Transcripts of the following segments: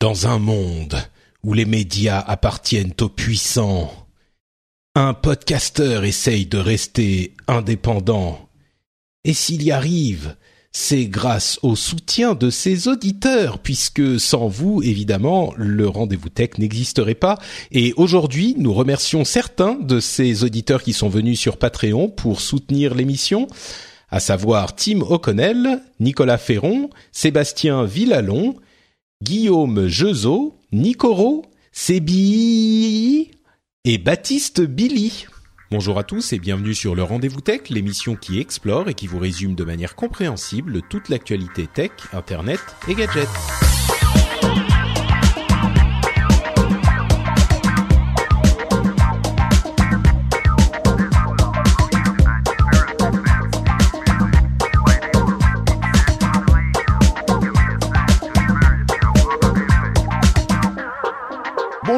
Dans un monde où les médias appartiennent aux puissants, un podcasteur essaye de rester indépendant. Et s'il y arrive, c'est grâce au soutien de ses auditeurs, puisque sans vous, évidemment, le rendez-vous tech n'existerait pas. Et aujourd'hui, nous remercions certains de ces auditeurs qui sont venus sur Patreon pour soutenir l'émission, à savoir Tim O'Connell, Nicolas Ferron, Sébastien Villalon, Guillaume Jezot, Nicoro, Sébi et Baptiste Billy. Bonjour à tous et bienvenue sur le Rendez-vous Tech, l'émission qui explore et qui vous résume de manière compréhensible toute l'actualité tech, internet et gadgets.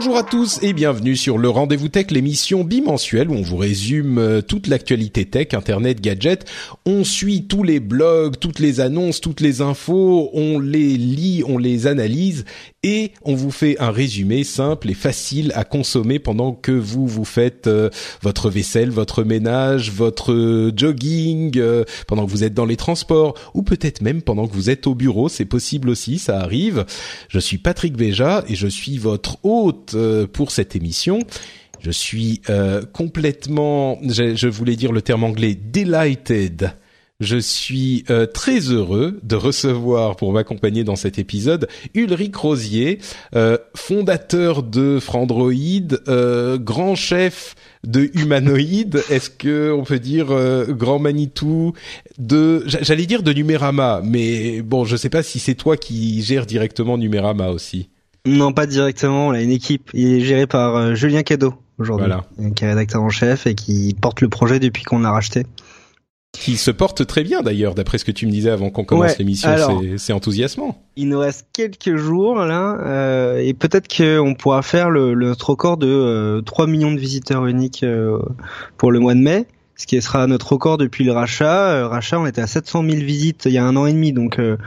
Bonjour à tous et bienvenue sur le Rendez-vous Tech, l'émission bimensuelle où on vous résume euh, toute l'actualité tech, internet, gadgets. On suit tous les blogs, toutes les annonces, toutes les infos, on les lit, on les analyse et on vous fait un résumé simple et facile à consommer pendant que vous vous faites euh, votre vaisselle, votre ménage, votre jogging, euh, pendant que vous êtes dans les transports ou peut-être même pendant que vous êtes au bureau, c'est possible aussi, ça arrive. Je suis Patrick Béja et je suis votre hôte pour cette émission. Je suis complètement, je, voulais dire le terme anglais, delighted je suis euh, très heureux de recevoir pour m'accompagner dans cet épisode Ulrich Rosier, euh, fondateur de Frandroid, euh, grand chef de Humanoid. Est-ce que on peut dire grand Manitou de j'allais dire de Numérama, mais bon, je sais pas si c'est toi qui gères directement Numérama aussi. Non, pas directement. On a une équipe. Il est géré par Julien Cadeau aujourd'hui, voilà. qui est rédacteur en chef et qui porte le projet depuis qu'on l'a racheté qui se porte très bien d'ailleurs, d'après ce que tu me disais avant qu'on commence l'émission. C'est enthousiasmant. Il nous reste quelques jours là, euh, et peut-être qu'on pourra faire le, notre record de euh, 3 millions de visiteurs uniques euh, pour le mois de mai ce qui sera notre record depuis le rachat. Euh, rachat, on était à 700 000 visites il y a un an et demi, donc euh,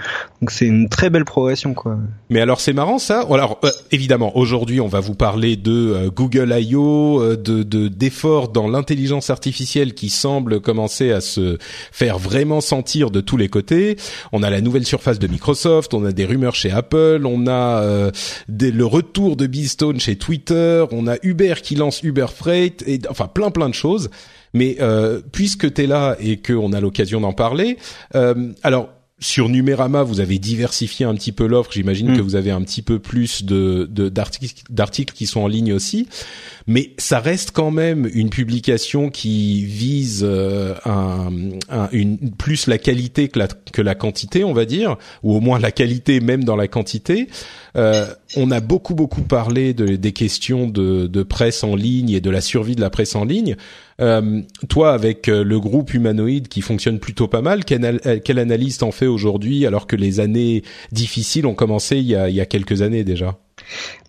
donc c'est une très belle progression quoi. Mais alors c'est marrant ça? Alors euh, évidemment, aujourd'hui on va vous parler de Google I.O., de d'efforts dans l'intelligence artificielle qui semble commencer à se faire vraiment sentir de tous les côtés. On a la nouvelle surface de Microsoft, on a des rumeurs chez Apple, on a des, le retour de Beastone chez Twitter, on a Uber qui lance Uber Freight et enfin plein plein de choses. Mais euh, puisque tu es là et qu'on a l'occasion d'en parler, euh, alors sur Numérama, vous avez diversifié un petit peu l'offre. J'imagine mm. que vous avez un petit peu plus de d'articles qui sont en ligne aussi, mais ça reste quand même une publication qui vise euh, un, une plus la qualité que la que la quantité, on va dire, ou au moins la qualité même dans la quantité. Euh, on a beaucoup beaucoup parlé de, des questions de, de presse en ligne et de la survie de la presse en ligne. Euh, toi, avec euh, le groupe humanoïde qui fonctionne plutôt pas mal, quelle, euh, quelle analyse t'en fais aujourd'hui alors que les années difficiles ont commencé il y a quelques années déjà?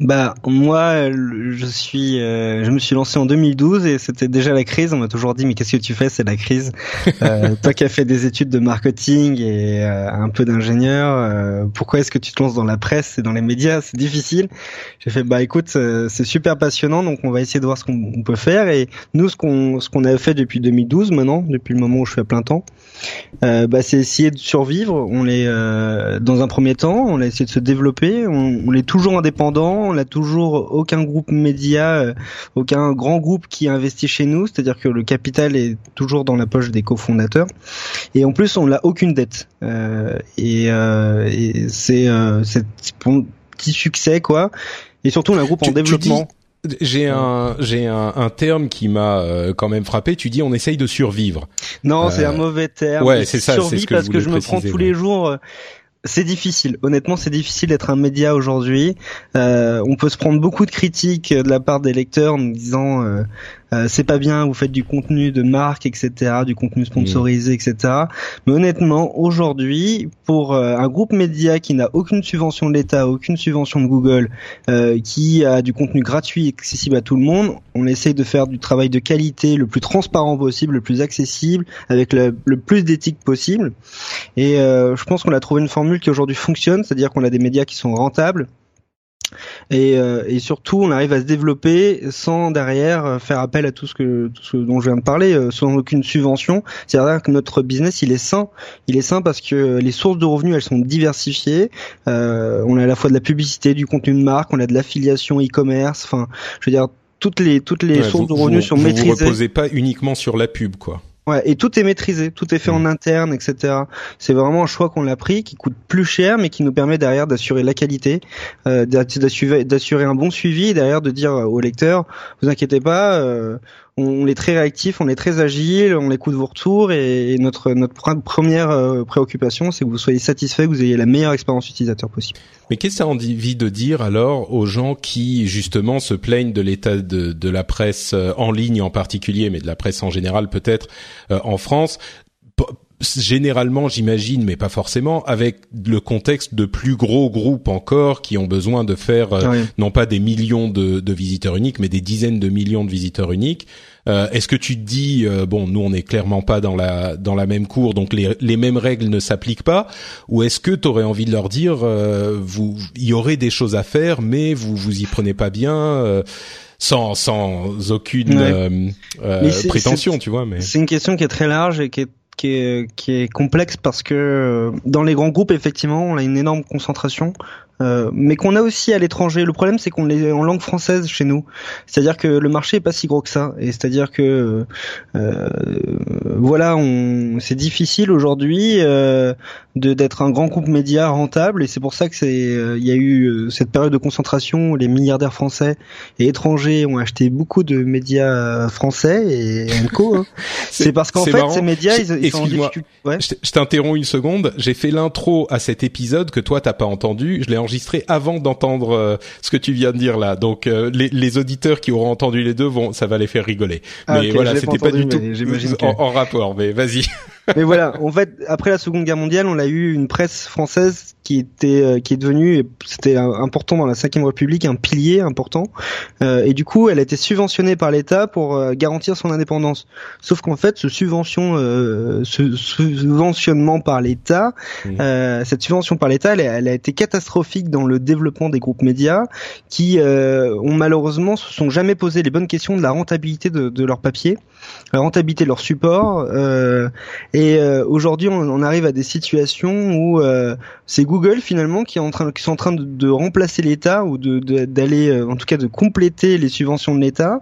Bah moi, je suis, euh, je me suis lancé en 2012 et c'était déjà la crise. On m'a toujours dit mais qu'est-ce que tu fais? C'est la crise. Euh, toi qui as fait des études de marketing et euh, un peu d'ingénieur, pourquoi est-ce que tu te lances dans la presse et dans les médias? C'est difficile. J'ai fait bah écoute, c'est super passionnant, donc on va essayer de voir ce qu'on peut faire. Et nous, ce qu'on ce qu'on avait fait depuis 2012 maintenant, depuis le moment où je suis à plein temps, bah c'est essayer de survivre. On est dans un premier temps, on a essayé de se développer. On, on est toujours indépendant indépendant. On n'a toujours aucun groupe média, aucun grand groupe qui investit chez nous. C'est-à-dire que le capital est toujours dans la poche des cofondateurs. Et en plus, on n'a aucune dette. et, et c'est c'est petit succès quoi. Et surtout, on a un groupe en développement. J'ai un j'ai un, un, terme qui m'a euh, quand même frappé. Tu dis on essaye de survivre. Non, c'est un euh, mauvais terme. Ouais, c'est ça. C'est ce que parce je que je me prends tous les jours euh, c'est difficile. Honnêtement, c'est difficile d'être un média aujourd'hui. Euh, on peut se prendre beaucoup de critiques de la part des lecteurs en nous disant euh, euh, c'est pas bien, vous faites du contenu de marque, etc., du contenu sponsorisé, etc. Mais honnêtement, aujourd'hui, pour un groupe média qui n'a aucune subvention de l'État, aucune subvention de Google, qui a du contenu gratuit, accessible à tout le monde, on essaye de faire du travail de qualité le plus transparent possible, le plus accessible, avec le, le plus d'éthique possible. Et je pense qu'on a trouvé une formule qui aujourd'hui fonctionne, c'est-à-dire qu'on a des médias qui sont rentables. Et, euh, et, surtout, on arrive à se développer sans derrière euh, faire appel à tout ce que tout ce dont je viens de parler, euh, sans aucune subvention. C'est-à-dire que notre business, il est sain. Il est sain parce que les sources de revenus, elles sont diversifiées. Euh, on a à la fois de la publicité, du contenu de marque, on a de l'affiliation e-commerce. Enfin, je veux dire, toutes les toutes les sources de revenus sont maîtrisées. Vous reposez pas uniquement sur la pub, quoi. Ouais, et tout est maîtrisé, tout est fait en mm. interne, etc. C'est vraiment un choix qu'on a pris, qui coûte plus cher, mais qui nous permet derrière d'assurer la qualité, euh, d'assurer un bon suivi, et derrière de dire au lecteur, vous inquiétez pas, euh, on est très réactif, on est très agile, on écoute vos retours et notre notre première euh, préoccupation, c'est que vous soyez satisfait, que vous ayez la meilleure expérience utilisateur possible. Mais qu'est-ce que ça envie de dire alors aux gens qui justement se plaignent de l'état de, de la presse euh, en ligne en particulier, mais de la presse en général peut-être euh, en France généralement, j'imagine, mais pas forcément, avec le contexte de plus gros groupes encore qui ont besoin de faire euh, non pas des millions de, de, visiteurs uniques, mais des dizaines de millions de visiteurs uniques. Euh, Est-ce que tu te dis euh, bon, nous on n'est clairement pas dans la dans la même cour, donc les, les mêmes règles ne s'appliquent pas, ou est-ce que tu aurais envie de leur dire euh, vous il y aurait des choses à faire, mais vous vous y prenez pas bien sans sans aucune prétention, tu vois. Mais c'est une question qui est très large et qui est qui est, complexe parce que euh, dans les grands groupes, effectivement, on a une énorme concentration euh, mais qu'on a aussi à l'étranger. Le problème, c'est qu'on est en langue française chez nous. C'est-à-dire que le marché est pas si gros que ça. Et c'est-à-dire que euh, voilà, on, c'est difficile aujourd'hui euh, de d'être un grand groupe média rentable. Et c'est pour ça que c'est, il y a eu cette période de concentration où les milliardaires français et étrangers ont acheté beaucoup de médias français et co. Hein. c'est parce qu'en fait, ces médias, ils, sont en difficulté. Ouais. Je t'interromps une seconde. J'ai fait l'intro à cet épisode que toi t'as pas entendu. Je l'ai enregistré avant d'entendre euh, ce que tu viens de dire là. Donc euh, les, les, auditeurs qui auront entendu les deux vont, ça va les faire rigoler. Ah, mais voilà, c'était pas, du tout en, en, rapport. Mais vas-y. mais voilà, en fait, après la Seconde Guerre mondiale, on a eu une presse française qui était, euh, qui est devenue, c'était important dans la Cinquième République, un pilier important. Euh, et du coup, elle a été subventionnée par l'État pour euh, garantir son indépendance. Sauf qu'en fait, ce subvention, ce subventionnement par l'État, mmh. cette subvention par l'État, elle, elle, a été catastrophique dans le développement des groupes médias, qui ont malheureusement se sont jamais posé les bonnes questions de la rentabilité de, de leur papier, la rentabilité de leur support. Et aujourd'hui, on, on, arrive à des situations où c'est Google finalement qui est en train, qui sont en train de, remplacer l'État ou de d'aller, euh, en tout cas, de compléter les subventions de l'État.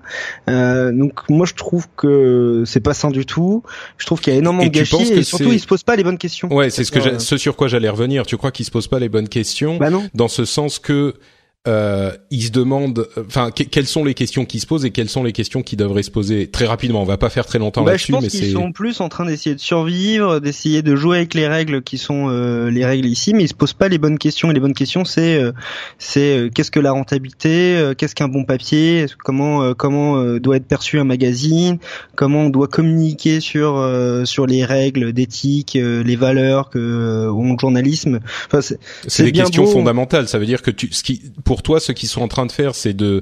Euh, donc moi je trouve que c'est pas sain du tout. Je trouve qu'il y a énormément de gâchis et surtout ils se posent pas les bonnes questions. Ouais, c'est ce que euh, ce sur quoi j'allais revenir. Tu crois qu'ils se posent pas les bonnes questions bah non. Dans ce sens que euh, il se demande, enfin, quelles sont les questions qui se posent et quelles sont les questions qui devraient se poser très rapidement. On va pas faire très longtemps bah, là-dessus, mais c'est. Ils sont plus en train d'essayer de survivre, d'essayer de jouer avec les règles qui sont euh, les règles ici, mais ils se posent pas les bonnes questions. Et les bonnes questions, c'est, euh, c'est euh, qu'est-ce que la rentabilité, qu'est-ce qu'un bon papier, comment, comment doit être perçu un magazine, comment on doit communiquer sur sur les règles d'éthique, les valeurs que ont le journalisme. Enfin, c'est des questions fondamentales. Ça veut dire que tu, ce qui pour toi, ce qu'ils sont en train de faire, c'est de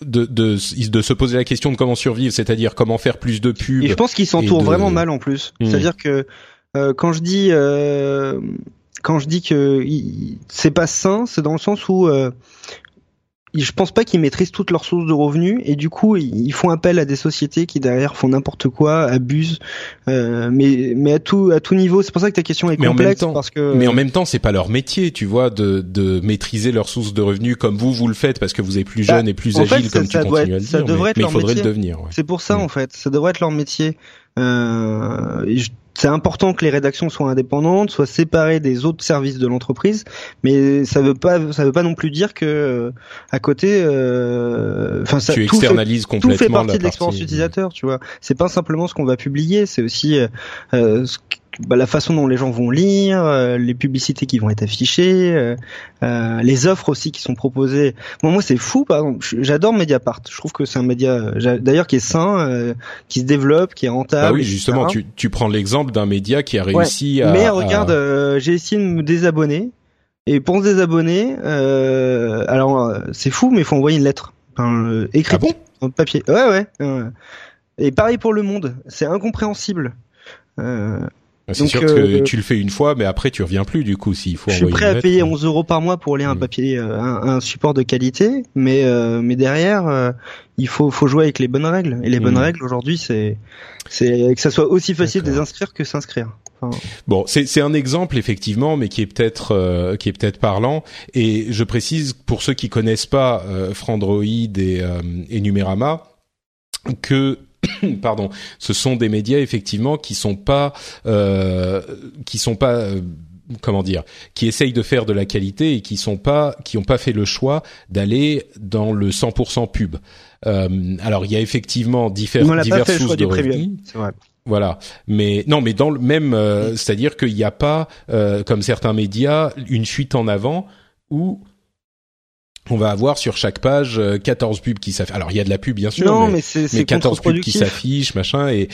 de, de, de se poser la question de comment survivre, c'est-à-dire comment faire plus de pubs. Et je pense qu'ils s'entourent vraiment mal en plus. Hmm. C'est-à-dire que euh, quand je dis euh, quand je dis que c'est pas sain, c'est dans le sens où euh, je pense pas qu'ils maîtrisent toutes leurs sources de revenus et du coup ils font appel à des sociétés qui derrière font n'importe quoi, abusent, euh, mais mais à tout à tout niveau. C'est pour ça que ta question est complexe temps, parce que mais en même temps c'est pas leur métier, tu vois, de de maîtriser leurs sources de revenus comme vous vous le faites parce que vous êtes plus bah, jeune et plus agile comme tu continues à le dire. Ça devrait mais, être il faudrait le devenir. Ouais. C'est pour ça mm. en fait, ça devrait être leur métier. Euh, c'est important que les rédactions soient indépendantes, soient séparées des autres services de l'entreprise, mais ça veut pas, ça veut pas non plus dire que à côté, euh, enfin ça tu tout externalises fait, complètement tout fait partie de l'expérience utilisateur, tu vois. C'est pas simplement ce qu'on va publier, c'est aussi euh, bah, la façon dont les gens vont lire, euh, les publicités qui vont être affichées, euh, euh, les offres aussi qui sont proposées. Bon, moi, c'est fou, par exemple. J'adore Mediapart. Je trouve que c'est un média, d'ailleurs, qui est sain, qui se développe, qui est rentable. Bah oui, justement, tu, tu prends l'exemple d'un média qui a réussi à. Mais regarde, j'ai essayé de me désabonner. Et pour se désabonner, alors c'est fou, mais il faut envoyer une lettre, enfin, écrite, ah bon? papier. Ouais, ouais. Et pareil pour Le Monde, c'est incompréhensible. Euh, c'est sûr que euh, tu le fais une fois, mais après tu reviens plus du coup s'il faut. Je suis prêt à payer 11 euros par mois pour lire un mm. papier, euh, un, support de qualité, mais euh, mais derrière il faut faut jouer avec les bonnes règles. Et les bonnes mm. règles aujourd'hui, c'est c'est que ça soit aussi facile de désinscrire que s'inscrire. Bon, c'est un exemple effectivement, mais qui est peut-être qui est peut-être parlant. Et je précise pour ceux qui connaissent pas Frandroid et, et Numérama que pardon, ce sont des médias effectivement qui sont pas euh, qui sont pas euh, comment dire, qui essayent de faire de la qualité et qui sont pas, qui ont pas fait le choix d'aller dans le 100% pub. Euh, alors il y a effectivement diverses sources de revenus. Voilà, mais non, mais dans le même, euh, c'est-à-dire qu'il n'y a pas, euh, comme certains médias, une fuite en avant où on va avoir sur chaque page 14 pubs qui s'affichent. Alors il y a de la pub bien sûr, non, mais, mais, mais 14 pubs qui s'affichent, machin, et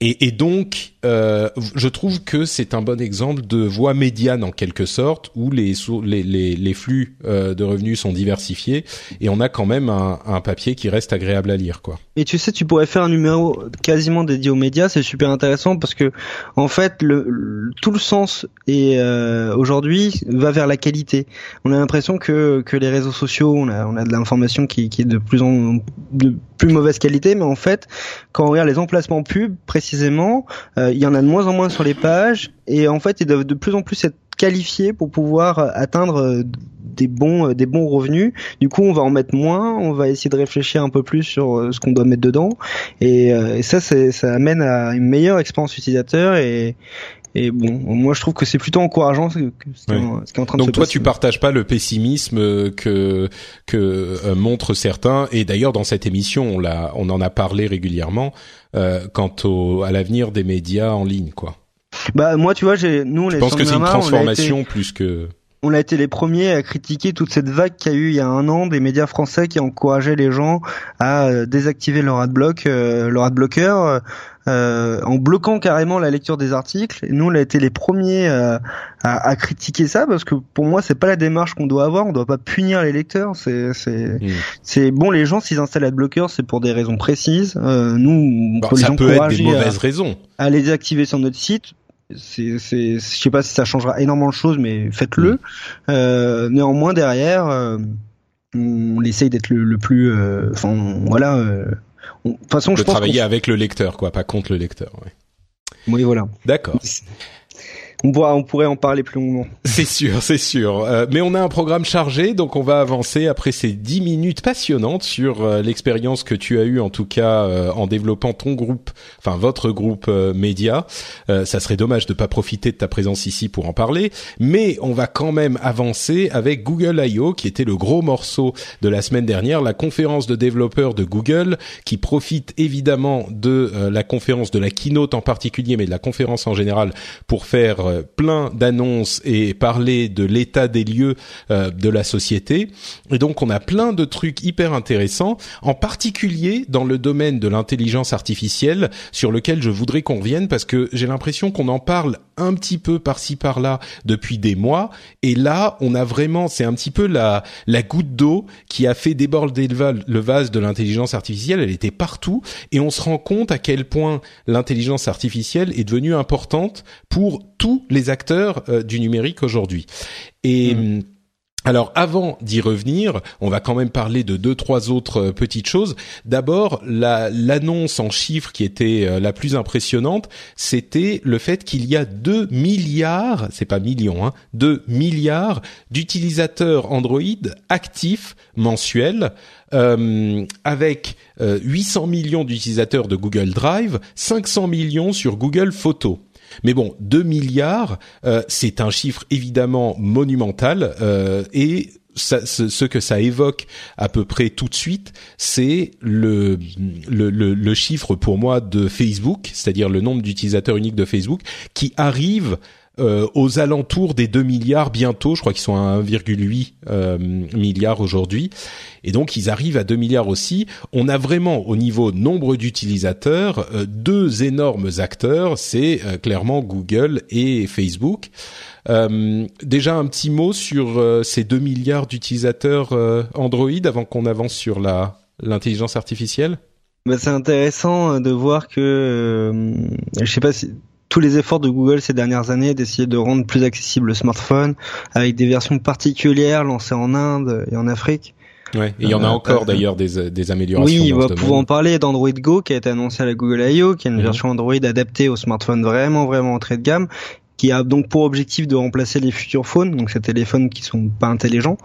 et, et donc, euh, je trouve que c'est un bon exemple de voie médiane en quelque sorte, où les les, les, les flux euh, de revenus sont diversifiés et on a quand même un, un, papier qui reste agréable à lire, quoi. Et tu sais, tu pourrais faire un numéro quasiment dédié aux médias, c'est super intéressant parce que en fait, le, tout le sens et euh, aujourd'hui va vers la qualité. On a l'impression que que les réseaux sociaux, on a on a de l'information qui, qui est de plus en de plus mauvaise qualité, mais en fait, quand on regarde les emplacements pubs précisément, euh, il y en a de moins en moins sur les pages et en fait ils doivent de plus en plus être qualifiés pour pouvoir atteindre euh, des bons euh, des bons revenus. Du coup, on va en mettre moins, on va essayer de réfléchir un peu plus sur ce qu'on doit mettre dedans et, et ça ça amène à une meilleure expérience utilisateur et et bon, moi je trouve que c'est plutôt encourageant ce, qui est en train de Donc toi, tu partages pas le pessimisme que que euh, montrent certains. Et d'ailleurs, dans cette émission, on l'a, on en a parlé régulièrement euh, quant au à l'avenir des médias en ligne, quoi. Bah moi, tu vois, j'ai nous on Je pense que c'est une transformation plus que on a été les premiers à critiquer toute cette vague qu'il y a eu il y a un an des médias français qui encourageaient les gens à euh, désactiver leur adblock, euh, leur adblocker, euh, en bloquant carrément la lecture des articles. Et nous, on a été les premiers à, à, critiquer ça parce que pour moi, c'est pas la démarche qu'on doit avoir. On doit pas punir les lecteurs. C'est c'est mmh. c'est bon. Les gens s'ils installent adblocker, c'est pour des raisons précises. nous, on peut ça peut être des mauvaises raisons. À les désactiver sur notre site c'est, c'est, je sais pas si ça changera énormément de choses, mais faites-le. Mm. Euh, néanmoins, derrière, euh, on essaye d'être le, plus, euh, enfin, voilà. Euh, de toute façon, je pense travailler avec le lecteur, quoi, pas contre le lecteur. Ouais. Oui, voilà. D'accord. On, pourrait en parler plus longuement. C'est sûr, c'est sûr. Euh, mais on a un programme chargé, donc on va avancer après ces dix minutes passionnantes sur euh, l'expérience que tu as eue, en tout cas euh, en développant ton groupe, enfin votre groupe média. ça serait dommage de pas profiter de ta présence ici pour en parler, mais on va quand même avancer avec Google I.O., qui était le gros morceau de la semaine dernière, la conférence de développeurs de Google, qui profite évidemment de la conférence de la keynote en particulier, mais de la conférence en général pour faire plein d'annonces et parler de l'état des lieux euh, de la société. Et donc on a plein de trucs hyper intéressants, en particulier dans le domaine de l'intelligence artificielle, sur lequel je voudrais qu'on revienne parce que j'ai l'impression qu'on en parle un petit peu par-ci par-là depuis des mois. Et là, on a vraiment, c'est un petit peu la, la goutte d'eau qui a fait déborder le vase de l'intelligence artificielle. Elle était partout et on se rend compte à quel point l'intelligence artificielle est devenue importante pour tous les acteurs euh, du numérique aujourd'hui. Et hmm. Alors avant d'y revenir, on va quand même parler de deux trois autres euh, petites choses. D'abord, l'annonce en chiffres qui était euh, la plus impressionnante, c'était le fait qu'il y a 2 milliards, c'est pas millions, hein, 2 milliards d'utilisateurs Android actifs mensuels. Euh, avec 800 millions d'utilisateurs de Google Drive, 500 millions sur Google Photos. Mais bon, 2 milliards, euh, c'est un chiffre évidemment monumental euh, et ce, que ça évoque à peu près tout de suite, c'est le, le, le, chiffre pour moi de Facebook, c'est-à-dire le nombre d'utilisateurs uniques de Facebook, qui arrive euh, aux alentours des 2 milliards bientôt. Je crois qu'ils sont à 1,8 euh, milliards aujourd'hui. Et donc ils arrivent à 2 milliards aussi. On a vraiment au niveau nombre d'utilisateurs euh, deux énormes acteurs. C'est clairement Google et Facebook. déjà un petit mot sur ces 2 milliards d'utilisateurs Android avant qu'on avance sur la l'intelligence artificielle. Bah, c'est intéressant de voir que je sais pas si tous les efforts de Google ces dernières années d'essayer de rendre plus accessible le smartphone avec des versions particulières lancées en Inde et en Afrique. Ouais, et il y en a euh, encore euh, d'ailleurs des, des améliorations. Oui, on va pouvoir en parler d'Android Go qui a été annoncé à la Google I.O., qui est une mhm. version Android adaptée aux smartphones vraiment vraiment entrée de gamme qui a donc pour objectif de remplacer les futurs phones, donc ces téléphones qui sont pas intelligents.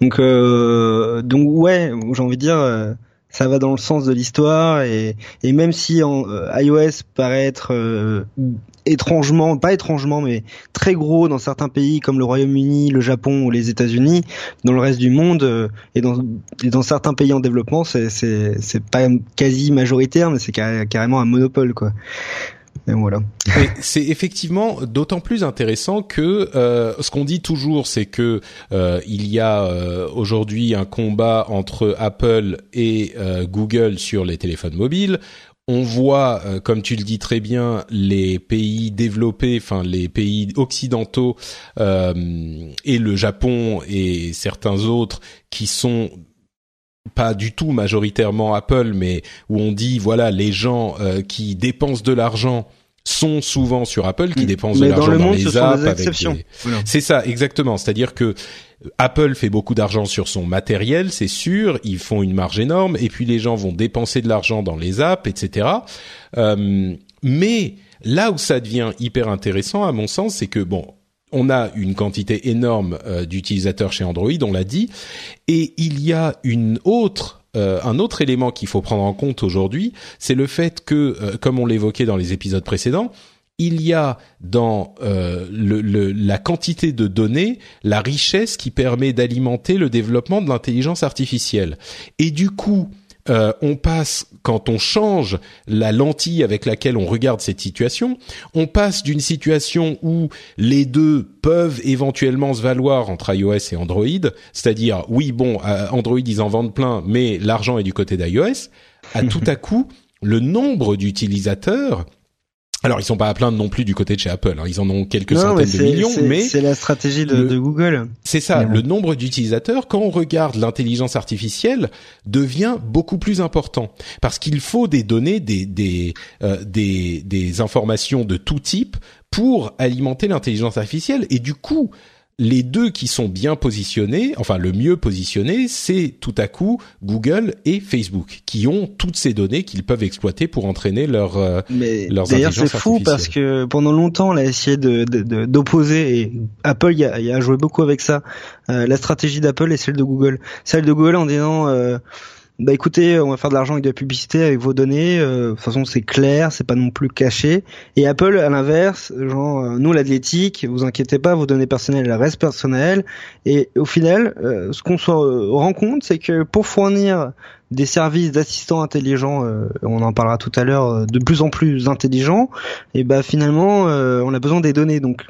Donc euh, donc ouais, j'ai envie de dire ça va dans le sens de l'histoire et, et même si en, euh, iOS paraît être euh, étrangement, pas étrangement, mais très gros dans certains pays comme le Royaume-Uni, le Japon ou les États-Unis, dans le reste du monde euh, et, dans, et dans certains pays en développement, c'est pas quasi majoritaire, mais c'est carrément un monopole quoi voilà. c'est effectivement d'autant plus intéressant que euh, ce qu'on dit toujours, c'est que euh, il y a euh, aujourd'hui un combat entre Apple et Google sur les téléphones mobiles. On voit, comme tu le dis très bien, les pays développés, enfin les pays occidentaux et le Japon et certains autres qui sont pas du tout majoritairement Apple, mais où on dit voilà les gens qui dépensent de l'argent sont souvent sur Apple, qui mm. dépensent de l'argent dans, les apps. C'est ça, exactement. C'est-à-dire que Apple fait beaucoup d'argent sur son matériel, c'est sûr, ils font une marge énorme, et puis les gens vont dépenser de l'argent dans les apps, etc. Euh, mais là où ça devient hyper intéressant, à mon sens, c'est que bon, on a une quantité énorme euh, d'utilisateurs chez Android, on l'a dit, et il y a une autre euh, un autre élément qu'il faut prendre en compte aujourd'hui, c'est le fait que, euh, comme on l'évoquait dans les épisodes précédents, il y a dans euh, la quantité de données la richesse qui permet d'alimenter le développement de l'intelligence artificielle. Et du coup, euh, on passe quand on change la lentille avec laquelle on regarde cette situation, on passe d'une situation où les deux peuvent éventuellement se valoir entre iOS et Android, c'est-à-dire oui bon euh, Android ils en vendent plein mais l'argent est du côté d'iOS, à tout à coup le nombre d'utilisateurs alors ils sont pas à plaindre non plus du côté de chez Apple, hein. ils en ont quelques centaines de millions, mais c'est la stratégie de, Google. C'est ça, le nombre d'utilisateurs quand on regarde l'intelligence artificielle devient beaucoup plus important parce qu'il faut des données, des des, euh, des des informations de tout type pour alimenter l'intelligence artificielle et du coup les deux qui sont bien positionnés, enfin le mieux positionné, c'est tout à coup Google et Facebook qui ont toutes ces données qu'ils peuvent exploiter pour entraîner leur euh, Mais leurs D'ailleurs, c'est fou parce que pendant longtemps, on a essayé de, d'opposer et Apple y a, y a, joué beaucoup avec ça. Euh, la stratégie d'Apple et celle de Google. Celle de Google en disant euh, bah écoutez, on va faire de l'argent avec de la publicité, avec vos données. Euh, de toute façon, c'est clair, c'est pas non plus caché. Et Apple, à l'inverse, genre euh, nous l'athlétique, vous inquiétez pas, vos données personnelles elles restent personnelles. Et au final, euh, ce qu'on se rend compte, c'est que pour fournir des services d'assistants intelligents, on en parlera tout à l'heure, de plus en plus intelligents, et bah finalement, on a besoin des données. Donc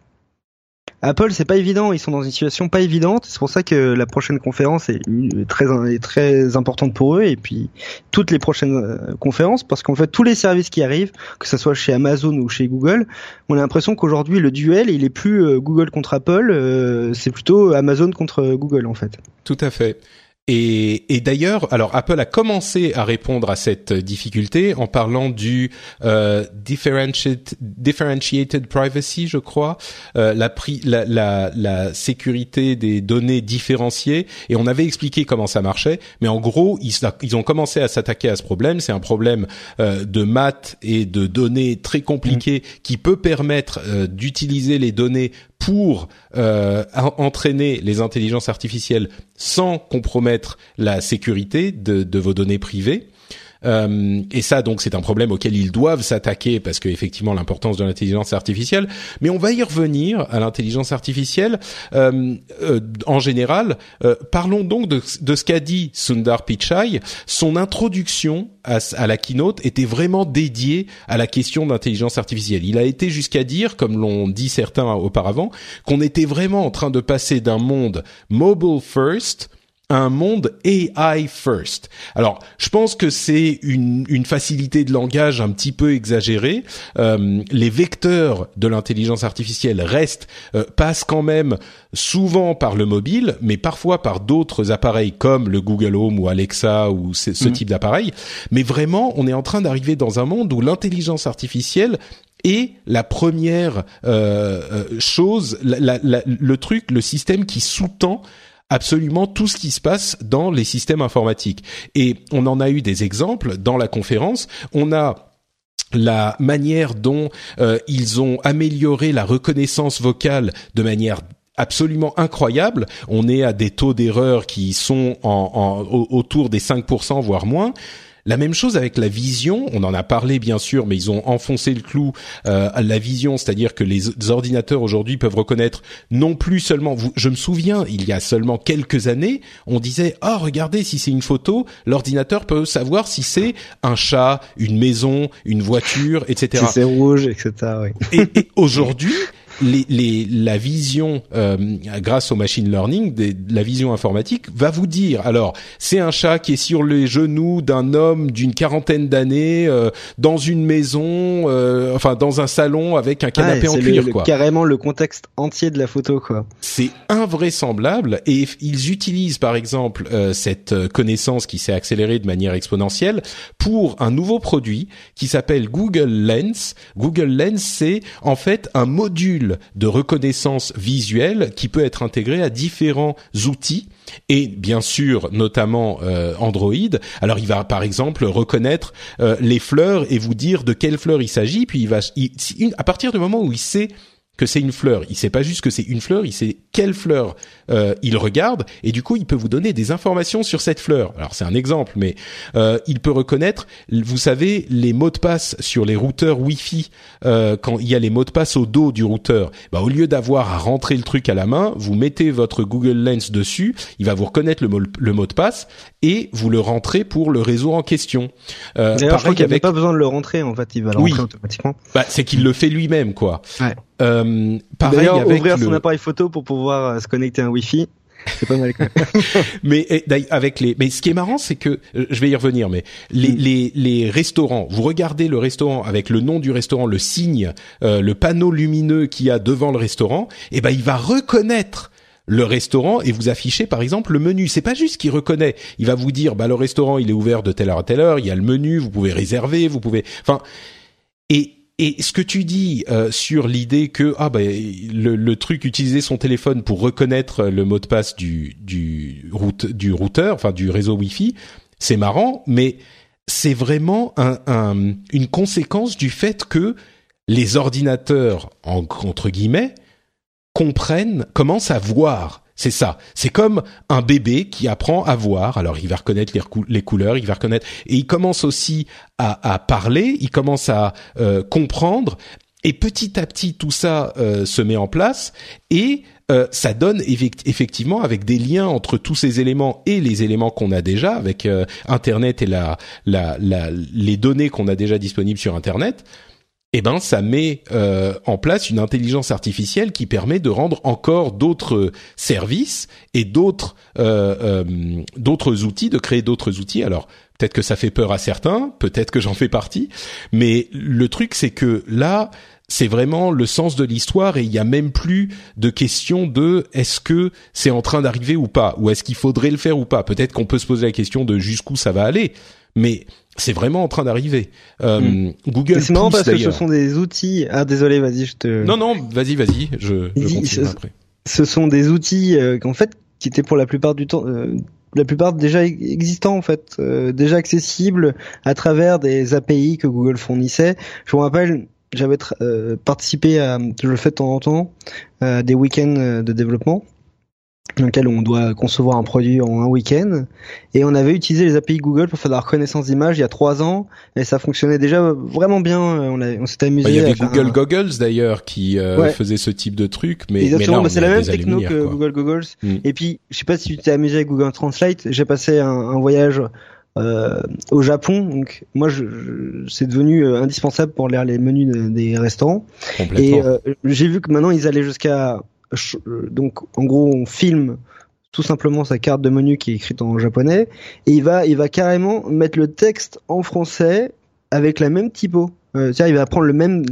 Apple, c'est pas évident, ils sont dans une situation pas évidente. C'est pour ça que la prochaine conférence est très importante pour eux et puis toutes les prochaines euh, conférences parce qu'en fait tous les services qui arrivent, que ce soit chez Amazon ou chez Google, on a l'impression qu'aujourd'hui le duel il est plus euh, Google contre Apple, euh, c'est plutôt Amazon contre Google en fait. Tout à fait. Et, et d'ailleurs, alors Apple a commencé à répondre à cette difficulté en parlant du euh, differentiated, differentiated privacy, je crois, euh, la, la, la, la, sécurité des données différenciées. Et on avait expliqué comment ça marchait, mais en gros, ils, ils ont commencé à s'attaquer à ce problème. C'est un problème euh, de maths et de données très compliqué mmh. qui peut permettre euh, d'utiliser les données pour euh, entraîner les intelligences artificielles sans compromettre la sécurité de, de vos données privées. Euh, et ça, donc, c'est un problème auquel ils doivent s'attaquer parce que effectivement l'importance de l'intelligence artificielle. Mais on va y revenir à l'intelligence artificielle euh, euh, en général. Parlons donc de, de ce qu'a dit Sundar Pichai. Son introduction à, à, la keynote était vraiment dédiée à la question d'intelligence artificielle. Il a été jusqu'à dire, comme l'ont dit certains auparavant, qu'on était vraiment en train de passer d'un monde mobile first un monde AI first. Alors, je pense que c'est une, une, facilité de langage un petit peu exagérée. Euh, les vecteurs de l'intelligence artificielle restent, euh, passent quand même souvent par le mobile, mais parfois par d'autres appareils comme le Google Home ou Alexa ou ce, mm. type d'appareil. Mais vraiment, on est en train d'arriver dans un monde où l'intelligence artificielle est la première euh, chose, la, la, le truc, le système qui sous-tend absolument tout ce qui se passe dans les systèmes informatiques. Et on en a eu des exemples dans la conférence. On a la manière dont euh, ils ont amélioré la reconnaissance vocale de manière absolument incroyable. On est à des taux d'erreur qui sont autour des 5%, voire moins. La même chose avec la vision, on en a parlé bien sûr, mais ils ont enfoncé le clou euh, à la vision, c'est-à-dire que les ordinateurs aujourd'hui peuvent reconnaître non plus seulement. je me souviens, il y a seulement quelques années, on disait ah regardez si c'est une photo, l'ordinateur peut savoir si c'est un chat, une maison, une voiture, etc. Si c'est rouge, etc. Oui. et aujourd'hui, les, les, la vision, euh, grâce au machine learning, des, la vision informatique va vous dire. Alors, c'est un chat qui est sur les genoux d'un homme d'une quarantaine d'années euh, dans une maison, euh, enfin dans un salon avec un canapé en cuir, le, quoi. Carrément le contexte entier de la photo, quoi. C'est invraisemblable et ils utilisent par exemple euh, cette connaissance qui s'est accélérée de manière exponentielle pour un nouveau produit qui s'appelle Google Lens. Google Lens, c'est en fait un module de reconnaissance visuelle qui peut être intégré à différents outils et bien sûr notamment euh, Android. Alors il va par exemple reconnaître euh, les fleurs et vous dire de quelle fleur il s'agit, puis il va à partir du moment où il sait que c'est une fleur. Il sait pas juste que c'est une fleur, il sait quelle fleur euh, il regarde et du coup il peut vous donner des informations sur cette fleur. Alors c'est un exemple, mais euh, il peut reconnaître, vous savez, les mots de passe sur les routeurs Wi-Fi euh, quand il y a les mots de passe au dos du routeur. Bah, au lieu d'avoir à rentrer le truc à la main, vous mettez votre Google Lens dessus, il va vous reconnaître le mot, le mot de passe et vous le rentrez pour le réseau en question. Euh, D'ailleurs, je crois qu'il n'y avait pas besoin de le rentrer en fait, il va le rentrer automatiquement. Bah, c'est qu'il le fait lui-même quoi. Ouais. Euh, pareil avec ouvrir son appareil photo pour pouvoir euh, se connecter à un Wi-Fi. C'est pas mal mais avec les, mais ce qui est marrant, c'est que euh, je vais y revenir, mais les, mm. les, les restaurants, vous regardez le restaurant avec le nom du restaurant, le signe, euh, le panneau lumineux qu'il y a devant le restaurant, et eh ben il va reconnaître le restaurant et vous afficher par exemple le menu. C'est pas juste qu'il reconnaît, il va vous dire bah le restaurant il est ouvert de telle heure à telle heure, il y a le menu, vous pouvez réserver, vous pouvez, enfin et et ce que tu dis euh, sur l'idée que ah bah, le, truc utiliser son téléphone pour reconnaître le mot de passe du du route du routeur, enfin du réseau Wi-Fi, c'est marrant, mais c'est vraiment un, un, une conséquence du fait que les ordinateurs entre guillemets comprennent, commencent à voir c'est ça. C'est comme un bébé qui apprend à voir. Alors, il va reconnaître les, couleurs, il va reconnaître, et il commence aussi à, parler, il commence à euh, comprendre. Et petit à petit, tout ça euh, se met en place et euh, ça donne effectivement avec des liens entre tous ces éléments et les éléments qu'on a déjà avec Internet et la, la, les données qu'on a déjà disponibles sur Internet eh ben ça met euh, en place une intelligence artificielle qui permet de rendre encore d'autres services et d'autres euh, euh, d'autres outils, de créer d'autres outils. Alors peut-être que ça fait peur à certains, peut-être que j'en fais partie, mais le truc c'est que là c'est vraiment le sens de l'histoire et il y a même plus de question de est-ce que c'est en train d'arriver ou pas ou est-ce qu'il faudrait le faire ou pas. Peut-être qu'on peut se poser la question de jusqu'où ça va aller, mais c'est vraiment en train d'arriver. Euh, mm. Google. C'est marrant parce que ce sont des outils. Ah désolé, vas-y, je te. Non non, vas-y, vas-y, je, je continue ce, après. Ce sont des outils euh, qu'en fait qui étaient pour la plupart du temps. Euh, la plupart déjà existants en fait, euh, déjà accessibles à travers des API que Google fournissait. Je vous rappelle, j'avais participé à, je le fais de temps en temps, des week-ends de développement dans lequel on doit concevoir un produit en un week-end. Et on avait utilisé les API Google pour faire de la reconnaissance d'image il y a trois ans, et ça fonctionnait déjà vraiment bien. On, on s'était amusé. Bah, il y avait Google Goggles d'ailleurs qui euh, faisait ce type de truc, mais, Exactement, mais c'est la même techno que Google Goggles. Mm. Et puis, je sais pas si tu t'es amusé avec Google Translate. J'ai passé un, un voyage euh, au Japon. Donc moi, je, c'est devenu euh, indispensable pour lire les menus des restaurants. Et euh, j'ai vu que maintenant ils allaient jusqu'à donc en gros on filme tout simplement sa carte de menu qui est écrite en japonais et il va il va carrément mettre le texte en français avec la même typo. Euh, il va prendre le même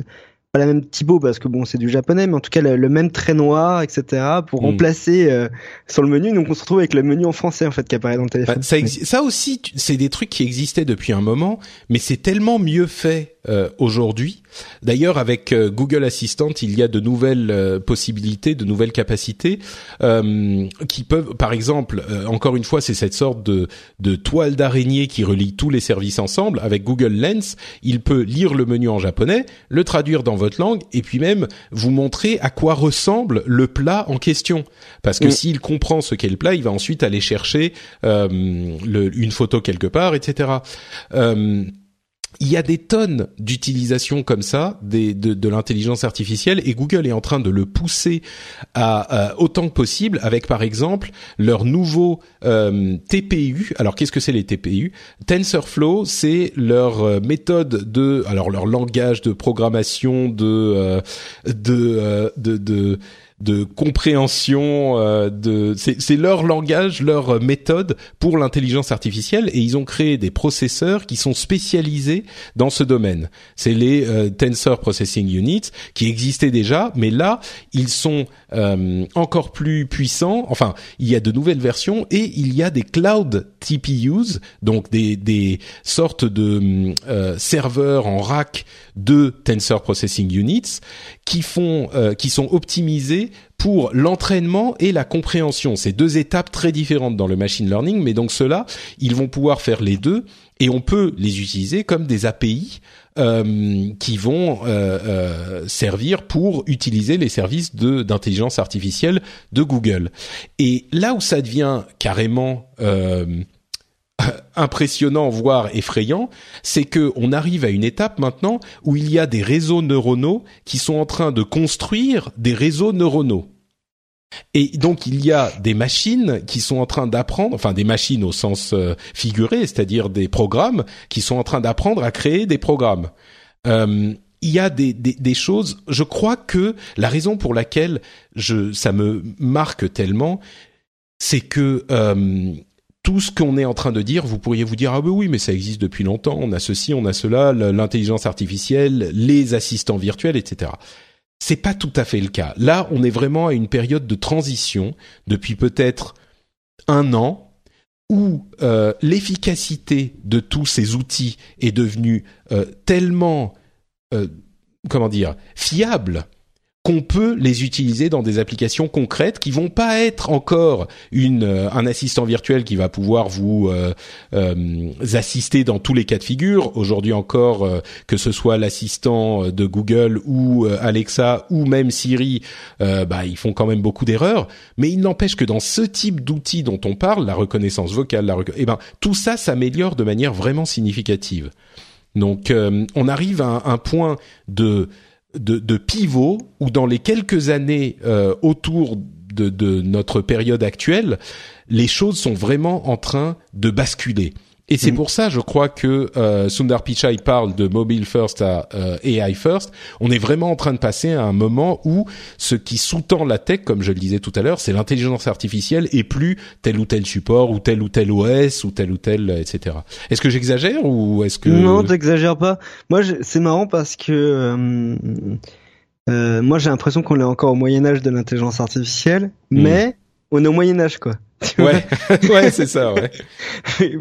pas la même typo parce que bon c'est du japonais mais en tout cas le, même trait noir etc pour hmm. remplacer euh, sur le menu donc on se retrouve avec le menu en français en fait qui apparaît dans le téléphone. Bah, ça, ça aussi c'est des trucs qui existaient depuis un moment mais c'est tellement mieux fait euh, aujourd'hui. D'ailleurs, avec euh, Google Assistant, il y a de nouvelles euh, possibilités, de nouvelles capacités qui peuvent, par exemple, encore une fois, c'est cette sorte de, de toile d'araignée qui relie tous les services ensemble. Avec Google Lens, il peut lire le menu en japonais, le traduire dans votre langue, et puis même vous montrer à quoi ressemble le plat en question. Parce que mm. s'il comprend ce qu'est le plat, il va ensuite aller chercher le, une photo quelque part, etc il y a des tonnes d'utilisations comme ça de, de l'intelligence artificielle et Google est en train de le pousser à, autant que possible avec par exemple leur nouveau euh, TPU. Alors qu'est-ce que c'est les TPU TensorFlow, c'est leur euh, méthode de alors leur langage de programmation de euh, de, de, de de compréhension euh, de c'est leur langage, leur méthode pour l'intelligence artificielle et ils ont créé des processeurs qui sont spécialisés dans ce domaine. C'est les euh, Tensor Processing Units qui existaient déjà, mais là ils sont euh, encore plus puissants. Enfin, il y a de nouvelles versions et il y a des cloud TPUs, donc des des sortes de serveurs en rack de Tensor Processing Units qui font qui sont optimisés pour l'entraînement et la compréhension. C'est deux étapes très différentes dans le machine learning, mais donc ceux-là, ils vont pouvoir faire les deux et on peut les utiliser comme des API euh, qui vont euh, euh, servir pour utiliser les services d'intelligence artificielle de Google. Et là où ça devient carrément impressionnant, voire effrayant, c'est que on arrive à une étape maintenant où il y a des réseaux neuronaux qui sont en train de construire des réseaux neuronaux. Et donc il y a des machines qui sont en train d'apprendre, enfin des machines au sens euh, figuré, c'est-à-dire des programmes qui sont en train d'apprendre à créer des programmes. Euh, il y a des, des, choses. Je crois que la raison pour laquelle je ça me marque tellement, c'est que euh, tout ce qu'on est en train de dire, vous pourriez vous dire ah ben oui mais ça existe depuis longtemps, on a ceci, on a cela, l'intelligence artificielle, les assistants virtuels, etc. C'est pas tout à fait le cas. Là, on est vraiment à une période de transition depuis peut-être un an où euh, l'efficacité de tous ces outils est devenue euh, tellement euh, comment dire fiable qu'on peut les utiliser dans des applications concrètes qui vont pas être encore une euh, un assistant virtuel qui va pouvoir vous euh, euh, assister dans tous les cas de figure. Aujourd'hui encore, que ce soit l'assistant de Google ou Alexa ou même Siri, bah ils font quand même beaucoup d'erreurs. Mais il n'empêche que dans ce type d'outils dont on parle, la reconnaissance vocale, la eh ben tout ça s'améliore de manière vraiment significative. Donc on arrive à un point de de, pivot où dans les quelques années euh, autour de, notre période actuelle, les choses sont vraiment en train de basculer. Et c'est mm. pour ça, je crois que euh, Sundar Pichai parle de mobile first à euh, AI first. On est vraiment en train de passer à un moment où ce qui sous-tend la tech, comme je le disais tout à l'heure, c'est l'intelligence artificielle et plus tel ou tel support ou tel ou tel OS ou tel ou tel, etc. Est-ce que j'exagère ou est-ce que non, t'exagères pas. Moi, c'est marrant parce que euh, moi j'ai l'impression qu'on est encore au Moyen Âge de l'intelligence artificielle, hmm. mais on est au Moyen Âge quoi. Ouais, ouais, c'est ça, ouais.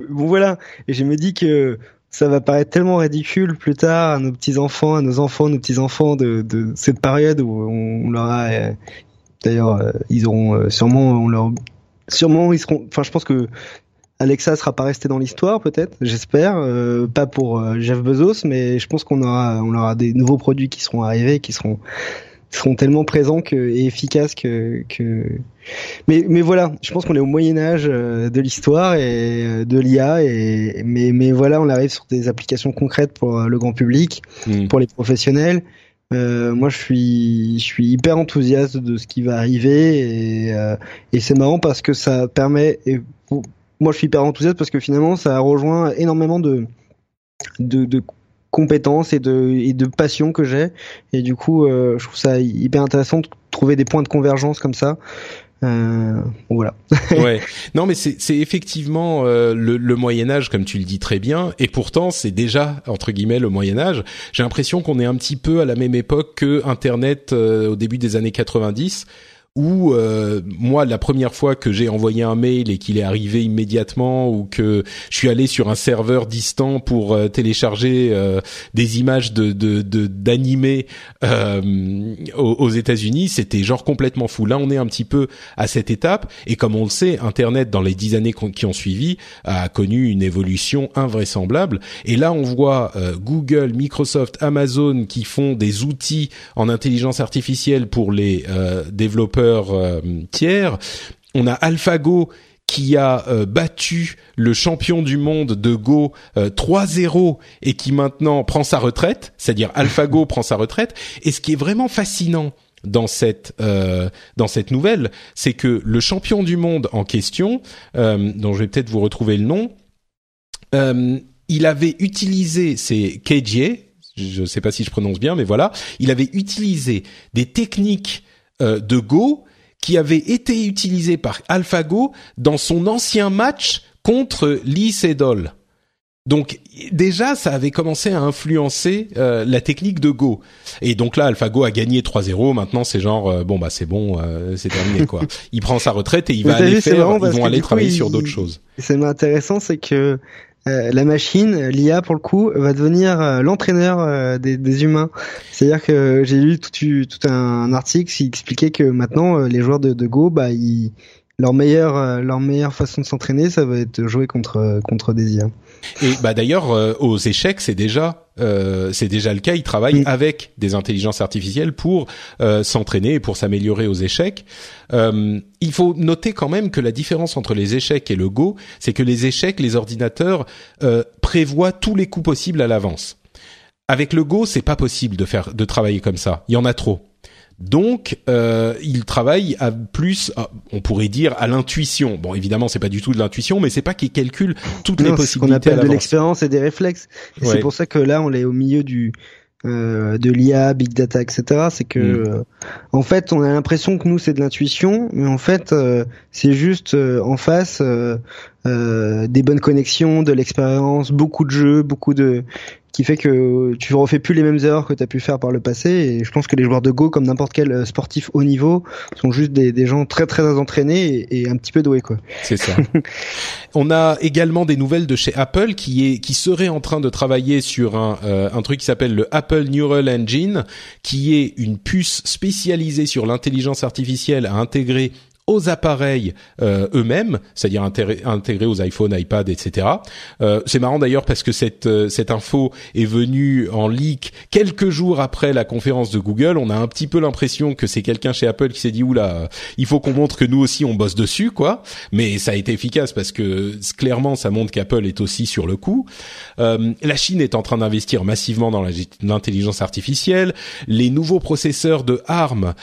bon voilà, et je me dis que ça va paraître tellement ridicule plus tard à nos petits enfants, à nos enfants, nos petits enfants de, de cette période où on leur a, euh, d'ailleurs, euh, ils auront euh, sûrement, on leur, sûrement ils seront, enfin je pense que Alexa sera pas resté dans l'histoire peut-être, j'espère, pas pour Jeff Bezos, mais je pense qu'on aura, on aura des nouveaux produits qui seront arrivés, qui seront seront tellement présents que, et efficaces que, que... Mais, mais voilà, je pense qu'on est au Moyen Âge euh, de l'histoire et euh, de l'IA, et mais, mais voilà, on arrive sur des applications concrètes pour euh, le grand public, hmm. pour les professionnels. Euh, moi, je suis, je suis hyper enthousiaste de ce qui va arriver et, et c'est marrant parce que ça permet. Et moi, je suis hyper enthousiaste parce que finalement, ça rejoint énormément de, de, de compétences et de, et de passion que j'ai. Et du coup, euh, je trouve ça hyper intéressant de trouver des points de convergence comme ça. Euh, voilà. ouais. Non, mais c'est effectivement euh, le, le, Moyen Âge, comme tu le dis très bien, et pourtant c'est déjà entre guillemets le Moyen Âge. J'ai l'impression qu'on est un petit peu à la même époque que Internet euh, au début des années 90 où euh, moi la première fois que j'ai envoyé un mail et qu'il est arrivé immédiatement ou que je suis allé sur un serveur distant pour euh, télécharger euh, des images de d'animés de, aux, aux États-Unis, c'était genre complètement fou. Là, on est un petit peu à cette étape et comme on le sait, Internet dans les dix années qui ont suivi a connu une évolution invraisemblable. Et là, on voit Google, Microsoft, Amazon qui font des outils en intelligence artificielle pour les développeurs euh, tiers. On a AlphaGo qui a euh, battu le champion du monde de Go 3-0 euh, et qui maintenant prend sa retraite, c'est-à-dire AlphaGo prend sa retraite. Et ce qui est vraiment fascinant dans cette dans cette nouvelle, c'est que le champion du monde en question, dont je vais peut-être vous retrouver le nom, il avait utilisé c'est KJ, je ne sais pas si je prononce bien, mais voilà, il avait utilisé des techniques euh, de Go qui avait été utilisé par AlphaGo dans son ancien match contre Lee Sedol. Donc déjà, ça avait commencé à influencer euh, la technique de Go. Et donc là, AlphaGo a gagné 3-0. Maintenant, c'est genre euh, bon bah c'est bon, c'est terminé quoi. Il prend sa retraite et il va aller faire. Ils vont aller travailler sur d'autres choses. C'est intéressant, c'est que euh, la machine, l'IA pour le coup, va devenir euh, l'entraîneur euh, des, humains. C'est-à-dire que j'ai lu tout, tout, un article qui expliquait que maintenant les joueurs de, Go, bah, ils, leur meilleure leur meilleure façon de s'entraîner, ça va être jouer contre contre des IA. Et bah d'ailleurs aux échecs, c'est déjà euh, c'est déjà le cas. Ils travaillent avec des intelligences artificielles pour euh, s'entraîner et pour s'améliorer aux échecs. Euh, il faut noter quand même que la différence entre les échecs et le Go, c'est que les échecs, les ordinateurs prévoient tous les coups possibles à l'avance. Avec le Go, c'est pas possible de faire de travailler comme ça. Il y en a trop. Donc, euh, il travaille à plus, on pourrait dire, à l'intuition. Bon, évidemment, c'est pas du tout de l'intuition, mais c'est pas qu'il calcule toutes les possibilités. C'est qu'on appelle de l'expérience et des réflexes. Et c'est pour ça que là, on est au milieu du euh, de l'IA, big data, etc. C'est que, mm. euh, en fait, on a l'impression que nous c'est de l'intuition, mais en fait, euh, c'est juste euh, en face des bonnes connexions, de l'expérience, beaucoup de jeux, beaucoup de qui fait que tu refais plus les mêmes erreurs que tu as pu faire par le passé. Et je pense que les joueurs de Go, comme n'importe quel euh, sportif haut niveau, sont juste des, des gens très très entraînés et, un petit peu doués quoi. C'est ça. On a également des nouvelles de chez Apple qui est qui serait en train de travailler sur un euh, un truc qui s'appelle le Apple Neural Engine, qui est une puce spécialisée sur l'intelligence artificielle à intégrer aux appareils euh, eux-mêmes, c'est-à-dire intégrés aux iPhones, iPad, etc. Euh, c'est marrant d'ailleurs parce que cette euh, cette info est venue en leak quelques jours après la conférence de Google. On a un petit peu l'impression que c'est quelqu'un chez Apple qui s'est dit oula, il faut qu'on montre que nous aussi on bosse dessus, quoi. Mais ça a été efficace parce que clairement ça montre qu'Apple est aussi sur le coup. la Chine est en train d'investir massivement dans l'intelligence artificielle. Les nouveaux processeurs de ARM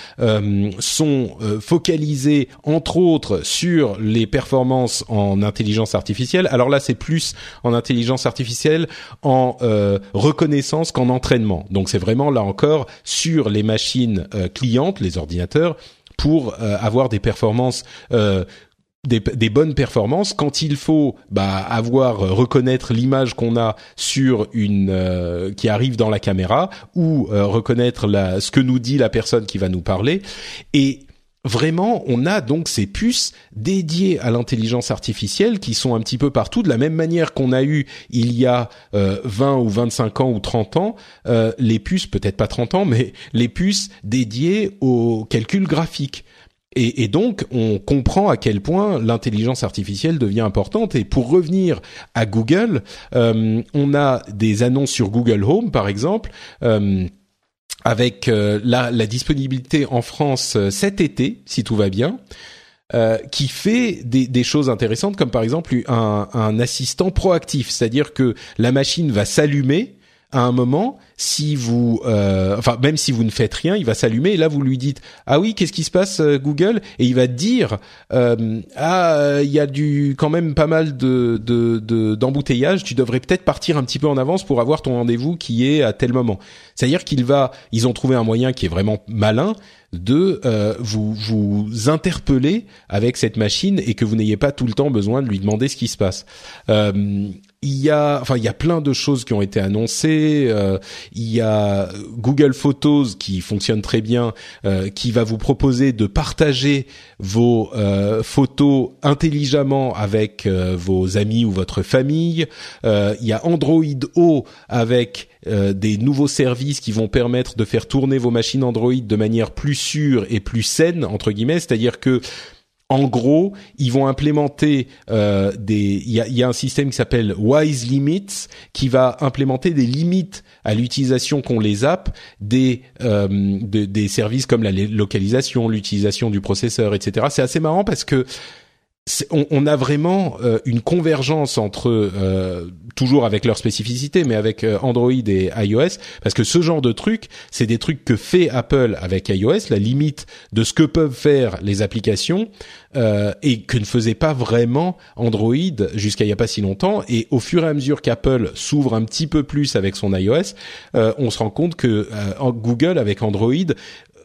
sont focalisés entre autres sur les performances en intelligence artificielle. Alors là, c'est plus en intelligence artificielle en euh, reconnaissance qu'en entraînement. Donc c'est vraiment là encore sur les machines euh, clientes, les ordinateurs, pour euh, avoir des performances des, des, bonnes performances quand il faut bah, avoir reconnaître l'image qu'on a sur une qui arrive dans la caméra ou reconnaître la, ce que nous dit la personne qui va nous parler et vraiment, on a donc ces puces dédiées à l'intelligence artificielle qui sont un petit peu partout, de la même manière qu'on a eu il y a euh, 20 ou 25 ans ou 30 ans, euh, les puces, peut-être pas 30 ans, mais les puces dédiées au calcul graphique. Et, et, donc, on comprend à quel point l'intelligence artificielle devient importante. Et pour revenir à Google, euh, on a des annonces sur Google Home, par exemple. Avec euh, la, la, disponibilité en France euh, cet été, si tout va bien, euh, qui fait des, des, choses intéressantes, comme par exemple un, un assistant proactif, c'est-à-dire que la machine va s'allumer à un moment, si vous, euh, enfin même si vous ne faites rien, il va s'allumer et là vous lui dites ah oui qu'est-ce qui se passe euh, Google? Et il va dire euh, ah il y a du quand même pas mal de d'embouteillage, de, tu devrais peut-être partir un petit peu en avance pour avoir ton rendez-vous qui est à tel moment. C'est-à-dire qu'il va, ils ont trouvé un moyen qui est vraiment malin de euh, vous vous interpeller avec cette machine et que vous n'ayez pas tout le temps besoin de lui demander ce qui se passe. Euh, il y a, enfin, il y a plein de choses qui ont été annoncées. Euh, il y a Google Photos qui fonctionne très bien, euh, qui va vous proposer de partager vos euh, photos intelligemment avec euh, vos amis ou votre famille. il y a Android O avec des nouveaux services qui vont permettre de faire tourner vos machines Android de manière plus sûre et plus saine entre guillemets, c'est-à-dire que en gros, ils vont implémenter euh, des. Il y a, un système qui s'appelle Wise Limits qui va implémenter des limites à l'utilisation qu'on les app des euh, des services comme la localisation, l'utilisation du processeur, etc. C'est assez marrant parce que on, a vraiment euh, une convergence entre euh, toujours avec leur spécificité, mais avec euh, Android et iOS, parce que ce genre de trucs, c'est des trucs que fait Apple avec iOS, la limite de ce que peuvent faire les applications et que ne faisait pas vraiment Android jusqu'à il y a pas si longtemps. Et au fur et à mesure qu'Apple s'ouvre un petit peu plus avec son iOS, on se rend compte que Google avec Android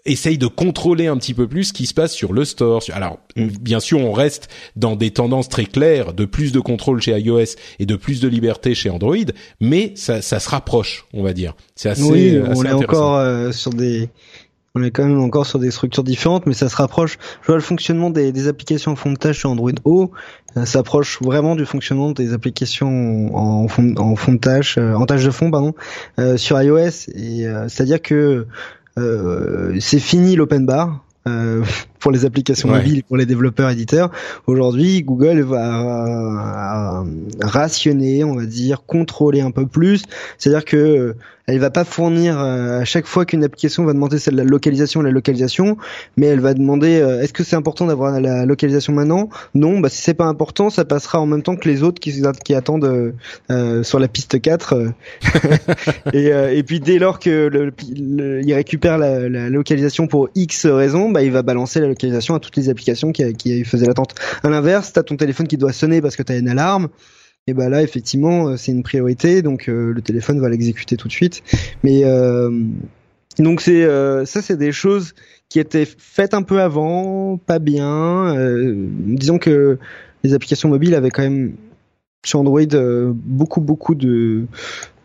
essaye de contrôler un petit peu plus ce qui se passe sur le store. Alors, bien sûr, on reste dans des tendances très claires de plus de contrôle chez iOS et de plus de liberté chez Android, mais ça, ça se rapproche, on va dire. C'est assez, oui, euh, on est encore euh, sur des on est quand même encore sur des structures différentes, mais ça se rapproche. Je vois le fonctionnement des, des applications en fond de tâche sur Android O, ça s'approche vraiment du fonctionnement des applications en fond, en fond de tâche, euh, en tâche de fond, pardon, sur iOS. Et c'est-à-dire que euh, c'est fini l'open bar. Euh, pour les applications mobiles, pour les développeurs éditeurs. Aujourd'hui, Google va rationner, on va dire, contrôler un peu plus. C'est-à-dire que elle va pas fournir euh, à chaque fois qu'une application va demander celle de la localisation, la localisation, mais elle va demander euh, est-ce que c'est important d'avoir la localisation maintenant? Non, bah si c'est pas important, ça passera en même temps que les autres qui, qui attendent euh, sur la piste 4. et, et puis dès lors que le, il récupère la, la, localisation pour X raisons, bah il va balancer la localisation à toutes les applications qui, qui faisaient l'attente. À l'inverse, t'as ton téléphone qui doit sonner parce que t'as une alarme. Et ben là effectivement euh, c'est une priorité donc euh, le téléphone va l'exécuter tout de suite. Mais euh, donc c'est ça c'est des choses qui étaient faites un peu avant pas bien. Disons que les applications mobiles avaient quand même sur Android beaucoup beaucoup de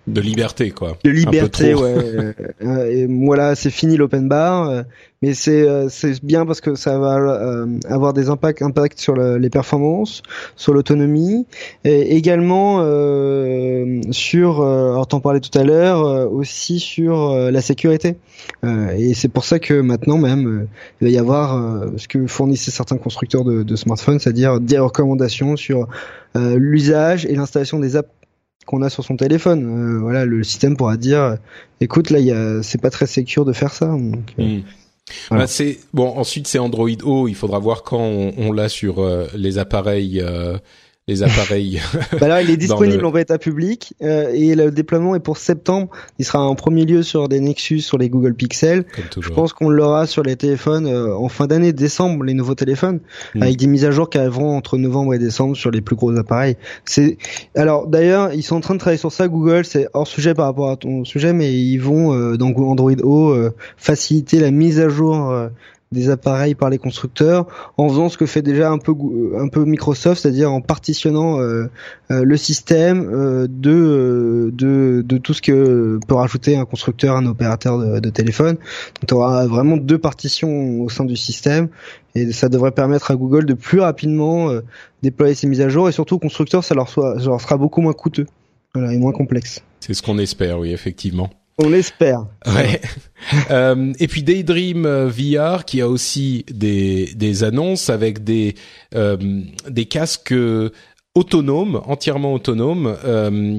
de liberté quoi. De liberté, ouais. Euh, et voilà, c'est fini l'open bar, euh, mais c'est euh, c'est bien parce que ça va avoir des impacts impacts sur les performances, sur l'autonomie, et également sur, alors t'en parlais tout à l'heure, aussi sur la sécurité. et c'est pour ça que maintenant même il va y avoir ce que fournissaient certains constructeurs de, de smartphones, c'est-à-dire des recommandations sur l'usage et l'installation des apps qu'on a sur son téléphone. Euh, voilà, le système pourra dire, écoute, là, c'est pas très sécure de faire ça. Donc, euh, hmm. bah, c'est bon. Ensuite, c'est Android O. Il faudra voir quand on, l'a sur euh, les appareils les appareils. bah là, il est disponible en bêta public euh, et le déploiement est pour septembre. Il sera en premier lieu sur des Nexus, sur les Google Pixel. Je pense qu'on l'aura sur les téléphones euh, en fin d'année, décembre, les nouveaux téléphones, hmm. avec des mises à jour qui arriveront entre novembre et décembre sur les plus gros appareils. C'est alors d'ailleurs, ils sont en train de travailler sur ça. Google, c'est hors sujet par rapport à ton sujet, mais ils vont euh, dans Android O faciliter la mise à jour des appareils par les constructeurs en faisant ce que fait déjà un peu un peu Microsoft, c'est-à-dire en partitionnant euh, euh, le système euh, de, de de tout ce que peut rajouter un constructeur, un opérateur de, téléphone. Donc tu auras vraiment deux partitions au sein du système et ça devrait permettre à Google de plus rapidement déployer ses mises à jour et surtout aux constructeurs ça leur, soit, ça leur sera beaucoup moins coûteux voilà, et moins complexe. C'est ce qu'on espère, oui, effectivement. On l'espère. Ouais. euh, et puis Daydream euh, VR qui a aussi des des annonces avec des euh, des casques autonomes, entièrement autonomes,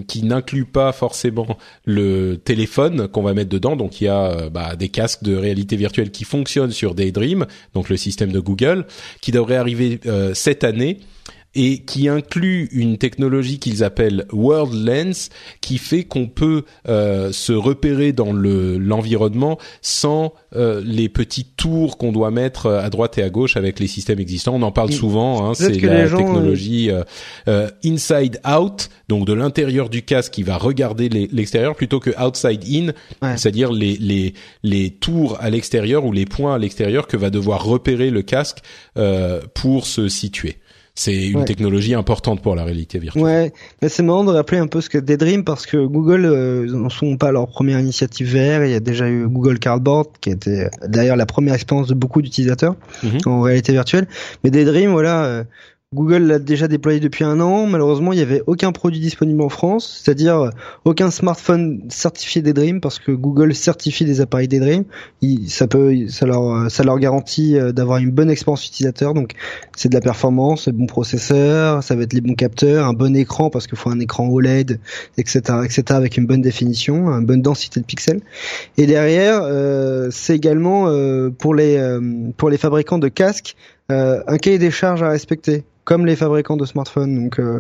qui n'incluent pas forcément le téléphone qu'on va mettre dedans. Donc il y a bah, des casques de réalité virtuelle qui fonctionnent sur Daydream, donc le système de Google, qui devrait arriver cette année et qui inclut une technologie qu'ils appellent World Lens, qui fait qu'on peut euh, se repérer dans le l'environnement sans euh, les petites tours qu'on doit mettre à droite et à gauche avec les systèmes existants. On en parle souvent. Hein, c'est la technologie euh, inside out, donc de l'intérieur du casque qui va regarder l'extérieur plutôt que outside in, c'est-à-dire les les les tours à l'extérieur ou les points à l'extérieur que va devoir repérer le casque pour se situer. C'est une technologie importante pour la réalité virtuelle. Ouais, mais c'est marrant de rappeler un peu ce que Daydream parce que Google euh, n'en sont pas leur première initiative VR. Il y a déjà eu Google Cardboard qui était d'ailleurs la première expérience de beaucoup d'utilisateurs mhm. en réalité virtuelle. Mais Daydream, voilà, euh, Google l'a déjà déployé depuis un an. Malheureusement, il n'y avait aucun produit disponible en France, c'est-à-dire euh, aucun smartphone certifié Daydream parce que Google certifie des appareils Daydream. ça peut, ça leur, euh, garantit euh, d'avoir une bonne expérience utilisateur. Donc, c'est de la performance, le bon processeur, ça va être les bons capteurs, un bon écran parce qu'il faut un écran OLED, etc., etc., avec une bonne définition, une bonne densité de pixels. Et derrière, c'est également les pour les fabricants de casques un cahier des charges à respecter comme les fabricants de smartphones. Donc, euh,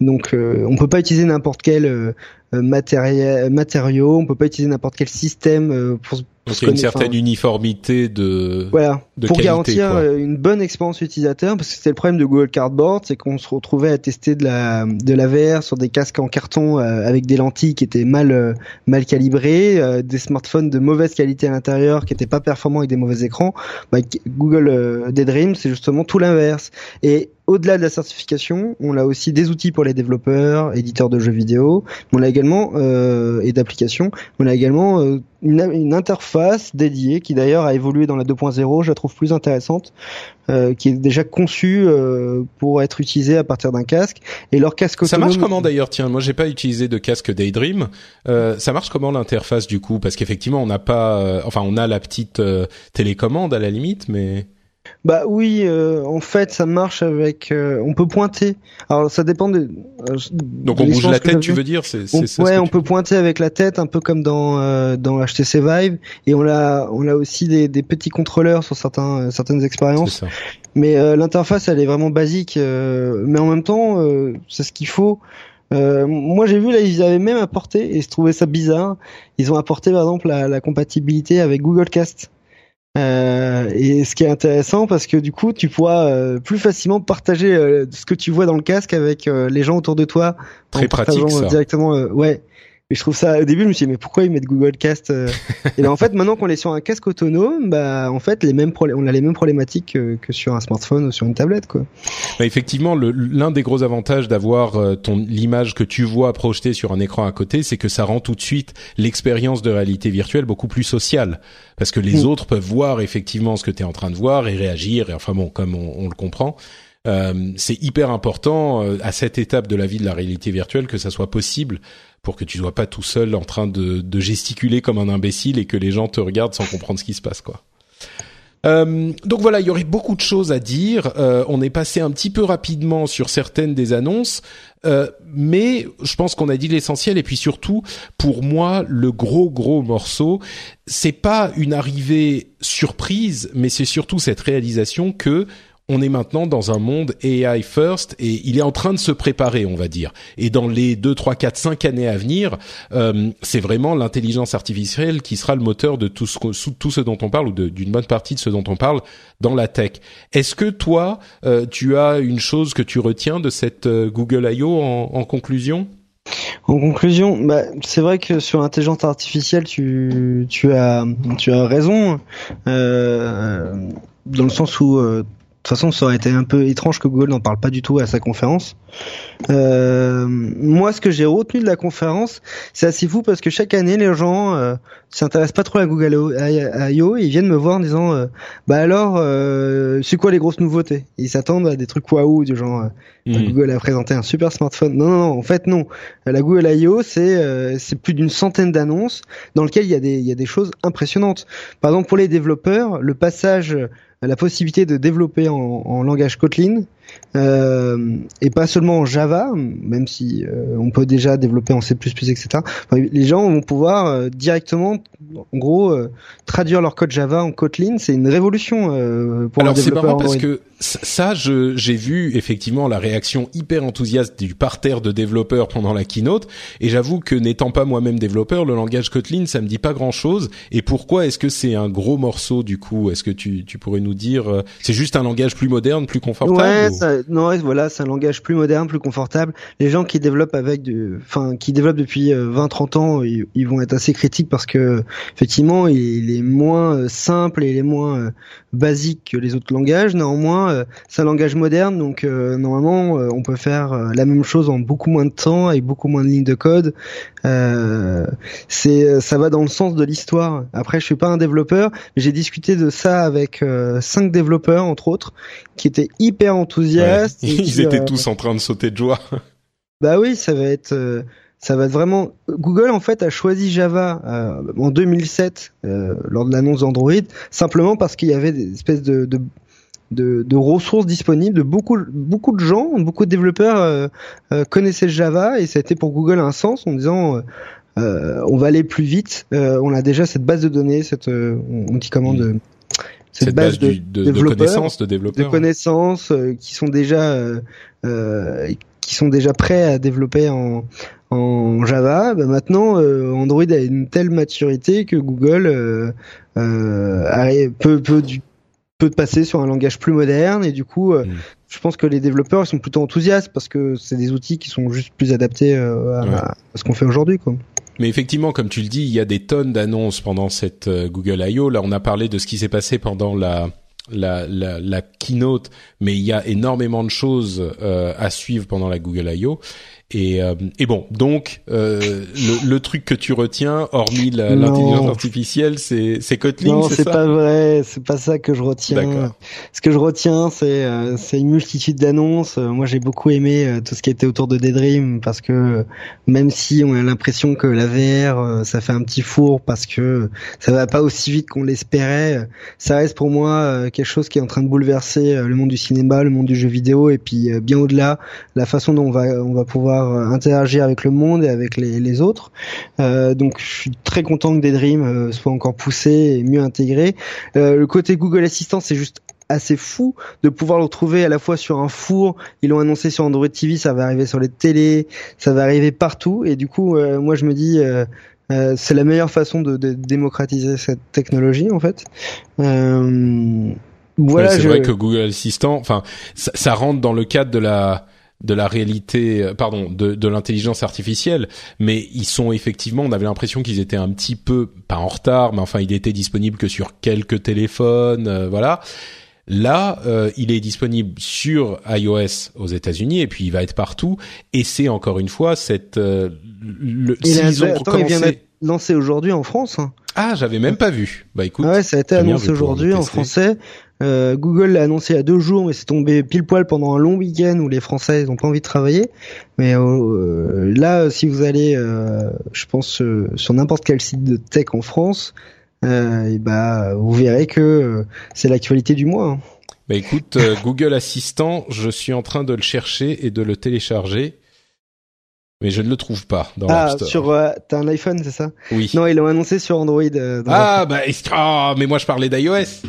donc euh, on peut pas utiliser n'importe quel euh, matériel, matériaux, on peut pas utiliser n'importe quel système pour, donc il y a une certaine uniformité de voilà. pour garantir une bonne expérience utilisateur parce que c'était le problème de Google Cardboard c'est qu'on se retrouvait à tester de la de la VR sur des casques en carton euh, avec des lentilles qui étaient mal euh, mal calibrées euh, des smartphones de mauvaise qualité à l'intérieur qui étaient pas performants avec des mauvais écrans. Bah, Google Daydream c'est justement tout l'inverse. Et au-delà de la certification, on a aussi des outils pour les développeurs, éditeurs de jeux vidéo. On a également euh, et d'applications. On a également euh, une, une, interface dédiée qui d'ailleurs a évolué dans la 2.0. Je la trouve plus intéressante, euh, qui est déjà conçue pour être utilisée à partir d'un casque. Et leur casque Ça marche comment d'ailleurs? Tiens, moi j'ai pas utilisé de casque Daydream. Ça marche comment l'interface du coup? Parce qu'effectivement on n'a pas, enfin on a la petite télécommande à la limite, mais bah oui, euh, en fait, ça marche avec. Euh, on peut pointer. Alors ça dépend de. Euh, Donc on bouge la tête, tu veux dire C'est ouais, on peut pointer avec la tête, un peu comme dans dans HTC Vive, et on a on a aussi des, des petits contrôleurs sur certains certaines expériences. Mais l'interface, elle est vraiment basique, mais en même temps, c'est ce qu'il faut. moi j'ai vu là ils avaient même apporté et je trouvais ça bizarre. Ils ont apporté par exemple la, la compatibilité avec Google Cast. Euh, et ce qui est intéressant parce que du coup tu pourras euh, plus facilement partager euh, ce que tu vois dans le casque avec les gens autour de toi très pratique ça. directement ouais et je trouve ça au début je me suis dit mais pourquoi ils mettent Google Cast euh Et ben en fait maintenant qu'on est sur un casque autonome, bah en fait les mêmes on a les mêmes problématiques que, que, sur un smartphone ou sur une tablette quoi. Bah, effectivement, l'un des gros avantages d'avoir euh, ton l'image que tu vois projetée sur un écran à côté, c'est que ça rend tout de suite l'expérience de réalité virtuelle beaucoup plus sociale parce que les mm. autres peuvent voir effectivement ce que tu es en train de voir et réagir et enfin bon comme on, on le comprend. Euh, c'est hyper important euh, à cette étape de la vie de la réalité virtuelle que ça soit possible pour que tu sois pas tout seul en train de, de, gesticuler comme un imbécile et que les gens te regardent sans comprendre ce qui se passe quoi. Euh, donc voilà, il y aurait beaucoup de choses à dire. Euh, on est passé un petit peu rapidement sur certaines des annonces, euh, mais je pense qu'on a dit l'essentiel. Et puis surtout, pour moi, le gros gros morceau, c'est pas une arrivée surprise, mais c'est surtout cette réalisation que on est maintenant dans un monde AI first et il est en train de se préparer, on va dire. Et dans les 2, 3, 4, 5 années à venir, euh, c'est vraiment l'intelligence artificielle qui sera le moteur de tout ce, dont on parle ou d'une bonne partie de ce dont on parle dans la tech. Est-ce que toi, euh, tu as une chose que tu retiens de cette euh, Google I.O. En, conclusion? En conclusion, bah, c'est vrai que sur l'intelligence artificielle, tu, as, raison. Dans le sens où toute façon, ça aurait été un peu étrange que Google n'en parle pas du tout à sa conférence. Euh, moi, ce que j'ai retenu de la conférence, c'est assez fou parce que chaque année, les gens euh, s'intéressent pas trop à Google I.O. et ils viennent me voir en disant, euh, bah alors, euh, c'est quoi les grosses nouveautés? Ils s'attendent à des trucs waouh du genre euh, mmh. Google a présenté un super smartphone. Non, non, non en fait non. La Google I.O. c'est c'est plus d'une centaine d'annonces dans lesquelles il y a des il y a des choses impressionnantes. Par exemple, pour les développeurs, le passage la possibilité de développer en, langage Kotlin euh, et pas seulement en Java, même si euh, on peut déjà développer en C++, etc. les gens vont pouvoir euh, directement, en gros, traduire leur code Java en Kotlin. C'est une révolution pour Alors c'est marrant parce que ça, j'ai vu effectivement la réaction hyper enthousiaste du parterre de développeurs pendant la keynote, et j'avoue que n'étant pas moi-même développeur, le langage Kotlin, ça me dit pas grand-chose. Et pourquoi est-ce que c'est un gros morceau du coup? Est-ce que tu, tu pourrais nous dire, c'est juste un langage plus moderne, plus confortable? Non, voilà, c'est un langage plus moderne, plus confortable. Les gens qui développent avec enfin, qui développent depuis 20-30 euh, ans, ils, vont être assez critiques parce que effectivement, il, est moins euh, simple et il est moins euh, basique que les autres langages. Néanmoins, c'est un langage moderne, donc normalement, on peut faire la même chose en beaucoup moins de temps avec beaucoup moins de lignes de code. c'est, ça va dans le sens de l'histoire. Après, je suis pas un développeur, j'ai discuté de ça avec cinq développeurs entre autres, qui étaient hyper enthousiastes. Ils étaient euh, tous en train de sauter de joie. Bah oui, ça va être euh, ça va être vraiment. Google en fait a choisi Java euh, en 2007 lors de l'annonce d'Android simplement parce qu'il y avait des espèces de, de de, ressources disponibles, de beaucoup beaucoup de gens, beaucoup de développeurs connaissaient Java et ça a été pour Google un sens en disant on va aller plus vite, on a déjà cette base de données, cette on dit comment de cette, base, de, de, de, connaissances de développeurs, de connaissances euh, qui sont déjà euh, euh, qui sont déjà prêts à développer en, en Java. Bah maintenant, euh, Android a une telle maturité que Google peut peut du, peut passer sur un langage plus moderne et du coup, mm. je pense que les développeurs ils sont plutôt enthousiastes parce que c'est des outils qui sont juste plus adaptés à, à, ce qu'on fait aujourd'hui, quoi. Mais effectivement, comme tu le dis, il y a des tonnes d'annonces pendant cette euh, Google I.O. Là, on a parlé de ce qui s'est passé pendant la, la, la, keynote, mais il y a énormément de choses euh, à suivre pendant la Google I.O. Et, euh, et bon, donc euh, le, le, truc que tu retiens, hormis l'intelligence artificielle, c'est c'est Kotlin, non, c'est pas vrai, c'est pas ça que je retiens. Ce que je retiens, c'est euh, c'est une multitude d'annonces. Moi, j'ai beaucoup aimé tout ce qui était autour de Daydream parce que même si on a l'impression que la VR, ça fait un petit four parce que ça va pas aussi vite qu'on l'espérait, ça reste pour moi quelque chose qui est en train de bouleverser le monde du cinéma, le monde du jeu vidéo et puis bien au-delà, la façon dont on va on va pouvoir euh, interagir avec le monde et avec les, autres. Euh, donc je suis très content que Daydream euh, soit encore poussé et mieux intégré. le côté Google Assistant, c'est juste assez fou de pouvoir le retrouver à la fois sur un four. Ils l'ont annoncé sur Android TV, ça va arriver sur les télés, ça va arriver partout. Et du coup, moi je me dis, c'est la meilleure façon de, démocratiser cette technologie en fait. voilà. c'est vrai que Google Assistant, enfin, ça, rentre dans le cadre de la de la réalité, euh, pardon, de, de l'intelligence artificielle, mais ils sont effectivement, on avait l'impression qu'ils étaient un petit peu, pas en retard, mais enfin, il était disponible que sur quelques téléphones, euh, voilà. Là, euh, il est disponible sur iOS aux États-Unis et puis il va être partout. Et c'est encore une fois cette. le, il, attends, il vient d'être lancé aujourd'hui en France. Hein. Ah, j'avais même pas vu. Bah écoute. Ouais, ça a été annoncé aujourd'hui en français. Euh, Google l'a annoncé il y a deux jours, mais c'est tombé pile poil pendant un long week-end où les Français n'ont pas envie de travailler. Mais euh, euh, là, si vous allez, je pense, sur n'importe quel site de tech en France, et bah, vous verrez que c'est l'actualité du mois. Hein. Bah écoute, Google Assistant, je suis en train de le chercher et de le télécharger. Mais je ne le trouve pas dans ah, sur t'as un iPhone, c'est ça? Oui. Non, ils l'ont annoncé sur Android. ah bah oh, mais moi je parlais d'iOS.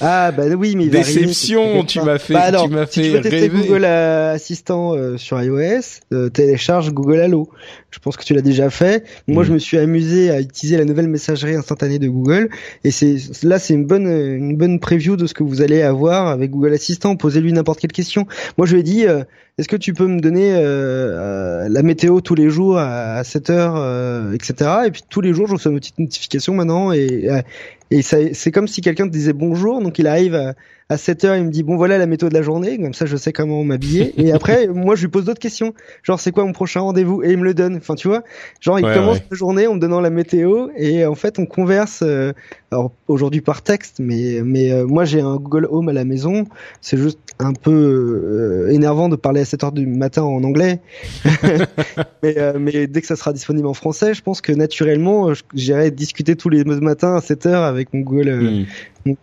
Ah bah oui, mais déception, tu m'as fait, bah tu m'as si fait tu veux tester Google Assistant euh, sur iOS, euh, télécharge Google Allo. Je pense que tu l'as déjà fait. Moi, je mm. me suis amusé à utiliser la nouvelle messagerie instantanée de Google, et c'est là, c'est une bonne une bonne preview de ce que vous allez avoir avec Google Assistant. Posez-lui n'importe quelle question. Moi, je lui ai dit, euh, est-ce que tu peux me donner la météo tous les jours à, 7 heures, etc. Et puis tous les jours, je reçois une petite notification maintenant, et et c'est comme si quelqu'un te disait bonjour, donc il arrive à, à 7 heures, il me dit bon voilà la méthode de la journée, comme ça je sais comment m'habiller. et après, moi je lui pose d'autres questions, genre c'est quoi mon prochain rendez-vous? Et il me le donne. Enfin tu vois, genre il commence la journée en me donnant la météo et en fait on converse. Euh, alors aujourd'hui par texte, mais mais euh, moi j'ai un Google Home à la maison. C'est juste un peu euh, énervant de parler à 7 heures du matin en anglais. mais mais dès que ça sera disponible en français, je pense que naturellement j'irai discuter tous les matins à 7 heures avec mon Google.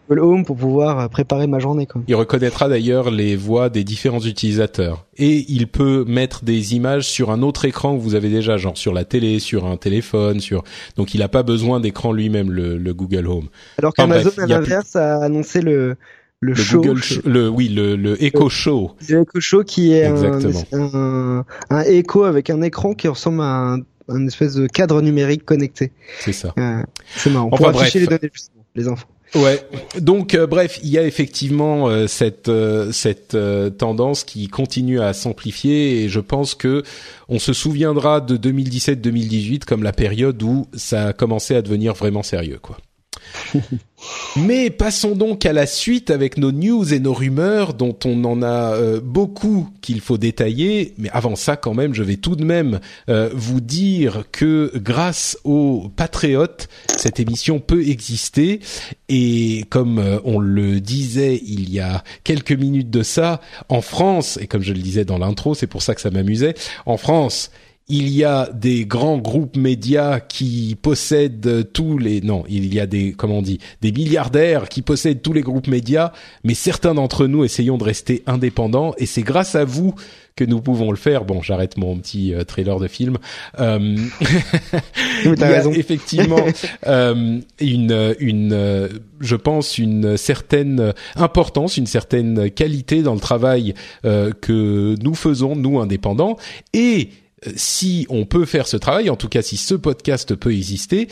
Google Home pour pouvoir euh, préparer ma journée. Quoi. Il reconnaîtra d'ailleurs les voix des différents utilisateurs et il peut mettre des images sur un autre écran que vous avez déjà, genre sur la télé, sur un téléphone, sur. Donc il n'a pas besoin d'écran lui-même le, le, Google Home. Alors qu'Amazon à l'inverse a annoncé le le, show, le oui le, le Echo Show. Le Echo Show qui est un, un, un, Echo avec un écran qui ressemble à un, espèce de cadre numérique connecté. C'est ça. Euh, c'est marrant. Enfin, Pour afficher les données justement, les enfants. Ouais. Donc euh, bref, il y a effectivement euh, cette euh, cette tendance qui continue à s'amplifier et je pense que on se souviendra de 2017-2018 comme la période où ça a commencé à devenir vraiment sérieux quoi. Mais passons donc à la suite avec nos news et nos rumeurs dont on en a euh, beaucoup qu'il faut détailler. Mais avant ça, quand même, je vais tout de même euh, vous dire que grâce aux patriotes, cette émission peut exister. Et comme euh, on le disait il y a quelques minutes de ça, en France, et comme je le disais dans l'intro, c'est pour ça que ça m'amusait, en France, il y a des grands groupes médias qui possèdent tous les non, il y a des comment on dit, des milliardaires qui possèdent tous les groupes médias, mais certains d'entre nous essayons de rester indépendants et c'est grâce à vous que nous pouvons le faire. Bon, j'arrête mon petit euh, trailer de film. Euh, il y a effectivement euh, une, une, je pense, une certaine importance, une certaine qualité dans le travail que nous faisons, nous indépendants, et si on peut faire ce travail, en tout cas si ce podcast peut exister,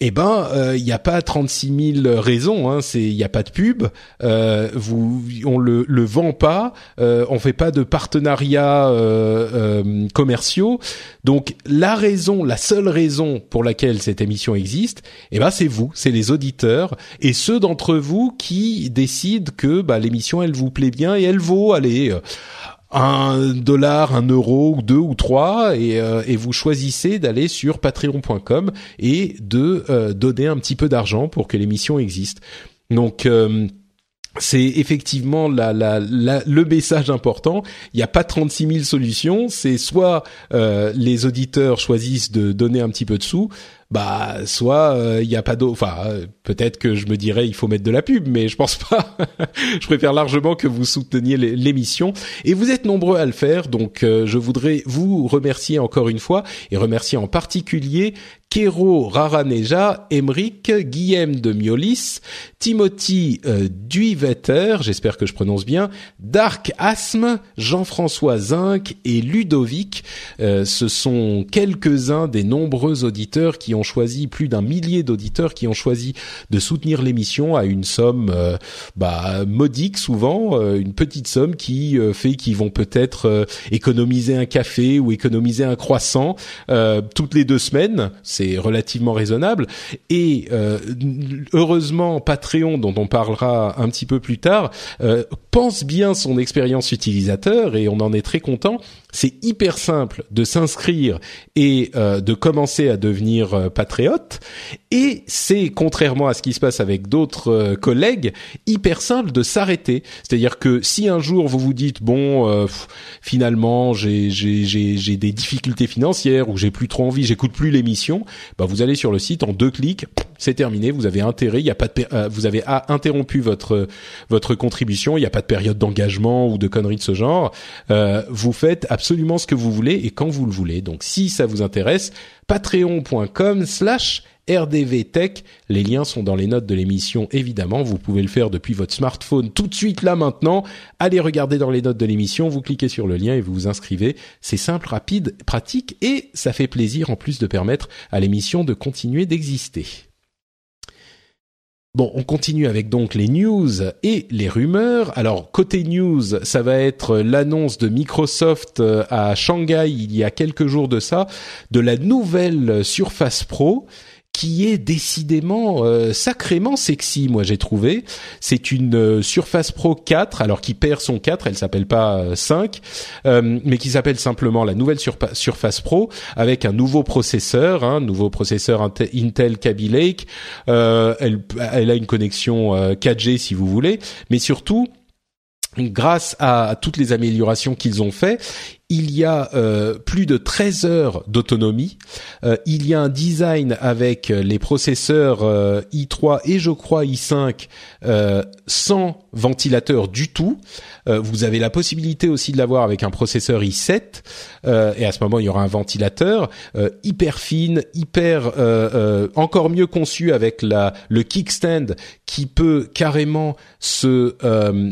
eh ben il euh, n'y a pas 36 000 raisons. Hein, c'est il n'y a pas de pub, euh, vous on le le vend pas, euh, on fait pas de partenariats euh, commerciaux. Donc la raison, la seule raison pour laquelle cette émission existe, eh ben c'est vous, c'est les auditeurs et ceux d'entre vous qui décident que bah, l'émission elle vous plaît bien et elle vaut aller un dollar, un euro deux ou trois et, euh, et vous choisissez d'aller sur patreon.com et de euh, donner un petit peu d'argent pour que l'émission existe. Donc euh, c'est effectivement le message important. Il n'y a pas 36 000 solutions. C'est soit les auditeurs choisissent de donner un petit peu de sous, bah soit euh, il n'y a pas d'eau. Enfin euh, peut-être que je me dirais il faut mettre de la pub mais je pense pas. Je préfère largement que vous souteniez l'émission. Et vous êtes nombreux à le faire donc euh, je voudrais vous remercier encore une fois et remercier en particulier Kero Raraneja, Emric, Guillaume de Miolis, Timothy euh, j'espère que je prononce bien, Dark Asthme, Jean-François Zinc et Ludovic. ce sont quelques-uns des nombreux auditeurs qui ont choisi, plus d'un millier d'auditeurs qui ont choisi de soutenir l'émission à une somme euh, bah, modique souvent, euh, une petite somme qui euh, fait qu'ils vont peut-être économiser un café ou économiser un croissant toutes les deux semaines. Relativement raisonnable. Et heureusement, Patreon, dont on parlera un petit peu plus tard, pense bien son expérience utilisateur et on en est très content c'est hyper simple de s'inscrire et euh, de commencer à devenir euh, patriote. Et c'est, contrairement à ce qui se passe avec d'autres euh, collègues, hyper simple de s'arrêter. C'est-à-dire que si un jour vous vous dites, bon, finalement, j'ai, j'ai, j'ai, des difficultés financières ou j'ai plus trop envie, j'écoute plus l'émission, bah vous allez sur le site en deux clics, c'est terminé, vous avez intérêt, y a pas de, vous avez interrompu votre votre contribution, il n'y a pas de période d'engagement ou de conneries de ce genre. vous faites absolument ce que vous voulez et quand vous le voulez. Donc si ça vous intéresse, patreon.com slash rdvtech. Les liens sont dans les notes de l'émission, évidemment. Vous pouvez le faire depuis votre smartphone tout de suite là maintenant. Allez regarder dans les notes de l'émission, vous cliquez sur le lien et vous vous inscrivez. C'est simple, rapide, pratique et ça fait plaisir en plus de permettre à l'émission de continuer d'exister. Bon, on continue avec donc les news et les rumeurs. Alors côté news, ça va être l'annonce de Microsoft euh, à Shanghai il y a quelques jours de ça de la nouvelle Surface Pro qui est décidément euh, sacrément sexy, moi j'ai trouvé. C'est une euh, Surface Pro 4, alors qui perd son 4, elle s'appelle pas 5, mais qui s'appelle simplement la nouvelle Surface Pro avec un nouveau processeur, un hein, nouveau processeur Intel Kaby Lake. elle, elle a une connexion 4G si vous voulez, mais surtout grâce à, toutes les améliorations qu'ils ont fait, il y a euh, plus de 13 heures d'autonomie. Euh, il y a un design avec les processeurs euh, i3 et je crois i5 sans ventilateur du tout. Vous avez la possibilité aussi de l'avoir avec un processeur i7 et à ce moment il y aura un ventilateur hyper fine, hyper encore mieux conçu avec la le kickstand qui peut carrément se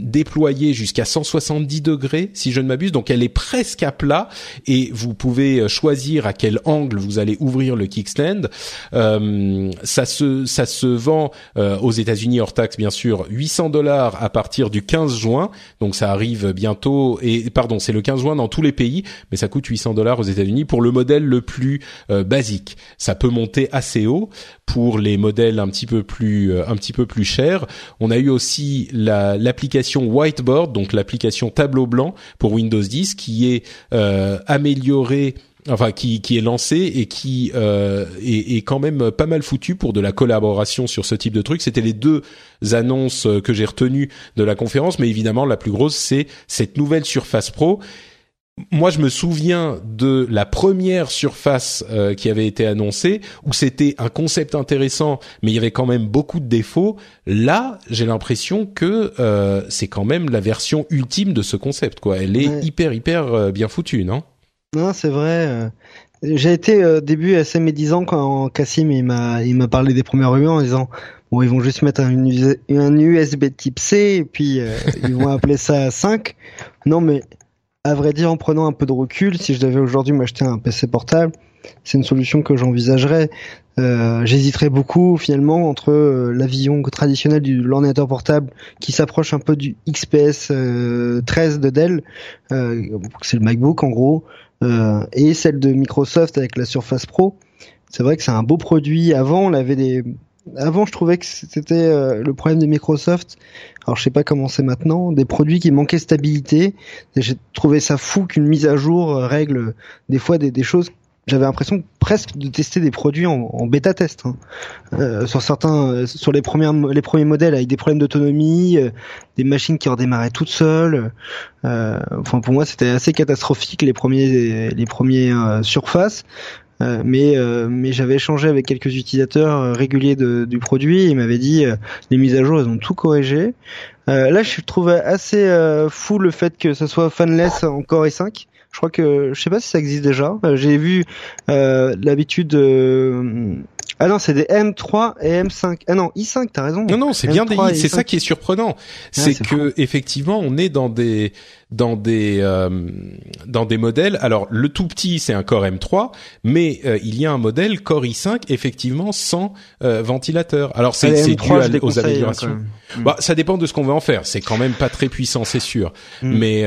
déployer jusqu'à 170 degrés si je ne m'abuse. Donc elle est presque plat et vous pouvez euh, choisir à quel angle vous allez ouvrir le kickstand. Euh, ça se ça se vend euh, aux États-Unis hors taxe bien sûr 800 dollars à partir du 15 juin. Donc arrive bientôt et pardon c'est le 15 juin dans tous les pays, mais ça coûte 800 dollars aux États-Unis pour le modèle le plus basique. Ça peut monter assez haut pour les modèles un petit peu plus un petit peu plus chers. On a eu aussi l'application Whiteboard, donc l'application tableau blanc pour Windows 10 qui est euh, amélioré enfin qui, qui est lancé et qui euh, est, est, quand même pas mal foutu pour de la collaboration sur ce type de truc. C'était les deux annonces que j'ai retenues de la conférence, mais évidemment la plus grosse c'est cette nouvelle Surface Pro moi, je me souviens de la première surface euh, qui avait été annoncée, où c'était un concept intéressant, mais il y avait quand même beaucoup de défauts. Là, j'ai l'impression que euh, c'est quand même la version ultime de ce concept. Quoi, elle est hyper hyper euh, bien foutue, non? Non, c'est vrai. J'ai été au début assez médisant quand Cassim il m'a il m'a parlé des premières rumeurs en disant bon ils vont juste mettre un, un USB Type C et puis ils vont appeler ça 5. Non mais à vrai dire, en prenant un peu de recul, si je devais aujourd'hui m'acheter un PC portable, c'est une solution que j'envisagerais. Euh, J'hésiterais beaucoup finalement entre euh, la vision traditionnelle du l'ordinateur portable qui s'approche un peu du XPS 13 euh, de Dell, euh, c'est le MacBook en gros, euh, et celle de Microsoft avec la Surface Pro. C'est vrai que c'est un beau produit. Avant, on avait des avant, je trouvais que c'était euh, le problème de Microsoft. Alors, je sais pas comment c'est maintenant. Des produits qui manquaient stabilité. J'ai trouvé ça fou qu'une mise à jour euh, règle des fois des, choses. J'avais l'impression presque de tester des produits en, bêta test. Hein. Euh, sur certains, sur les premières, les premiers modèles avec des problèmes d'autonomie, des machines qui redémarraient toutes seules. enfin, pour moi, c'était assez catastrophique les premiers, les premiers surfaces. Euh, mais euh, mais j'avais échangé avec quelques utilisateurs euh, réguliers de, du produit et ils m'avaient dit les mises à jour elles ont tout corrigé. là je trouve assez fou le fait que ce soit fanless en Core i5. Je crois que je sais pas si ça existe déjà. J'ai vu l'habitude ah non, c'est des M3 et M5. Ah non, i5, t'as raison. Non, non, c'est bien des i. C'est ça qui est surprenant. c'est que effectivement, on est dans des dans des euh, dans des modèles. Alors le tout petit, c'est un Core M3, mais euh, il y a un modèle Core i5 effectivement sans euh, ventilateur. Alors c'est c'est dû aux améliorations. Bah, ça dépend de ce qu'on veut en faire. C'est quand même pas très puissant, c'est sûr. Mm. Mais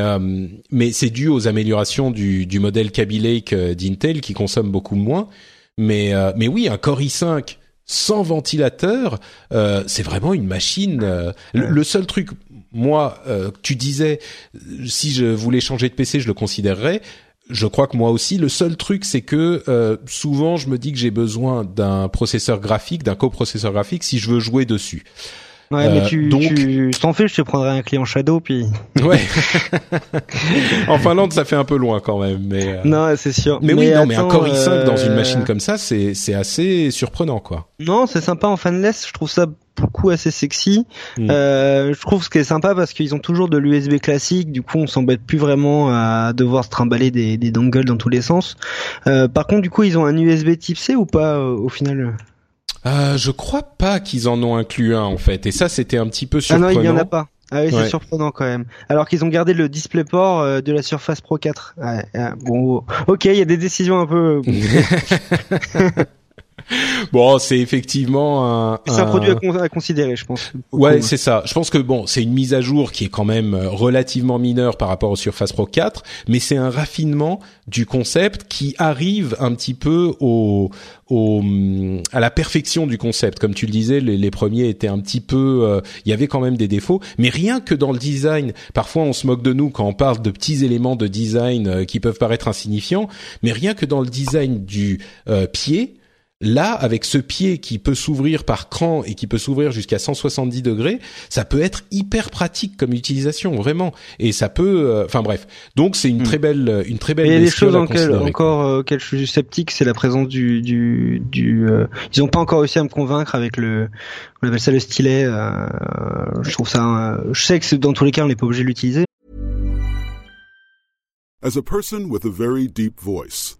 mais c'est dû aux améliorations du du modèle Kaby Lake d'Intel qui consomme beaucoup moins. Mais euh, mais oui, un Core i5 sans ventilateur, euh, c'est vraiment une machine. Euh, le, seul truc, moi, tu disais, si je voulais changer de PC, je le considérerais. Je crois que moi aussi. Le seul truc, c'est que souvent, je me dis que j'ai besoin d'un processeur graphique, d'un coprocesseur graphique, si je veux jouer dessus. Ouais, mais euh, tu, donc... tu t'en fais, je te prendrai un client Shadow, puis. Ouais. en Finlande, ça fait un peu loin quand même, mais. Euh, non, c'est sûr. Mais, oui, non, mais un Core i5 dans une euh, machine comme ça, c'est c'est assez surprenant, quoi. Non, c'est sympa en fanless. Je trouve ça beaucoup assez sexy. Mm. Euh, je trouve ce qui est sympa parce qu'ils ont toujours de l'USB classique, du coup on s'embête plus vraiment à devoir se trimballer des, des dongles dans tous les sens. Euh, par contre du coup ils ont un USB Type C ou pas au final? Euh, je crois pas qu'ils en ont inclus un en fait, et ça c'était un petit peu surprenant. Ah non, il y en a pas. Ah oui, c'est surprenant quand même. Alors qu'ils ont gardé le DisplayPort euh, de la Surface Pro 4. bon, ok, il y a des décisions un peu. bon, c'est effectivement un. C'est un, produit à, considérer, je pense. Ouais, c'est ça. Je pense que bon, c'est une mise à jour qui est quand même euh, relativement mineure par rapport au Surface Pro 4, mais c'est un raffinement du concept qui arrive un petit peu au, au à la perfection du concept. Comme tu le disais, les, les premiers étaient un petit peu, euh, il y avait quand même des défauts, mais rien que dans le design. Parfois, on se moque de nous quand on parle de petits éléments de design euh, qui peuvent paraître insignifiants, mais rien que dans le design du pied Là, avec ce pied qui peut s'ouvrir par cran et qui peut s'ouvrir jusqu'à 170 degrés, ça peut être hyper pratique comme utilisation, vraiment. Et ça peut, euh, enfin bref. Donc c'est une hmm. très belle, une très belle. Il y a des choses encore euh, auxquelles je suis sceptique, c'est la présence du, du, du. Euh, ils n'ont pas encore réussi à me convaincre avec le, on appelle ça le stylet. je trouve ça. je sais que dans tous les cas, on n'est pas obligé de l'utiliser. As a person with a very deep voice,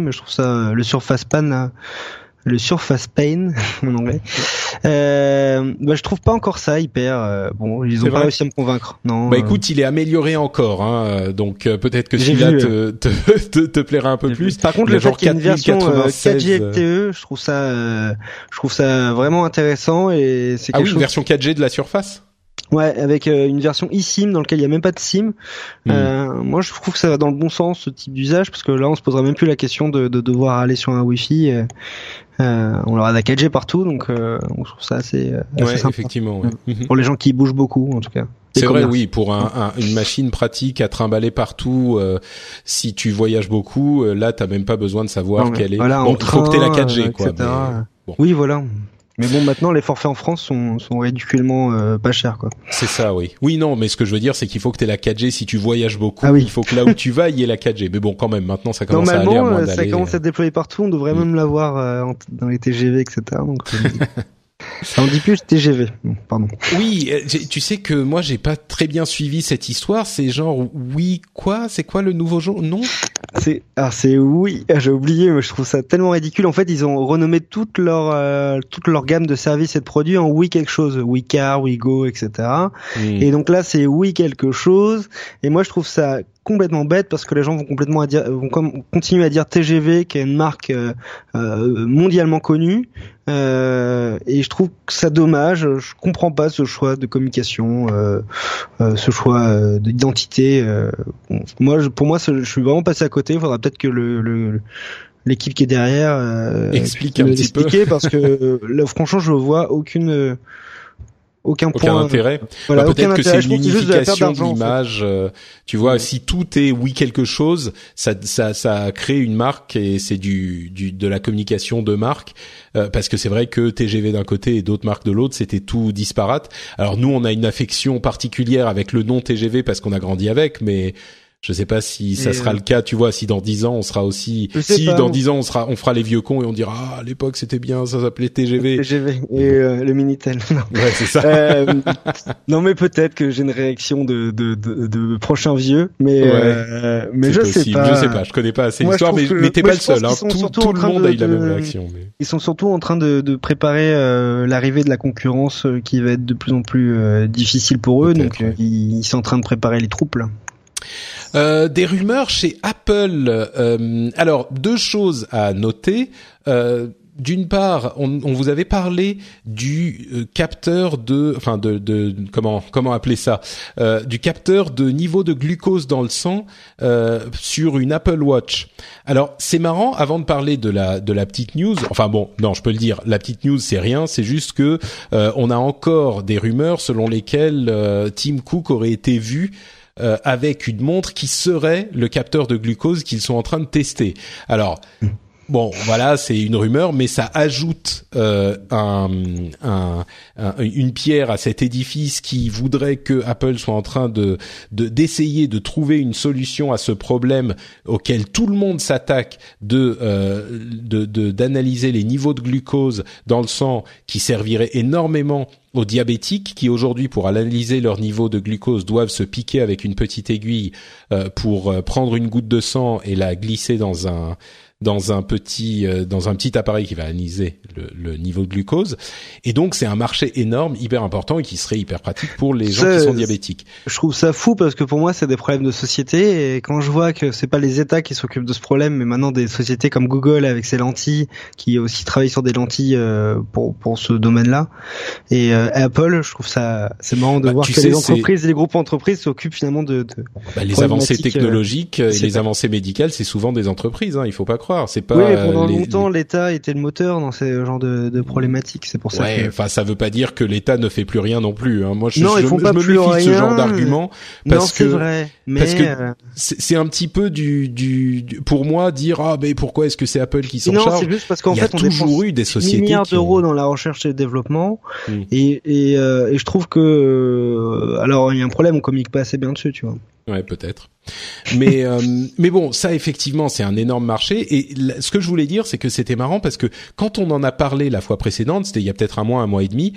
mais je trouve ça euh, le Surface Pan le Surface Pain en anglais. Euh, bah, je trouve pas encore ça hyper. Euh, bon, ils ont pas réussi à me convaincre. Non. Bah écoute, il est amélioré encore, hein, donc euh, peut-être que celui-là te, te, te, te, plaira un peu plus. Par contre, le fait qu'il y ait une version 4G LTE, je trouve ça, je trouve ça vraiment intéressant et c'est ah quelque oui, chose... une version 4G de la Surface? Ouais, avec euh, une version eSIM dans laquelle il y a même pas de SIM. Hmm. Euh, moi, je trouve que ça va dans le bon sens ce type d'usage parce que là, on se posera même plus la question de, de devoir aller sur un Wi-Fi. Euh, euh on aura la 4G partout, donc euh, on trouve ça assez, assez ouais, sympa. effectivement. Ouais. Mhm. Pour les gens qui bougent beaucoup, en tout cas. C'est vrai, oui, pour un, un, une machine pratique à trimballer partout, euh, si tu voyages beaucoup, là, t'as même pas besoin de savoir non, quelle est. Voilà, bon, il faut que t'aies la 4G, quoi. Mais, bon. Oui, voilà. Mais bon, maintenant, les forfaits en France sont, sont ridiculement euh, pas chers, quoi. C'est ça, oui. Oui, non, mais ce que je veux dire, c'est qu'il faut que tu aies la 4G si tu voyages beaucoup. Ah oui. Il faut que là où tu vas, il y ait la 4G. Mais bon, quand même, maintenant, ça commence à aller à moins ça commence à être déployé partout. On devrait Mm. même l'avoir euh, dans les TGV, etc. Donc, Ça on dit plus TGV. Pardon. Oui, euh, tu sais que moi j'ai pas très bien suivi cette histoire. C'est genre oui quoi? C'est quoi le nouveau jeu Non? C'est ah c'est oui. J'ai oublié, mais je trouve ça tellement ridicule. En fait, ils ont renommé toute leur euh, toute leur gamme de services et de produits en oui quelque chose, oui car, oui go, etc. Mm. Et donc là, c'est oui quelque chose. Et moi, je trouve ça complètement bête parce que les gens vont complètement à dire, vont continuer à dire TGV qui est une marque euh, euh, mondialement connue. Euh, et je trouve que ça dommage. Je comprends pas ce choix de communication euh, euh, ce choix euh, d'identité bon, moi je, pour moi je suis vraiment passé à côté. Il faudra peut-être que le, le l'équipe qui est derrière explique un petit peu. parce que là franchement je vois aucune aucun, aucun point intérêt. Voilà, bah, peut-être que c'est une unification d'argent, en fait. euh, tu vois, si tout est oui quelque chose, ça, ça, ça crée une marque et c'est du, du, de la communication de marque. Euh, parce que c'est vrai que TGV d'un côté et d'autres marques de l'autre, c'était tout disparate. Alors nous, on a une affection particulière avec le nom TGV parce qu'on a grandi avec, mais Je sais pas si ça Et, sera euh, le cas, tu vois, si dans dix ans on sera aussi, sais si pas, dans on- dix ans on sera, on fera les vieux cons et on dira ah à l'époque c'était bien, ça s'appelait TGV. TGV et euh, le Minitel. Non. Ouais, c'est ça. Euh, non mais peut-être que j'ai une réaction de de, de, de prochain vieux, mais Ouais. mais je sais possible, pas. Je sais pas, je connais pas assez l'histoire, mais, mais t'es pas le seul. Hein. Tout, le monde de- a eu la même réaction. Mais... Ils sont surtout en train de, de préparer l'arrivée de la concurrence qui va être de plus en plus difficile pour eux, donc ouais. ils, ils sont en train de préparer les troupes là. Euh, des rumeurs chez Apple. Euh, alors, deux choses à noter. Euh, d'une part, on, on vous avait parlé du euh, capteur de, enfin de, de comment comment appeler ça, euh, du capteur de niveau de glucose dans le sang sur une Apple Watch. Alors c'est marrant. Avant de parler de la de la petite news, enfin bon, non, je peux le dire. La petite news, c'est rien. C'est juste que on a encore des rumeurs selon lesquelles Tim Cook aurait été vu euh, avec une montre qui serait le capteur de glucose qu'ils sont en train de tester. Alors. Bon, voilà, c'est une rumeur, mais ça ajoute euh, un, un- un- une pierre à cet édifice qui voudrait que Apple soit en train de de- d'essayer de, trouver une solution à ce problème auquel tout le monde s'attaque de euh, de- d'analyser les niveaux de glucose dans le sang, qui servirait énormément aux diabétiques qui aujourd'hui pour analyser leur niveau de glucose doivent se piquer avec une petite aiguille euh, pour prendre une goutte de sang et la glisser dans un dans un petit euh, dans un petit appareil qui va analyser le, le niveau de glucose. Et donc c'est un marché énorme hyper important et qui serait hyper pratique pour les gens qui sont diabétiques. Je trouve ça fou parce que pour moi c'est des problèmes de société. Et quand je vois que c'est pas les États qui s'occupent de ce problème mais maintenant des sociétés comme Google avec ses lentilles qui aussi travaillent sur des lentilles euh, pour pour ce domaine-là et euh, Apple je trouve ça c'est marrant de Bah, voir que sais, les entreprises et les groupes entreprises s'occupent finalement de, de... Bah, les avancées euh, technologiques et les avancées médicales c'est souvent des entreprises hein, il faut pas croire c'est pas oui mais pendant les- longtemps l'État était le moteur dans ces genres de, de problématiques c'est pour ça Ouais, que enfin ça veut pas dire que l'État ne fait plus rien non plus. Hein. Moi, je, Non, je, ils font je pas me plus méfie de ce genre d'argument non parce c'est que vrai mais parce que euh, c'est un petit peu du, du, du- pour moi dire ah mais pourquoi est-ce que c'est Apple qui s'en non charge c'est juste parce qu'en a fait on toujours dépense eu des sociétés milliards ont- d'euros dans la recherche et le développement Mm. et et, euh, et je trouve que euh, alors il y a un problème on communique pas assez bien dessus tu vois Ouais, peut-être. Mais euh, mais bon, ça effectivement, c'est un énorme marché. Et ce que je voulais dire, c'est que c'était marrant parce que quand on en a parlé la fois précédente, c'était il y a peut-être un mois, un mois et demi,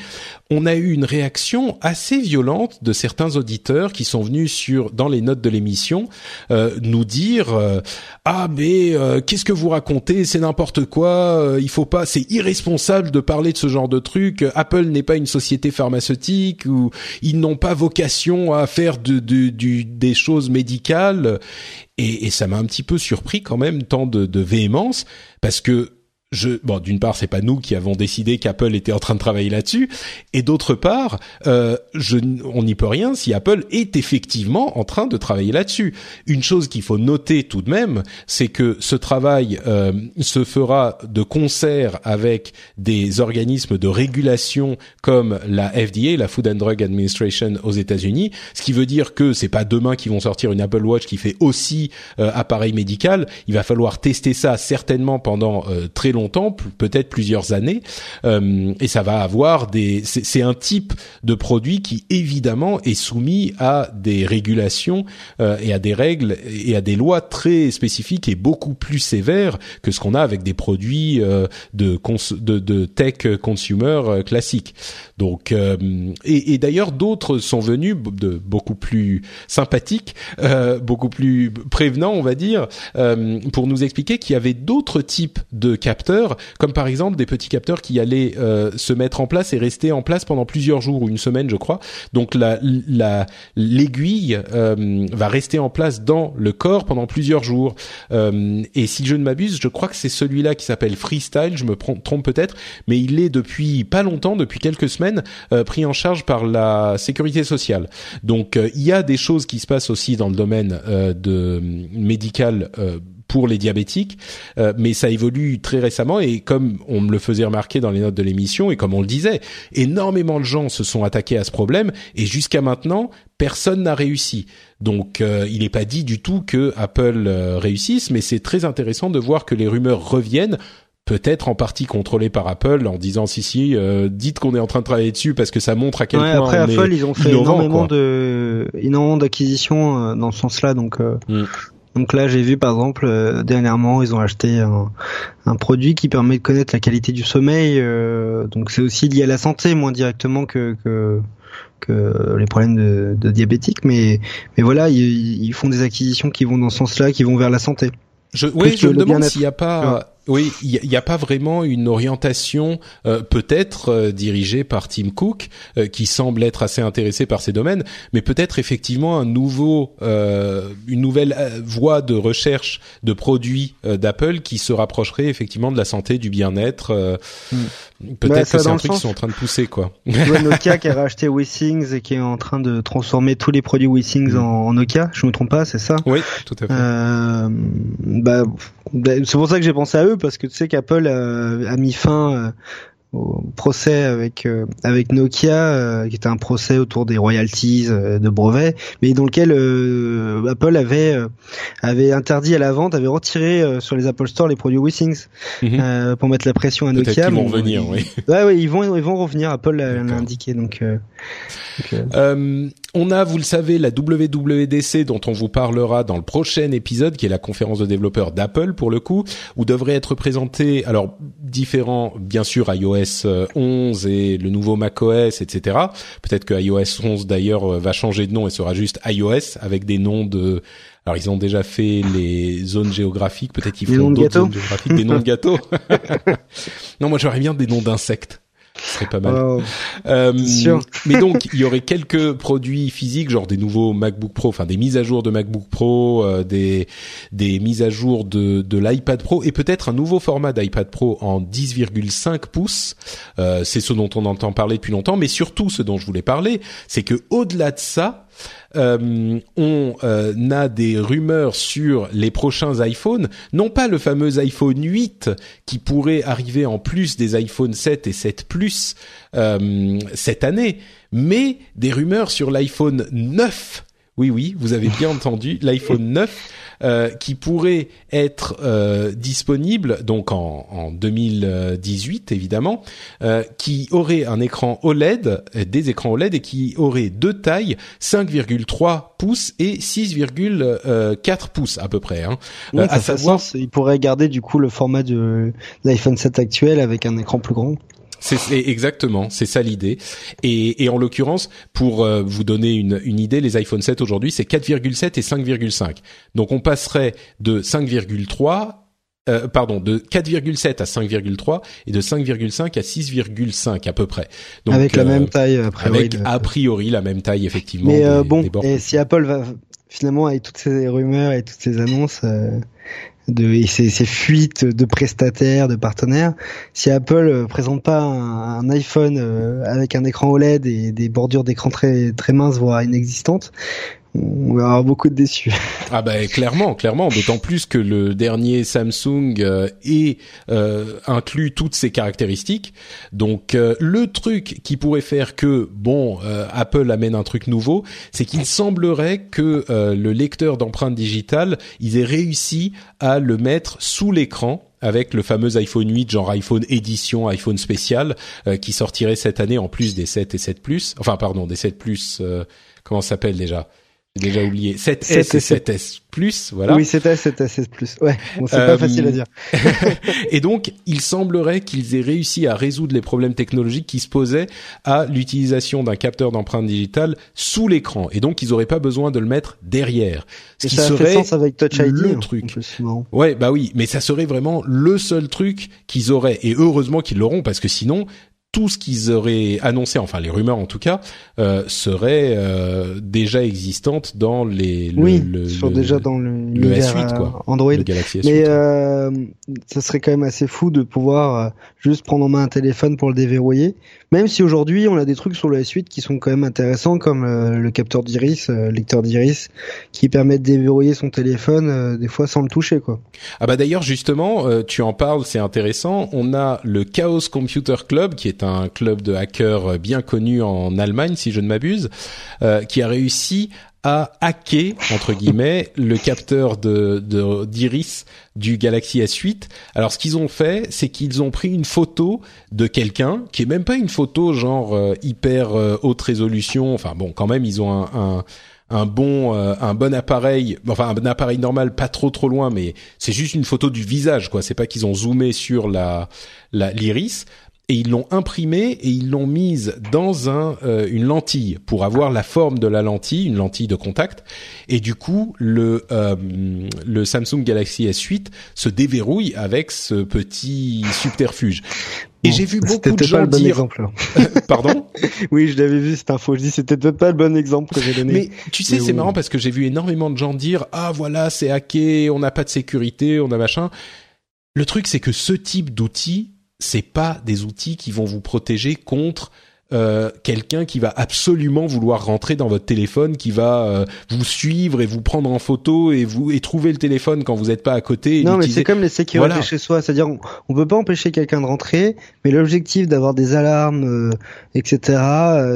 on a eu une réaction assez violente de certains auditeurs qui sont venus sur dans les notes de l'émission euh, nous dire euh, ah mais qu'est-ce que vous racontez, c'est n'importe quoi, il faut pas, c'est irresponsable de parler de ce genre de truc. Apple n'est pas une société pharmaceutique ou ils n'ont pas vocation à faire de, de- du, des choses médicales. Et, ça m'a un petit peu surpris quand même tant de véhémence parce que je, bon, d'une part, c'est pas nous qui avons décidé qu'Apple était en train de travailler là-dessus, et d'autre part, euh, je, on n'y peut rien si Apple est effectivement en train de travailler là-dessus. Une chose qu'il faut noter tout de même, c'est que ce travail euh, se fera de concert avec des organismes de régulation comme la FDA, la Food and Drug Administration aux États-Unis, ce qui veut dire que c'est pas demain qu'ils vont sortir une Apple Watch qui fait aussi euh, appareil médical. Il va falloir tester ça certainement pendant euh, très longtemps, p- peut-être plusieurs années, Euh, et ça va avoir des. C'est un type de produit qui évidemment est soumis à des régulations euh, et à des règles et à des lois très spécifiques et beaucoup plus sévères que ce qu'on a avec des produits euh, de, cons- de de tech consumer euh, classiques. Donc euh, et, et d'ailleurs d'autres sont venus de beaucoup plus sympathiques, euh, beaucoup plus prévenants, on va dire, pour nous expliquer qu'il y avait d'autres types de capteurs, comme par exemple des petits capteurs qui allaient euh, se mettre en place et rester en place pendant plusieurs jours ou une semaine, je crois. Donc la la l'aiguille euh, va rester en place dans le corps pendant plusieurs jours. Euh, et si je ne m'abuse, je crois que c'est celui-là qui s'appelle Freestyle. Je me trompe peut-être, mais il est depuis pas longtemps, depuis quelques semaines, euh, pris en charge par la sécurité sociale. Donc euh, il y a des choses qui se passent aussi dans le domaine euh, de médical. Pour les diabétiques, euh, mais ça évolue très récemment et comme on me le faisait remarquer dans les notes de l'émission et comme on le disait, énormément de gens se sont attaqués à ce problème et jusqu'à maintenant personne n'a réussi. Donc euh, il n'est pas dit du tout que Apple euh, réussisse, mais c'est très intéressant de voir que les rumeurs reviennent peut-être en partie contrôlé par Apple en disant si si euh, dites qu'on est en train de travailler dessus parce que ça montre à quel ouais, point après on Apple est ils ont fait innovant, énormément quoi. de énormément d'acquisitions euh, dans ce sens-là donc euh, Mm. Donc là j'ai vu par exemple euh, dernièrement ils ont acheté un, un produit qui permet de connaître la qualité du sommeil euh, donc c'est aussi lié à la santé moins directement que que que les problèmes de, de diabétiques mais mais voilà ils, ils font des acquisitions qui vont dans ce sens-là qui vont vers la santé. Je, oui, je me demande s'il n'y a pas, oui, il y, a- pas vraiment une orientation euh, peut-être euh, dirigée par Tim Cook, euh, qui semble être assez intéressé par ces domaines, mais peut-être effectivement un nouveau, euh, une nouvelle euh, voie de recherche de produits euh, d'Apple qui se rapprocherait effectivement de la santé, du bien-être. euh, Peut-être Bah, que c'est un truc qu'ils sont en train de pousser, quoi. Nokia qui a racheté WeSings et qui est en train de transformer tous les produits WeSings Mm. en, en Nokia je me trompe pas c'est ça? Oui, tout à fait. Bah, c'est pour ça que j'ai pensé à eux parce que tu sais qu'Apple a, a mis fin euh, au procès avec euh, avec Nokia, euh, qui était un procès autour des royalties euh, de brevets, mais dans lequel Apple avait avait interdit à la vente, avait retiré sur les Apple Store les produits WeSings Mhm. pour mettre la pression à Nokia. qu'ils vont revenir, ils- oui. Ouais, ouais, ils vont ils vont revenir. Apple l'a indiqué donc. donc, on a, vous le savez, la WWDC dont on vous parlera dans le prochain épisode, qui est la conférence de développeurs d'Apple pour le coup, où devraient être présentés, alors différents, bien sûr, iOS euh, 11 et le nouveau macOS, etc. Peut-être que iOS 11 d'ailleurs euh, va changer de nom et sera juste iOS avec des noms de alors ils ont déjà fait les zones géographiques, peut-être qu'ils Des feront d'autres zones géographiques, des noms de gâteaux. non, moi j'aurais bien des noms d'insectes. Ce serait pas mal. Euh, sûr. mais donc, il y aurait quelques produits physiques, genre des nouveaux MacBook Pro, enfin des mises à jour de MacBook Pro, euh, des des mises à jour de de l'iPad Pro et peut-être un nouveau format d'iPad Pro en 10,5 pouces. Euh, c'est ce dont on entend parler depuis longtemps, mais surtout ce dont je voulais parler, c'est que au-delà de ça, euh, on euh, a des rumeurs sur les prochains iPhones, non pas le fameux iPhone 8 qui pourrait arriver en plus des iPhone 7 et 7 Plus euh, cette année, mais des rumeurs sur l'iPhone 9. Oui, oui, vous avez bien entendu, l'iPhone 9 euh, qui pourrait être euh, disponible donc en, en 2018 évidemment, euh, qui aurait un écran OLED, des écrans OLED et qui aurait deux tailles, 5,3 pouces et 6,4 pouces à peu près. Hein. Euh, à savoir, sens. Ils pourraient garder du coup le format de l'iPhone 7 actuel avec un écran plus grand. C'est exactement, c'est ça l'idée. Et, et en l'occurrence, pour euh, vous donner une, une idée, les iPhone 7 aujourd'hui, c'est 4,7 et 5,5. Donc on passerait de 5,3 euh, pardon, de 4,7 à 5,3 et de 5,5 à 6,5 à peu près. Donc, avec la euh, même taille après. avec a priori la même taille effectivement. Mais euh, des- bon, des et si Apple va finalement avec toutes ces rumeurs et toutes ces annonces euh, de et ces, fuites de prestataires, de partenaires, si Apple euh, présente pas un, un iPhone euh, avec un écran OLED et des bordures d'écran très très minces voire inexistantes, on va avoir beaucoup de déçus. Ah bah clairement, clairement, d'autant plus que le dernier Samsung euh, est euh, inclut toutes ces caractéristiques. Donc euh, le truc qui pourrait faire que bon euh, Apple amène un truc nouveau, c'est qu'il semblerait que euh, le lecteur d'empreintes digitales, ils aient réussi à le mettre sous l'écran avec le fameux iPhone 8, genre iPhone édition, iPhone spécial, qui sortirait cette année en plus des 7 et 7 Plus. Enfin, pardon, des 7 Plus. comment s'appelle déjà? J'ai déjà oublié. 7S 7 et et 7. 7S Plus, voilà. Oui, c'était c'était c'est plus. Ouais, bon, c'est Euh, pas facile à dire. et donc, il semblerait qu'ils aient réussi à résoudre les problèmes technologiques qui se posaient à l'utilisation d'un capteur d'empreinte digitale sous l'écran. Et donc, ils n'auraient pas besoin de le mettre derrière. Ce Et qui ça a fait serait sens avec Touch ID. le truc. Ouais, bah oui, mais ça serait vraiment le seul truc qu'ils auraient. Et heureusement qu'ils l'auront, parce que sinon, tout ce qu'ils auraient annoncé, enfin les rumeurs en tout cas, euh, serait euh, déjà existante dans les le, oui, le, sur le- déjà dans le, le l'univers, S8 euh, quoi, Android. le Galaxy S8. Mais euh, ça serait quand même assez fou de pouvoir euh, juste prendre en main un téléphone pour le déverrouiller. Même si aujourd'hui on a des trucs sur le S8 qui sont quand même intéressants, comme euh, le capteur d'iris, euh, lecteur d'iris, qui permet de déverrouiller son téléphone euh, des fois sans le toucher, quoi. Ah bah d'ailleurs justement, euh, tu en parles, c'est intéressant. On a le Chaos Computer Club qui est un club de hackers bien connu en Allemagne, si je ne m'abuse, euh, qui a réussi à hacker entre guillemets le capteur de d'iris du Galaxy S8. Alors ce qu'ils ont fait, c'est qu'ils ont pris une photo de quelqu'un qui est même pas une photo genre euh, hyper euh, haute résolution. Enfin bon, quand même ils ont un, un un bon euh, un bon appareil enfin un appareil normal pas trop trop loin mais c'est juste une photo du visage quoi c'est pas qu'ils ont zoomé sur la l'iris et ils l'ont imprimée et ils l'ont mise dans un euh, une lentille pour avoir la forme de la lentille, une lentille de contact. Et du coup, le euh, le Samsung Galaxy S8 se déverrouille avec ce petit subterfuge. Et j'ai vu beaucoup de gens pas le bon dire. Exemple, Pardon Oui, je l'avais vu cette info. Je dis c'était peut-être pas le bon exemple que j'ai donné. Mais tu sais, c'est marrant parce que j'ai vu énormément de gens dire ah voilà c'est hacké, on n'a pas de sécurité, on a machin. Le truc c'est que ce type d'outil c'est pas des outils qui vont vous protéger contre euh, quelqu'un qui va absolument vouloir rentrer dans votre téléphone, qui va euh, vous suivre et vous prendre en photo et vous et trouver le téléphone quand vous n'êtes pas à côté. non, mais c'est comme les sécurités chez soi, c'est-à-dire on, on, peut pas empêcher quelqu'un de rentrer, mais l'objectif d'avoir des alarmes, euh, etc.,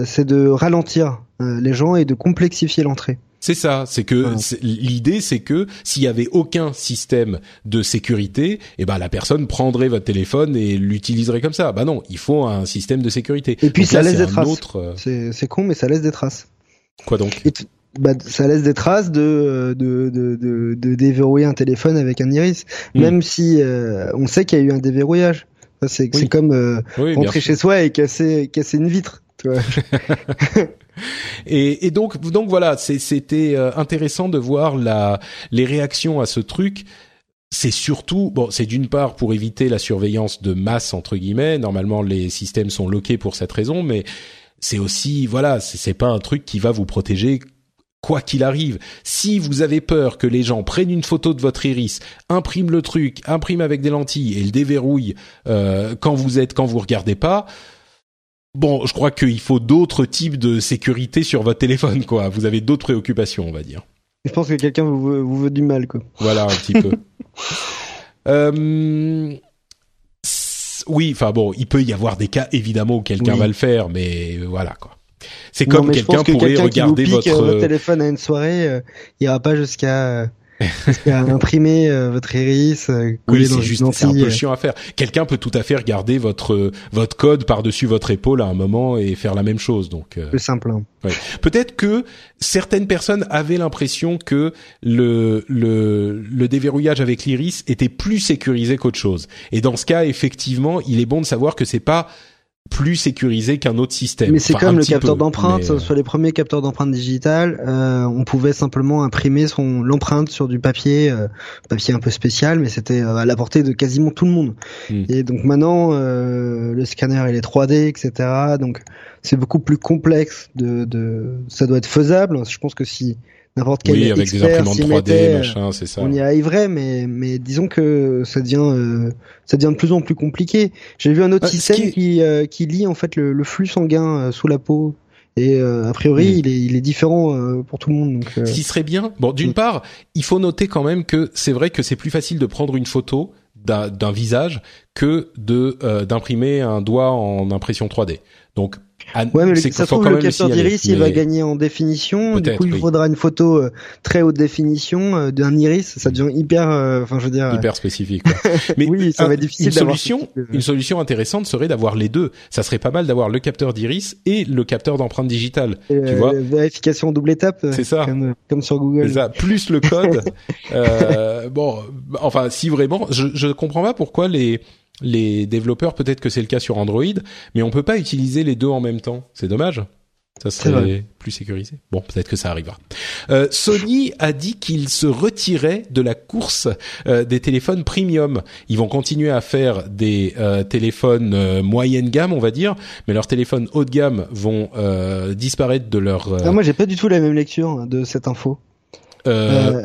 c'est de ralentir les gens et de complexifier l'entrée. C'est ça, c'est que l'idée c'est que s'il y avait aucun système de sécurité, eh ben la personne prendrait votre téléphone et l'utiliserait comme ça. Bah non, il faut un système de sécurité. Et puis ça laisse des traces. Euh, c'est con mais ça laisse des traces. Quoi donc? Bah, ça laisse des traces de de, de, de, de déverrouiller un téléphone avec un iris, hmm. même si euh, on sait qu'il y a eu un déverrouillage. C'est comme euh, rentrer chez soi et casser casser une vitre. Tu vois et, et, donc, donc voilà, c'était euh, intéressant de voir la, les réactions à ce truc. C'est surtout, bon, c'est d'une part pour éviter la surveillance de masse entre guillemets. Normalement, les systèmes sont loqués pour cette raison, mais c'est aussi, voilà, c'est pas un truc qui va vous protéger quoi qu'il arrive. Si vous avez peur que les gens prennent une photo de votre iris, impriment le truc, impriment avec des lentilles et le déverrouillent euh, quand vous êtes, quand vous regardez pas bon, je crois qu'il faut d'autres types de sécurité sur votre téléphone, quoi. Vous avez d'autres préoccupations, on va dire. Je pense que quelqu'un vous, vous, veut du mal, quoi. Voilà, un petit peu. Euh, oui, enfin bon, il peut y avoir des cas évidemment où quelqu'un va le faire, mais voilà quoi. C'est comme quelqu'un pourrait regarder votre... Euh, votre téléphone à une soirée, euh, il ira pas jusqu'à imprimer euh, votre iris, euh, oui, c'est juste, c'est un peu chiant à faire. Quelqu'un peut tout à fait regarder votre votre code par-dessus votre épaule à un moment et faire la même chose. Donc, euh, plus simple. Hein. Ouais. Peut-être que certaines personnes avaient l'impression que le le le déverrouillage avec l'iris était plus sécurisé qu'autre chose. Et dans ce cas, effectivement, il est bon de savoir que c'est pas plus sécurisé qu'un autre système. Mais c'est comme le capteur d'empreinte. Euh, sur les premiers capteurs d'empreinte digitale, euh, on pouvait simplement imprimer son l'empreinte sur du papier, euh, papier un peu spécial, mais c'était à la portée de quasiment tout le monde. Hmm. Et donc maintenant, le scanner il est 3D, etc. Donc c'est beaucoup plus complexe. De, de, ça doit être faisable. Je pense que si n'importe quel oui, avec des imprimantes 3D, machin, c'est ça. On y arriverait, mais mais disons que ça devient euh, ça devient de plus en plus compliqué. J'ai vu un autre système qui euh, qui lit en fait le, le flux sanguin euh, sous la peau. Et a priori, hmm. il, est, il est différent pour tout le monde. Donc, Ce qui serait bien. Bon, d'une hmm. part, il faut noter quand même que c'est vrai que c'est plus facile de prendre une photo d'un visage que de d'imprimer un doigt en impression 3D. Donc ah, ouais, mais ça se trouve, le capteur d'iris, il va gagner en définition. Du coup, il faudra une photo euh, très haute définition euh, d'un iris. Ça devient hyper, euh, enfin, je veux dire, hyper spécifique. mais oui, ça va être difficile. Une solution, une solution intéressante serait d'avoir les deux. Ça serait pas mal d'avoir le capteur d'iris et le capteur d'empreinte digitale. tu vois, vérification double étape. C'est ça. Comme, comme, sur Google. Ça. Plus le code. bon, enfin, si vraiment, je, je comprends pas pourquoi les les développeurs, peut-être que c'est le cas sur Android, mais on peut pas utiliser les deux en même temps. C'est dommage. Ça serait plus sécurisé. Bon, peut-être que ça arrivera. Euh, Sony a dit qu'il se retirait de la course euh, des téléphones premium. Ils vont continuer à faire des euh, téléphones euh, moyenne gamme, on va dire, mais leurs téléphones haut de gamme vont euh, disparaître de leur. Non, moi, j'ai pas du tout la même lecture hein, de cette info. bah,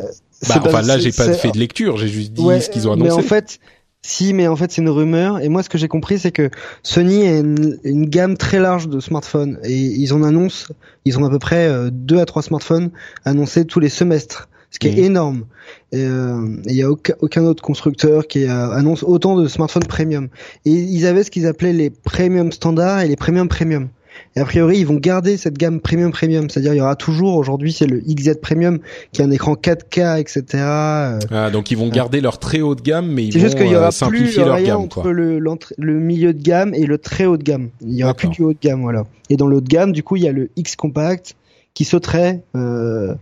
enfin, là, j'ai pas fait de lecture. J'ai juste dit ce qu'ils ont annoncé. Mais en fait, si, mais en fait c'est une rumeur. Et moi ce que j'ai compris c'est que Sony a une, gamme très large de smartphones et ils en annoncent, ils ont à peu près euh, deux à trois smartphones annoncés tous les semestres. ce qui est Mhm. énorme. Et euh, il y a aucun, aucun autre constructeur qui euh, annonce autant de smartphones premium. Et ils avaient ce qu'ils appelaient les premium standards et les premium premium. Et a priori, ils vont garder cette gamme premium premium, c'est-à-dire il y aura toujours aujourd'hui c'est le XZ premium qui a un écran 4K, etc. euh, Ah, donc ils vont garder leur très haut de gamme, mais ils c'est vont juste qu'il y euh, aura plus simplifier leur rien gamme, entre quoi. le, milieu de gamme et le très haut de gamme. Il y aura plus du haut de gamme, voilà. Et dans le haut de gamme, du coup, il y a le X compact qui sauterait, euh,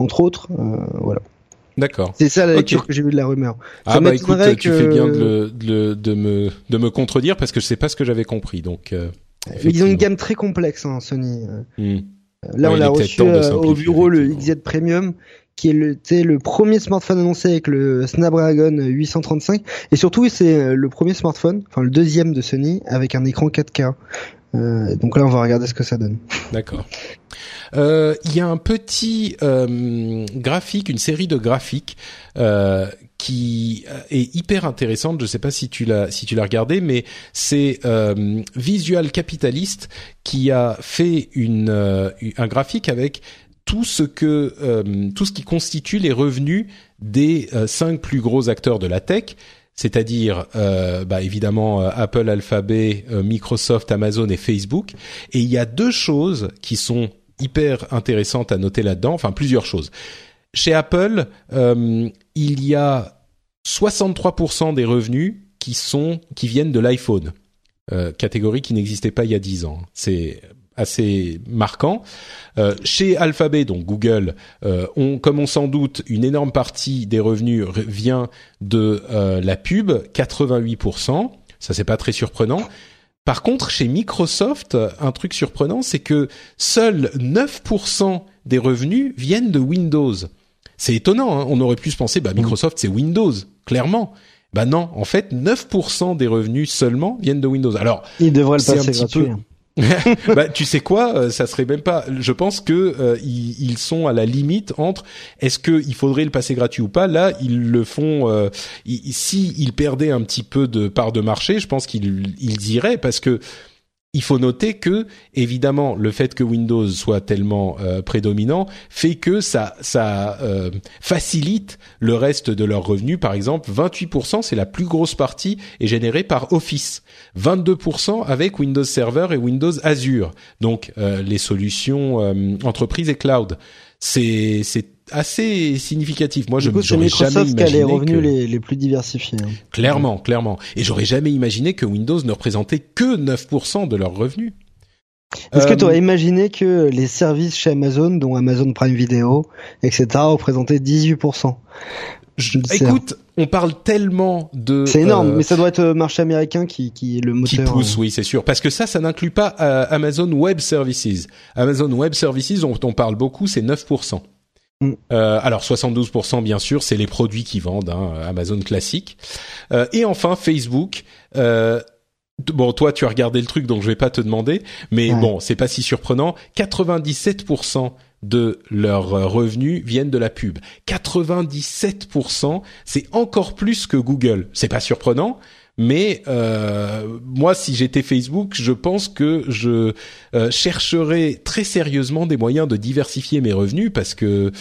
entre autres, euh, voilà. D'accord. C'est ça la lecture que j'ai vue de la rumeur. Ah Ça bah écoute, tu fais bien de, le- de, le- de me de me contredire parce que je sais pas ce que j'avais compris. Donc euh, ils ont une gamme très complexe, hein, Sony. Hmm. Là, Ouais, on peut-être reçu euh, au bureau le. XZ Premium, qui est le, premier smartphone annoncé avec le Snapdragon 835. Et surtout, c'est euh, le premier smartphone, enfin le deuxième de Sony, avec un écran 4K. Euh, donc là, on va regarder ce que ça donne. D'accord. Euh, Il y a un petit euh, graphique, une série de graphiques euh, qui est hyper intéressante. Je sais pas si tu l'as si tu l'as regardé, mais c'est euh, Visual Capitalist qui a fait une euh, un graphique avec tout ce que euh, tout ce qui constitue les revenus des euh, cinq plus gros acteurs de la tech, c'est-à-dire euh, bah, évidemment euh, Apple, Alphabet, euh, Microsoft, Amazon et Facebook. Et il y a deux choses qui sont hyper intéressantes à noter là-dedans, enfin plusieurs choses. Chez Apple, euh, il y a 63% des revenus qui sont qui viennent de l'iPhone, euh, catégorie qui n'existait pas il y a 10 ans. C'est assez marquant. Euh, chez Alphabet, donc Google, on, comme on s'en doute, une énorme partie des revenus re- vient de la pub, 88%. Ça c'est pas très surprenant. Par contre, chez Microsoft, un truc surprenant, c'est que seuls 9% des revenus viennent de Windows. C'est étonnant, hein on aurait pu se penser, bah Microsoft c'est Windows, clairement. Bah non, en fait, 9% des revenus seulement viennent de Windows. Alors, Il devrait le passer petit gratuit. peu- hein. bah, tu sais quoi, euh, ça serait même pas. Je pense que euh, ils, ils sont à la limite entre est-ce que il faudrait le passer gratuit ou pas? Là, ils le font. Euh, ils- si ils perdaient un petit peu de part de marché, je pense qu'ils ils iraient parce que il faut noter que évidemment le fait que Windows soit tellement euh, prédominant fait que ça ça euh, facilite le reste de leurs revenus. Par exemple, 28% c'est la plus grosse partie est générée par Office, 22% avec Windows Server et Windows Azure. Donc euh, les solutions euh, entreprise et cloud. C'est assez significatif. Moi, je Du c'est j'aurais jamais Microsoft qui a les imaginé revenus que- les, les plus diversifiés. hein. Clairement, clairement. Et j'aurais jamais imaginé que Windows ne représentait que 9% de leurs revenus. Est-ce que Euh, tu aurais imaginé que les services chez Amazon, dont Amazon Prime Video, etc., représentaient 18% je- écoute, on parle tellement de... C'est énorme, euh, mais ça doit être le marché américain qui, qui est le qui moteur. pousse, hein. oui, c'est sûr. Parce que ça, ça n'inclut pas euh, Amazon Web Services. Amazon Web Services, dont on parle beaucoup, c'est 9%. Mm. Euh, alors 72% bien sûr, c'est les produits qui vendent, hein, Amazon classique. Euh, et enfin Facebook. Euh, bon, toi tu as regardé le truc, donc je vais pas te demander, mais Ouais. bon, c'est pas si surprenant. 97% de leurs euh, revenus viennent de la pub. 97%, c'est encore plus que Google. C'est pas surprenant, mais euh, moi, si j'étais Facebook, je pense que je euh, chercherais très sérieusement des moyens de diversifier mes revenus parce que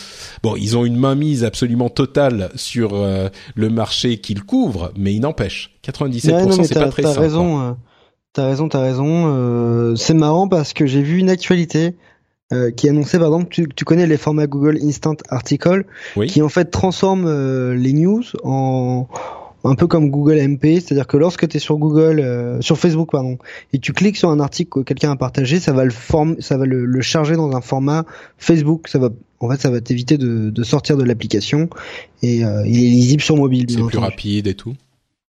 bon, ils ont une mainmise absolument totale sur euh, le marché qu'ils couvrent, mais il n'empêche, 97%, Ouais, non, mais c'est t'as pas très simple. hein. raison. euh, T'as raison, t'as raison. euh, c'est marrant parce que j'ai vu une actualité euh, qui annonçait, par exemple, tu, tu connais les formats Google Instant Article, Oui. qui en fait transforment euh, les news en un peu comme Google MP, c'est-à-dire que lorsque tu es sur Google, euh, sur Facebook pardon, et tu cliques sur un article que quelqu'un a partagé, ça va le form, ça va le, le charger dans un format Facebook. Ça va, en fait, ça va t'éviter de, de sortir de l'application et euh, il est lisible sur mobile. C'est plus entendu. rapide et tout.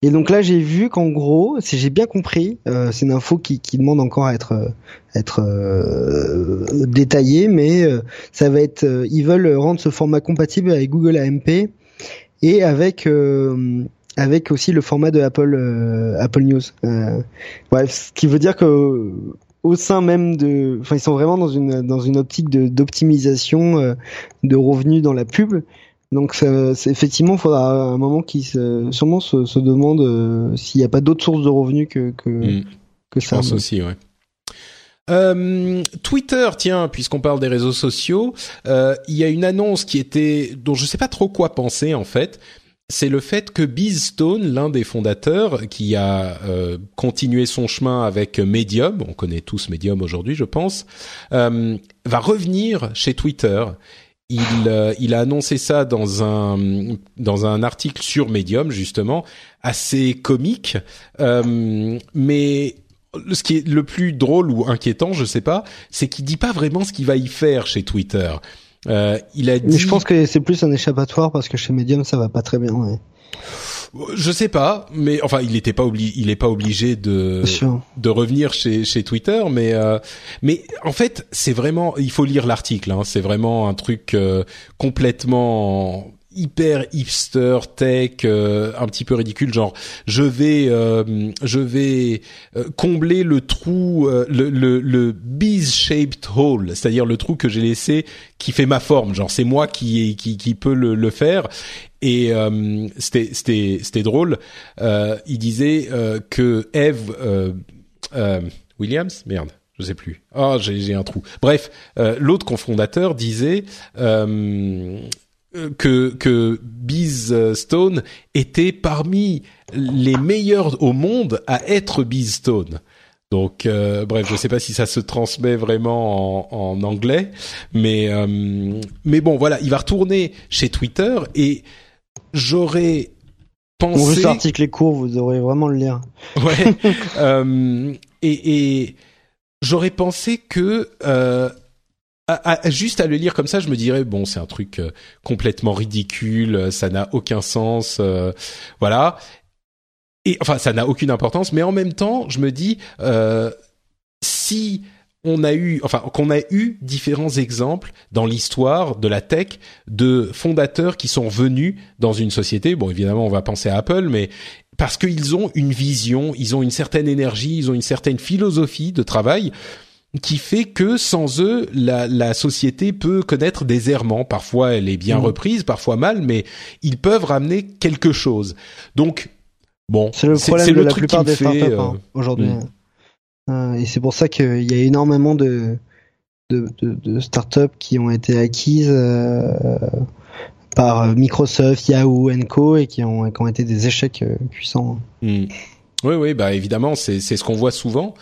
Et donc là, j'ai vu qu'en gros, si j'ai bien compris, euh, c'est une info qui, qui demande encore à être euh, être euh, détaillée, mais euh, ça va être, euh, ils veulent rendre ce format compatible avec Google AMP et avec euh, avec aussi le format de Apple euh, Apple News. Euh, ouais, ce qui veut dire que au sein même de, enfin, ils sont vraiment dans une dans une optique de d'optimisation euh, de revenus dans la pub. Donc ça- c'est effectivement, il faudra un moment qui se, sûrement se, se demande euh, s'il n'y a pas d'autres sources de revenus que que, Mm. que Je ça. pense aussi, ouais. Euh, Twitter, tiens, puisqu'on parle des réseaux sociaux, euh, il y a une annonce qui était dont je sais pas trop quoi penser en fait. C'est le fait que Biz Stone, l'un des fondateurs, qui a euh, continué son chemin avec Medium, on connaît tous Medium aujourd'hui, je pense, euh, va revenir chez Twitter. Il, euh, il a annoncé ça dans un dans un article sur Medium justement, assez comique, mais ce qui est le plus drôle ou inquiétant, je sais pas, c'est qu'il dit pas vraiment ce qu'il va y faire chez Twitter. Euh, il a dit. Mais je pense que c'est plus un échappatoire parce que chez Medium ça va pas très bien. Ouais. Je sais pas, mais enfin, il était pas obligé, il est pas obligé de de revenir chez chez Twitter, mais euh, mais en fait, c'est vraiment, il faut lire l'article. Hein, c'est vraiment un truc euh, complètement hyper hipster tech euh, un petit peu ridicule genre je vais euh, je vais euh, combler le trou le le, le bees shaped hole c'est-à-dire le trou que j'ai laissé qui fait ma forme genre c'est moi qui qui qui peut le, le faire et c'était c'était c'était drôle il disait que Eve Williams merde je sais plus. Ah, oh, j'ai un trou. Bref, l'autre cofondateur disait que que Biz Stone était parmi les meilleurs au monde à être Biz Stone. Donc, euh, bref, je sais pas si ça se transmet vraiment en, en anglais, mais euh, mais bon, voilà, il va retourner chez Twitter et j'aurais pensé. Bon, juste l'article est court, vous aurez vraiment le lire. Ouais. euh, et, et j'aurais pensé que euh, à, juste à le lire comme ça, je me dirais bon, c'est un truc euh, complètement ridicule, euh, ça n'a aucun sens, euh, voilà. Et enfin, ça n'a aucune importance, mais en même temps, je me dis si on a eu, enfin, qu'on a eu différents exemples dans l'histoire de la tech de fondateurs qui sont venus dans une société. Bon, évidemment, on va penser à Apple, mais parce qu'ils ont une vision, ils ont une certaine énergie, ils ont une certaine philosophie de travail qui fait que sans eux, la, la, société peut connaître des errements. Parfois, elle est bien mmh. reprise, parfois mal, mais ils peuvent ramener quelque chose. Donc, bon, c'est le problème de la plupart des startups euh... hein, aujourd'hui. Mmh. Euh, et c'est pour ça qu'il y a énormément de, de, de, de, startups qui ont été acquises euh, par Microsoft, Yahoo, Co et qui ont, qui ont été des échecs puissants. Mmh. Oui, oui, bah évidemment, c'est ce qu'on voit souvent.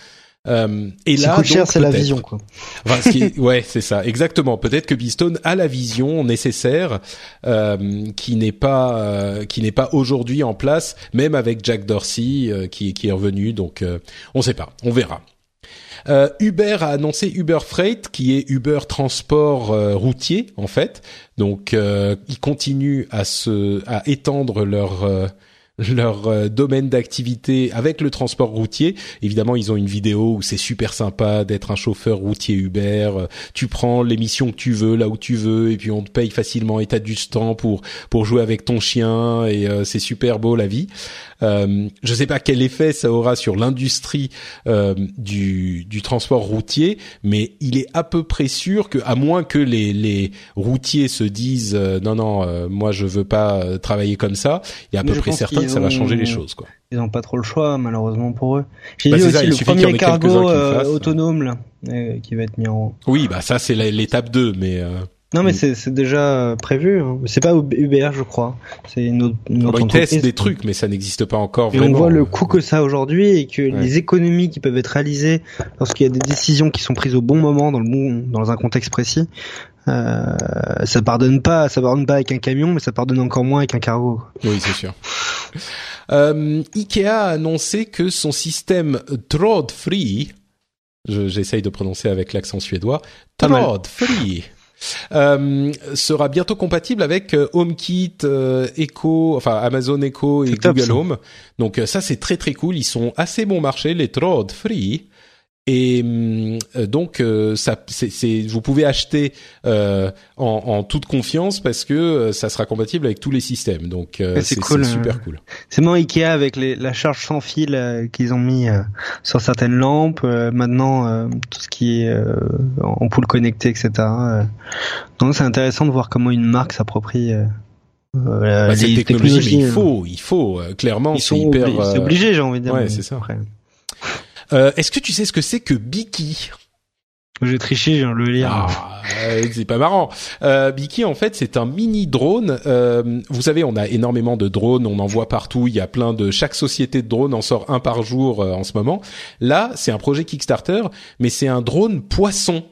Euh, et là, coûte cher, c'est la vision, quoi. Enfin, qui, ouais, c'est ça, exactement. Peut-être que Beastone a la vision nécessaire euh, qui n'est pas euh, qui n'est pas aujourd'hui en place, même avec Jack Dorsey euh, qui qui est revenu. Donc, euh, on ne sait pas, on verra. Uber a annoncé Uber Freight, qui est Uber transport routier en fait. Donc, ils continuent à se à étendre leur leur euh, domaine d'activité avec le transport routier. Évidemment, ils ont une vidéo où c'est super sympa d'être un chauffeur routier Uber. Euh, tu prends l'émission que tu veux là où tu veux et puis on te paye facilement et t'as du temps pour pour jouer avec ton chien et euh, c'est super beau la vie. Euh, je sais pas quel effet ça aura sur l'industrie euh, du, du transport routier, mais il est à peu près sûr que, à moins que les, les routiers se disent euh, non non, euh, moi je veux pas travailler comme ça, il est à peu près certain que ça va changer les choses quoi. Ils n'ont pas trop le choix malheureusement pour eux. J'ai bah, vu aussi ça, le premier cargo autonome là, qui va être mis en. Oui bah ça c'est l'étape 2 mais. Non, mais mm. c'est déjà euh, prévu. Hein. C'est pas Uber, je crois. C'est une autre, une autre Ils testent des trucs, mais ça n'existe pas encore et vraiment. on voit le coût que ça a aujourd'hui et que les économies qui peuvent être réalisées lorsqu'il y a des décisions qui sont prises au bon moment, dans le bon, dans un contexte précis, euh, ça pardonne pas. Ça pardonne pas avec un camion, mais ça pardonne encore moins avec un cargo. Oui, c'est sûr. Euh, Ikea a annoncé que son système Tråd Free, j'essaye de prononcer avec l'accent suédois, Tråd Free euh, sera bientôt compatible avec HomeKit, euh, Echo, enfin Amazon Echo et Google Home. Donc ça c'est très très cool. Ils sont assez bon marché, les Trod Free. Et euh, donc euh, ça, c'est, vous pouvez acheter euh, en, en, toute confiance parce que euh, ça sera compatible avec tous les systèmes. Donc c'est, cool, super cool. C'est mon Ikea avec les, la charge sans fil qu'ils ont mis sur certaines lampes. maintenant tout ce qui est ampoule connectée, etc. donc c'est intéressant de voir comment une marque s'approprie. Bah, cette technologie, il faut, il faut clairement. Ils sont hyper. C'est obligé, j'ai envie de dire. Ouais, c'est ça. Après. Euh, Est-ce que tu sais ce que c'est que Biki? J'ai triché, je viens de le lire. Ah, c'est pas marrant. Euh, Biki, en fait, c'est un mini drone. Euh, vous savez, on a énormément de drones, on en voit partout. Il y a plein de chaque société de drones en sort un par jour euh, en ce moment. Là, c'est un projet Kickstarter, mais c'est un drone poisson.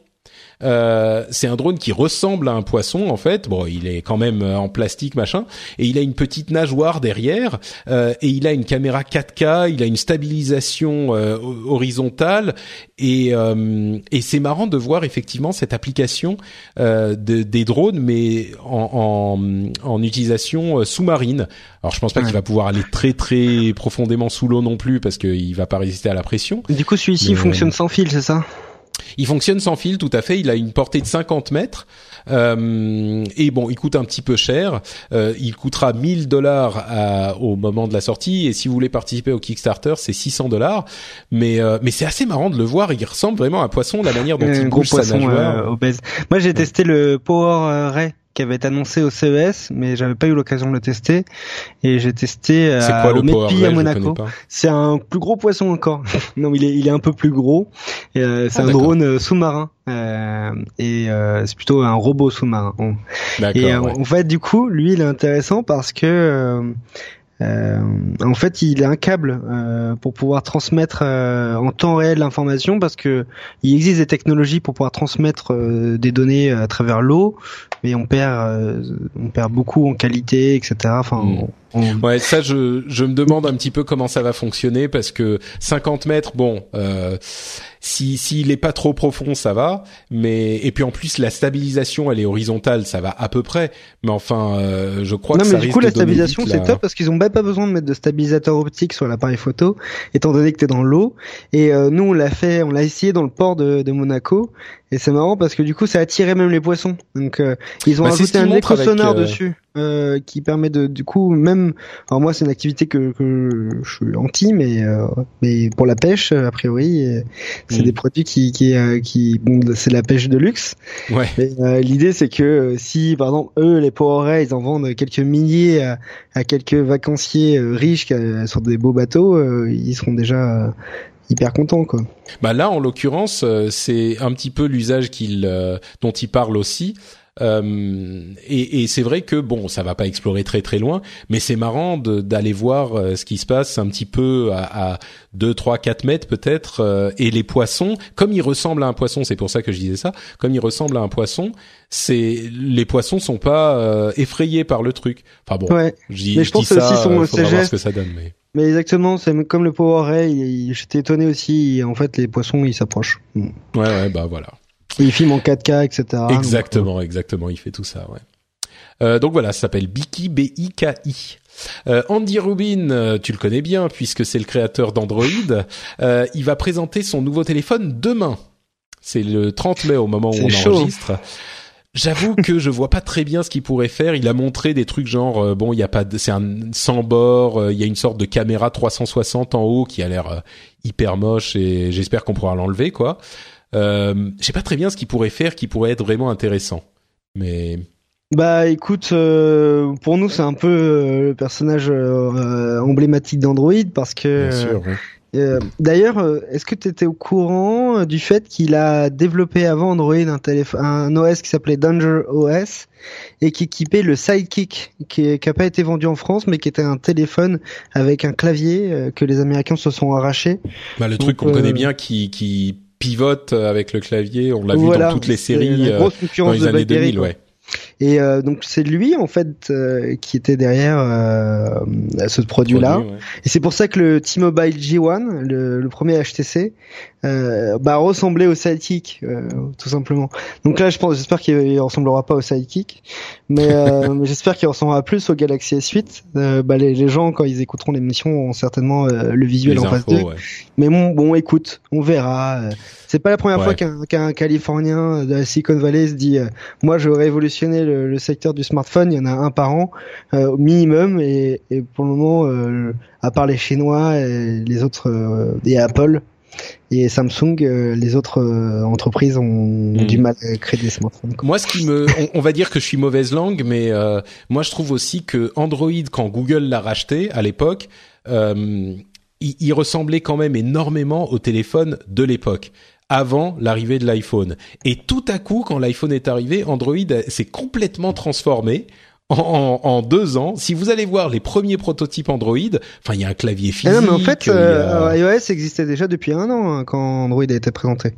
Euh, c'est un drone qui ressemble à un poisson en fait. Bon, il est quand même euh, en plastique machin, et il a une petite nageoire derrière, euh, et il a une caméra 4K, il a une stabilisation euh, horizontale, et, euh, et c'est marrant de voir effectivement cette application euh, de, des drones, mais en, en, en utilisation sous-marine. Alors je pense pas Ouais. qu'il va pouvoir aller très très profondément sous l'eau non plus parce qu'il va pas résister à la pression. Du coup, celui-ci Mais- fonctionne sans fil, c'est ça? Il fonctionne sans fil, tout à fait. Il a une portée de 50 mètres. Euh, et bon, il coûte un petit peu cher. Euh, il coûtera 1000 dollars au moment de la sortie. Et si vous voulez participer au Kickstarter, c'est 600 dollars. Mais euh, mais c'est assez marrant de le voir. Il ressemble vraiment à un poisson. La manière dont Un il bouge sa poisson nageoire. euh, obèse. Moi, j'ai testé le Power euh, Ray qui avait été annoncé au CES, mais j'avais pas eu l'occasion de le tester. Et j'ai testé euh, c'est quoi au Mepi à Monaco. C'est un plus gros poisson encore. non, il est, il est un peu plus gros. Euh, c'est Ah, un drone euh, sous-marin. Euh, et euh, c'est plutôt un robot sous-marin. Et euh, ouais. en fait, du coup, lui, il est intéressant parce que euh, euh, en fait, il a un câble euh, pour pouvoir transmettre euh, en temps réel l'information parce que il existe des technologies pour pouvoir transmettre euh, des données à travers l'eau, mais on perd, euh, on perd beaucoup en qualité, etc. Enfin, Mm. On- on- Ouais, ça je je me demande un petit peu comment ça va fonctionner parce que 50 mètres, bon, euh, si s'il est pas trop profond, ça va, mais et puis en plus la stabilisation elle est horizontale, ça va à peu près, mais enfin euh, je crois non que mais ça du risque coup la stabilisation c'est la- top parce qu'ils ont même pas besoin de mettre de stabilisateur optique sur l'appareil photo étant donné que t'es dans l'eau. Et euh, nous on l'a fait on l'a essayé dans le port de, de Monaco et c'est marrant parce que du coup ça attirait même les poissons. Donc euh, ils ont Bah, ajouté un écho sonore euh, dessus euh, qui permet de du coup même alors moi c'est une activité que, que je suis anti mais euh, mais pour la pêche a priori c'est Mm. des produits qui qui euh, qui bon c'est la pêche de luxe Ouais. euh, l'idée c'est que euh, si par exemple eux les Power Ray, ils en vendent quelques milliers à, à quelques vacanciers riches sur des beaux bateaux, euh, ils seront déjà hyper contents quoi. Bah là, en l'occurrence, euh, c'est un petit peu l'usage qu'il euh, dont il parle aussi. Euh, et, et c'est vrai que bon, ça va pas explorer très très loin, mais c'est marrant d'aller voir euh, ce qui se passe un petit peu à, à 2, 3, 4 mètres peut-être. euh, et les poissons, comme ils ressemblent à un poisson, c'est pour ça que je disais ça, comme ils ressemblent à un poisson, c'est les poissons sont pas euh, effrayés par le truc. Enfin bon, Ouais, je Mais je pense dis ça, aussi son- euh, faudra voir ce que ça donne. Mais mais exactement, c'est comme le Power Ray, j'étais étonné aussi, en fait les poissons ils s'approchent. Mm. ouais, ouais, bah voilà. Et ils filment en 4K, etc. donc, Exactement, exactement, il fait tout ça, ouais. Euh, donc voilà, ça s'appelle Biki, B-I-K-I. Euh, Andy Rubin, euh, tu le connais bien puisque c'est le créateur d'Android. Euh, il va présenter son nouveau téléphone demain. C'est le 30 mai au moment où on chaud. enregistre. J'avoue que je vois pas très bien ce qu'il pourrait faire. Il a montré des trucs genre euh, bon, il y a pas, de- c'est un sans bord. euh, Il y a une sorte de caméra 360 en haut qui a l'air euh, hyper moche et j'espère qu'on pourra l'enlever quoi. Euh, je sais pas très bien ce qu'il pourrait faire, qui pourrait être vraiment intéressant. Mais Bah écoute, euh, pour nous c'est un peu euh, le personnage euh, emblématique d'Android parce que bien sûr, ouais. Euh, D'ailleurs, est-ce que tu étais au courant du fait qu'il a développé avant Android un, téléphone, un OS qui s'appelait Danger OS et qui équipait le Sidekick, qui n'a pas été vendu en France, mais qui était un téléphone avec un clavier euh, que les Américains se sont arrachés. Bah, le truc qu'on connaît bien qui, qui pivote avec le clavier, on l'a vu dans toutes les séries euh, dans les de années BlackBerry, 2000, quoi. ouais. Et euh, donc c'est lui en fait euh, qui était derrière euh, ce produit-là. Produit, ouais. Et c'est pour ça que le T-Mobile G1, le, le premier HTC, euh, bah, ressemblait au Sidekick, euh, tout simplement. Donc là, je pense, j'espère qu'il ressemblera pas au Sidekick, mais, euh, j'espère qu'il ressemblera plus au Galaxy S8. Euh, bah, les, les gens, quand ils écouteront l'émission, auront certainement euh, le visuel Les en face d'eux. ouais. Mais bon, bon, écoute, on verra. Euh, C'est pas la première Ouais. fois qu'un qu'un Californien de la Silicon Valley se dit, euh, moi, je veux révolutionner le, le secteur du smartphone. Il y en a un par an euh, au minimum, et, et pour le moment, euh, à part les Chinois et les autres euh, et Apple et Samsung, euh, les autres euh, entreprises ont Mhm. du mal à créer des smartphones. quoi. Moi, ce qui me, on, on va dire que je suis mauvaise langue, mais euh, moi, je trouve aussi que Android, quand Google l'a racheté à l'époque, euh, il, il ressemblait quand même énormément au téléphone de l'époque. avant l'arrivée de l'iPhone. Et tout à coup, quand l'iPhone est arrivé, Android s'est complètement transformé en, en, deux ans. Si vous allez voir les premiers prototypes Android, enfin il y a un clavier physique. Ah non, mais en fait, euh, iOS existait déjà depuis un an hein, quand Android a été présenté.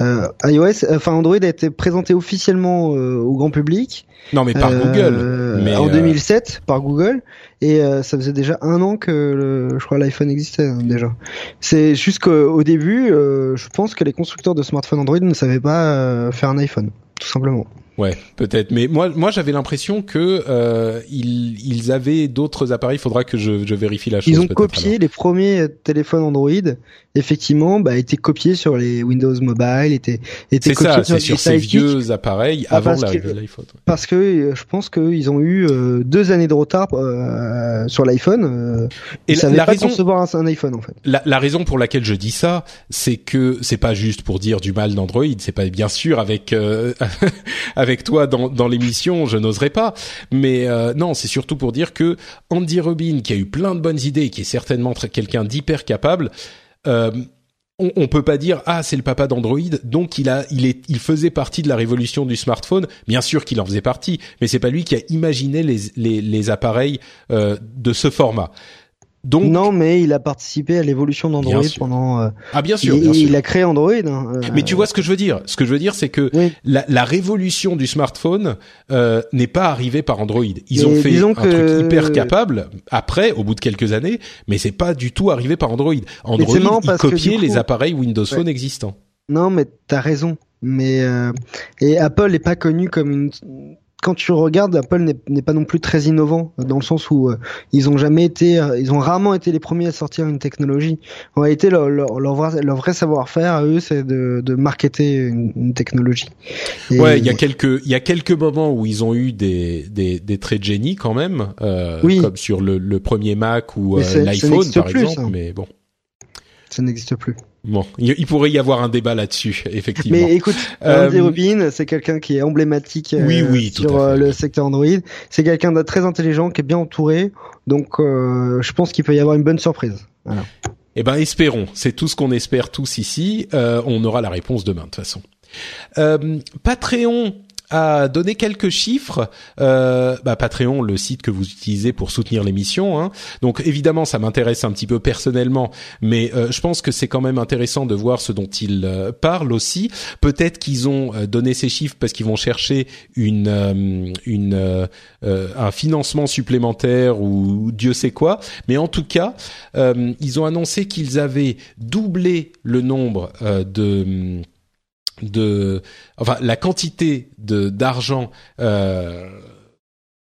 Euh, iOS, enfin Android a été présenté officiellement euh, au grand public. Non, mais par euh, Google. Mais en euh, 2007 par Google et euh, ça faisait déjà un an que le, je crois l'iPhone existait hein, déjà. C'est juste qu'au début, je pense que les constructeurs de smartphones Android ne savaient pas faire un iPhone, tout simplement. Ouais, peut-être. Mais moi, moi, j'avais l'impression que euh, ils, ils avaient d'autres appareils. Il faudra que je, je vérifie la chose. Ils ont copié alors. les premiers téléphones Android. Effectivement, bah, étaient copiés sur les Windows Mobile, étaient étaient copiés ça, sur c'est sur ces vieux appareils Ah, avant l'arrivée de l'iPhone. ouais. parce que euh, je pense qu'ils ont eu euh, deux années de retard euh, sur l'iPhone. Euh, Et ils la, savaient la pas raison, concevoir un, un iPhone en fait. la, la raison pour laquelle je dis ça, c'est que c'est pas juste pour dire du mal d'Android. C'est pas bien sûr avec euh, avec toi dans, dans l'émission, je n'oserais pas. Mais euh, non, c'est surtout pour dire que Andy Rubin, qui a eu plein de bonnes idées, qui est certainement quelqu'un d'hyper capable. Euh, on, on peut pas dire ah c'est le papa d'Android donc il a il est il faisait partie de la révolution du smartphone bien sûr qu'il en faisait partie mais c'est pas lui qui a imaginé les les, les appareils euh, de ce format donc Non, mais il a participé à l'évolution d'Android pendant. euh, ah bien sûr il, bien sûr il a créé Android. hein, euh, Mais tu vois ce que je veux dire Ce que je veux dire, c'est que Oui. la, la révolution du smartphone euh, n'est pas arrivée par Android. Ils ont fait un que- truc hyper capable après, au bout de quelques années, mais c'est pas du tout arrivé par Android. Android, marrant il copiait coup- les appareils Windows Phone existants. Non, mais t'as raison. Mais euh, et Apple n'est pas connu comme une. Quand tu regardes, Apple n'est pas non plus très innovant dans le sens où euh, ils ont jamais été, euh, ils ont rarement été les premiers à sortir une technologie. En réalité, leur, leur, leur vrai, savoir-faire à eux, c'est de, de marketer une, une technologie. Et- Ouais, il y a quelques il y a quelques moments où ils ont eu des des, des traits de génie quand même, euh, Oui. comme sur le, le premier Mac ou l'iPhone par plus, exemple. ça. Mais bon, ça n'existe plus. Bon, il, pourrait y avoir un débat là-dessus, effectivement. Mais écoute, Euh, Andy Rubin, c'est quelqu'un qui est emblématique euh, Oui, sur euh, le secteur Android. C'est quelqu'un de très intelligent, qui est bien entouré. Donc, euh, je pense qu'il peut y avoir une bonne surprise. Voilà. Eh ben, espérons. C'est tout ce qu'on espère tous ici. Euh, on aura la réponse demain, de toute façon. Euh, Patreon a donné quelques chiffres. Euh, bah, Patreon, le site que vous utilisez pour soutenir l'émission. Hein. Donc, évidemment, ça m'intéresse un petit peu personnellement, mais euh, je pense que c'est quand même intéressant de voir ce dont ils euh, parlent aussi. Peut-être qu'ils ont euh, donné ces chiffres parce qu'ils vont chercher une, euh, une, euh, un financement supplémentaire ou Dieu sait quoi. Mais en tout cas, ils ont annoncé qu'ils avaient doublé le nombre de de enfin la quantité de d'argent euh,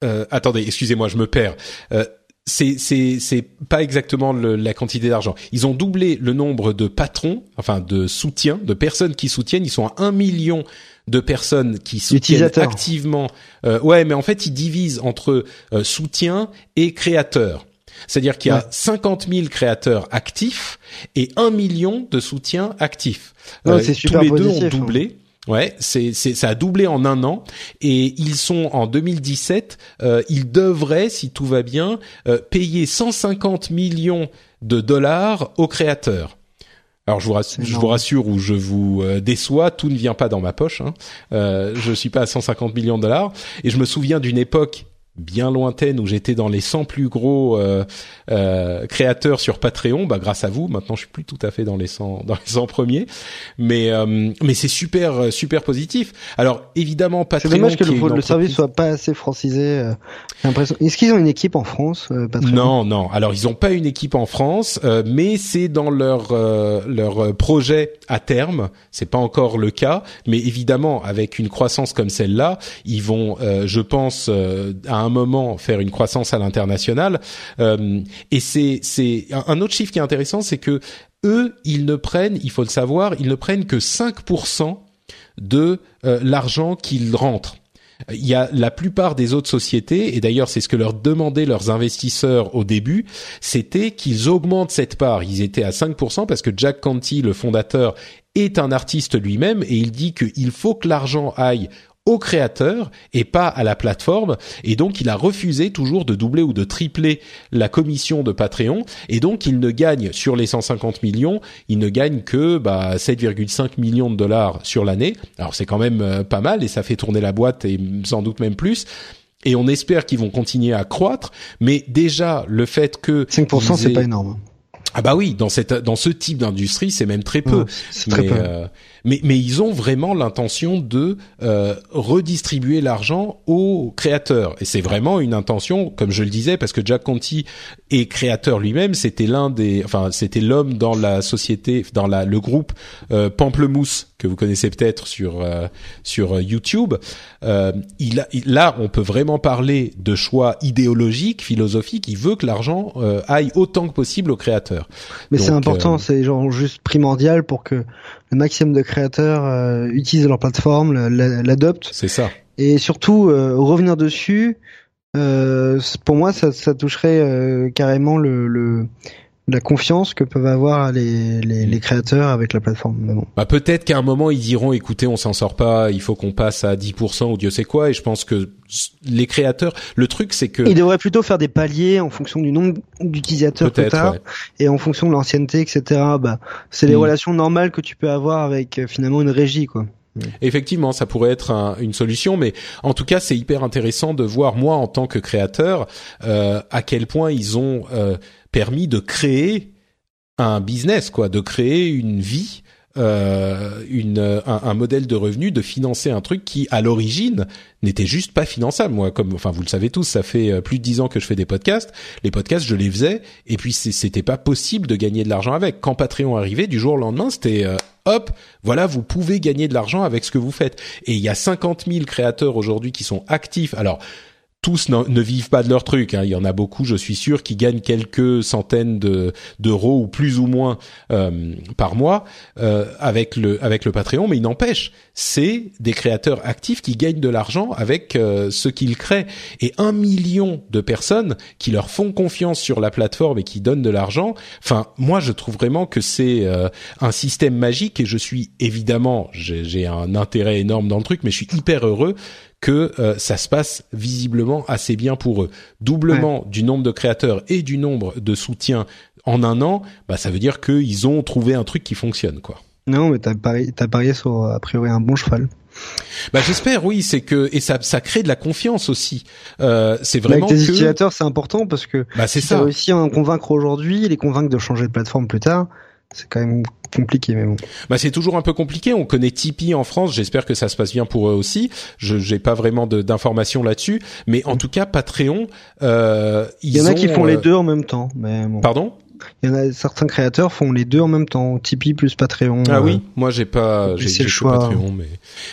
euh, attendez excusez-moi je me perds euh, c'est c'est c'est pas exactement le- la quantité d'argent. Ils ont doublé le nombre de patrons, enfin de soutiens, de personnes qui soutiennent. Ils sont à un million de personnes qui soutiennent activement. Euh, ouais, mais en fait ils divisent entre euh, soutien et créateurs. C'est-à-dire qu'il y a Ouais. 50 000 créateurs actifs et 1 million de soutiens actifs. Ouais, c'est super tous les deux ont hein. doublé. Ouais, c'est c'est ça a doublé en un an et ils sont en 2017. Euh, ils devraient, si tout va bien, euh, payer 150 millions de dollars aux créateurs. Alors je vous rassure, je vous rassure ou je vous euh, déçois, tout ne vient pas dans ma poche. Hein. Euh, je suis pas à 150 millions de dollars et je me souviens d'une époque bien lointaine où j'étais dans les 100 plus gros euh, euh, créateurs sur Patreon. Bah grâce à vous, maintenant je suis plus tout à fait dans les 100 dans les 100 premiers, mais euh, mais c'est super euh, super positif. Alors évidemment C'est Patreon dommage que le, le service entreprise- soit pas assez francisé. euh, j'ai l'impression- Est-ce qu'ils ont une équipe en France, euh, Patreon? Non, non. Alors ils ont pas une équipe en France, euh, mais c'est dans leur euh, leur projet à terme. C'est pas encore le cas, mais évidemment avec une croissance comme celle-là, ils vont, euh, je pense, euh, à un moment faire une croissance à l'international. Euh, et c'est c'est un, un autre chiffre qui est intéressant, c'est que eux, ils ne prennent, il faut le savoir, ils ne prennent que 5% de euh, l'argent qu'ils rentrent. Il y a la plupart des autres sociétés, et d'ailleurs c'est ce que leur demandaient leurs investisseurs au début, c'était qu'ils augmentent cette part. Ils étaient à 5% parce que Jack Canty, le fondateur, est un artiste lui-même, et il dit qu'il faut que l'argent aille aux créateurs et pas à la plateforme. Et donc, il a refusé toujours de doubler ou de tripler la commission de Patreon. Et donc, il ne gagne sur les 150 millions, il ne gagne que bah, 7,5 millions de dollars sur l'année. Alors, c'est quand même euh, pas mal et ça fait tourner la boîte et sans doute même plus. Et on espère qu'ils vont continuer à croître. Mais déjà, le fait que 5%, c'est pas énorme. Ah bah oui, dans cette dans ce type d'industrie, c'est même très peu. très mais, peu. euh, mais mais ils ont vraiment l'intention de euh, redistribuer l'argent aux créateurs et c'est vraiment une intention, comme je le disais, parce que Jack Conti est créateur lui-même. C'était l'un des, enfin c'était l'homme dans la société, dans la le groupe euh, Pamplemousse que vous connaissez peut-être sur euh, sur YouTube. Euh, il, a, il- là, on peut vraiment parler de choix idéologiques, philosophiques. Il veut que l'argent euh, aille autant que possible aux créateurs. Mais c'est important, euh, c'est genre juste primordial pour que le maximum de créateurs euh, utilisent leur plateforme, la- la- l'adoptent. C'est ça. Et surtout, euh, revenir dessus, pour moi, ça, ça toucherait carrément le, le, la confiance que peuvent avoir les, les, les créateurs avec la plateforme. Mais bon. Bah peut-être qu'à un moment ils diront écoutez on s'en sort pas il faut qu'on passe à 10% ou Dieu sait quoi et je pense que les créateurs le truc c'est que Ils devraient plutôt faire des paliers en fonction du nombre d'utilisateurs que ouais. et en fonction de l'ancienneté, etc. Bah, c'est les Mm. relations normales que tu peux avoir avec euh, finalement une régie, quoi. Effectivement ça pourrait être un- une solution mais en tout cas c'est hyper intéressant de voir moi en tant que créateur euh, à quel point ils ont euh, permis de créer un business quoi de créer une vie euh, une, un, un modèle de revenu, de financer un truc qui, à l'origine, n'était juste pas finançable. Moi, comme, enfin, vous le savez tous, ça fait euh, plus de dix ans que je fais des podcasts. Les podcasts, je les faisais, et puis c'était pas possible de gagner de l'argent avec. Quand Patreon arrivait, du jour au lendemain, c'était euh, hop, voilà, vous pouvez gagner de l'argent avec ce que vous faites. Et il y a 50 000 créateurs aujourd'hui qui sont actifs. Alors, tous ne vivent pas de leur truc. hein. Il y en a beaucoup, je suis sûr, qui gagnent quelques centaines de d'euros ou plus ou moins euh, par mois euh, avec le avec le Patreon. Mais il n'empêche, c'est des créateurs actifs qui gagnent de l'argent avec euh, ce qu'ils créent. Et un million de personnes qui leur font confiance sur la plateforme et qui donnent de l'argent. Enfin, moi, je trouve vraiment que c'est euh, un système magique et je suis évidemment, j'ai un intérêt énorme dans le truc, mais je suis hyper heureux que euh, ça se passe visiblement assez bien pour eux. Doublement du nombre de créateurs et du nombre de soutiens en un an, bah ça veut dire qu'ils ont trouvé un truc qui fonctionne quoi. Non, mais t'as parié, t'as parié sur a priori un bon cheval. Bah j'espère oui, c'est que et ça ça crée de la confiance aussi. Euh, c'est vraiment avec que utilisateurs, c'est important parce que bah c'est si ça. réussi à en convaincre aujourd'hui, les convaincre de changer de plateforme plus tard, c'est quand même compliqué, mais bon. Bah c'est toujours un peu compliqué. On connaît Tipeee en France. J'espère que ça se passe bien pour eux aussi. Je j'ai pas vraiment de- d'informations là-dessus, mais en tout cas Patreon, euh, ils Il y en a qui ont, font les euh, deux en même temps, mais bon. Pardon? Il y en a certains créateurs font les deux en même temps, Tipeee plus Patreon. Ah euh, oui, moi j'ai pas, j'ai le choix. Patreon, mais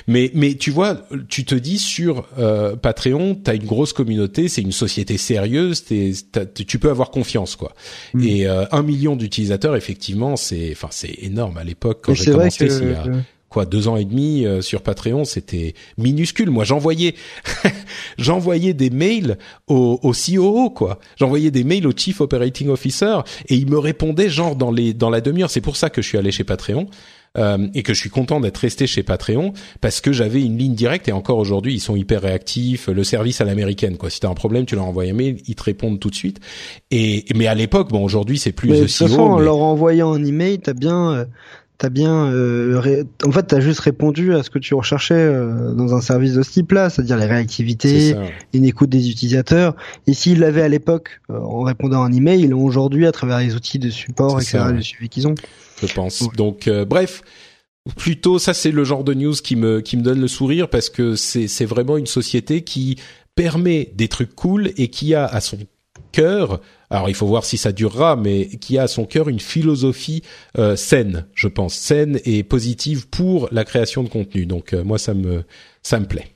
mais mais tu vois, tu te dis sur euh, Patreon, t'as une grosse communauté, c'est une société sérieuse, t'es, tu peux avoir confiance quoi. Mm. Et euh, un million d'utilisateurs, effectivement, c'est, enfin c'est énorme à l'époque quand j'ai commencé. que quoi deux ans et demi euh, sur Patreon, c'était minuscule. Moi, j'envoyais, j'envoyais des mails au, au COO, quoi. J'envoyais des mails au Chief Operating Officer et il me répondait genre dans les dans la demi-heure. C'est pour ça que je suis allé chez Patreon. euh, et que je suis content d'être resté chez Patreon parce que j'avais une ligne directe et encore aujourd'hui ils sont hyper réactifs le service à l'américaine quoi si t'as un problème tu leur envoies un mail ils te répondent tout de suite et mais à l'époque bon aujourd'hui c'est plus Mais de toute façon, en mais- leur envoyant un email, t'as bien, euh, t'as bien, euh, ré- en fait, t'as juste répondu à ce que tu recherchais euh, dans un service de ce type-là, c'est-à-dire les ça. une écoute des utilisateurs. Et s'ils l'avaient à l'époque euh, en répondant à un email, ils l'ont aujourd'hui à travers les outils de support, etc., ça, le suivi qu'ils ont. je pense. Ouais. Donc bref, plutôt ça c'est le genre de news qui me qui me donne le sourire parce que c'est c'est vraiment une société qui permet des trucs cool et qui a à son cœur, alors il faut voir si ça durera, mais qui a à son cœur une philosophie euh, saine, je pense, saine et positive pour la création de contenu. Donc euh, moi ça me ça me plaît.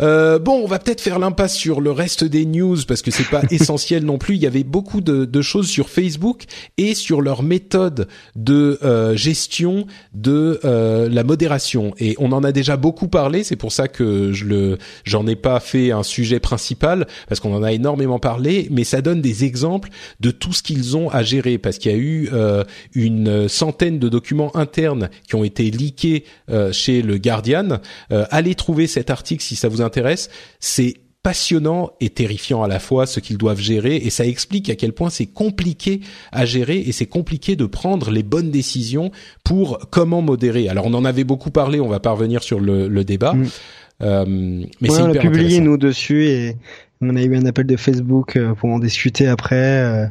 Euh, bon, on va peut-être faire l'impasse sur le reste des news parce que c'est pas essentiel non plus. Il y avait beaucoup de, de, choses sur Facebook et sur leur méthode de euh, gestion de euh, la modération. Et on en a déjà beaucoup parlé. C'est pour ça que je le, j'en ai pas fait un sujet principal parce qu'on en a énormément parlé. Mais ça donne des exemples de tout ce qu'ils ont à gérer parce qu'il y a eu euh, une centaine de documents internes qui ont été leakés chez le Guardian. allez trouver cet article si ça vous intéresse. C'est passionnant et terrifiant à la fois ce qu'ils doivent gérer et ça explique à quel point c'est compliqué à gérer et c'est compliqué de prendre les bonnes décisions pour comment modérer. Alors on en avait beaucoup parlé, on va pas revenir sur le, le débat. Mm. Euh, mais c'est on a publié nous dessus et on a eu un appel de Facebook euh, pour en discuter après.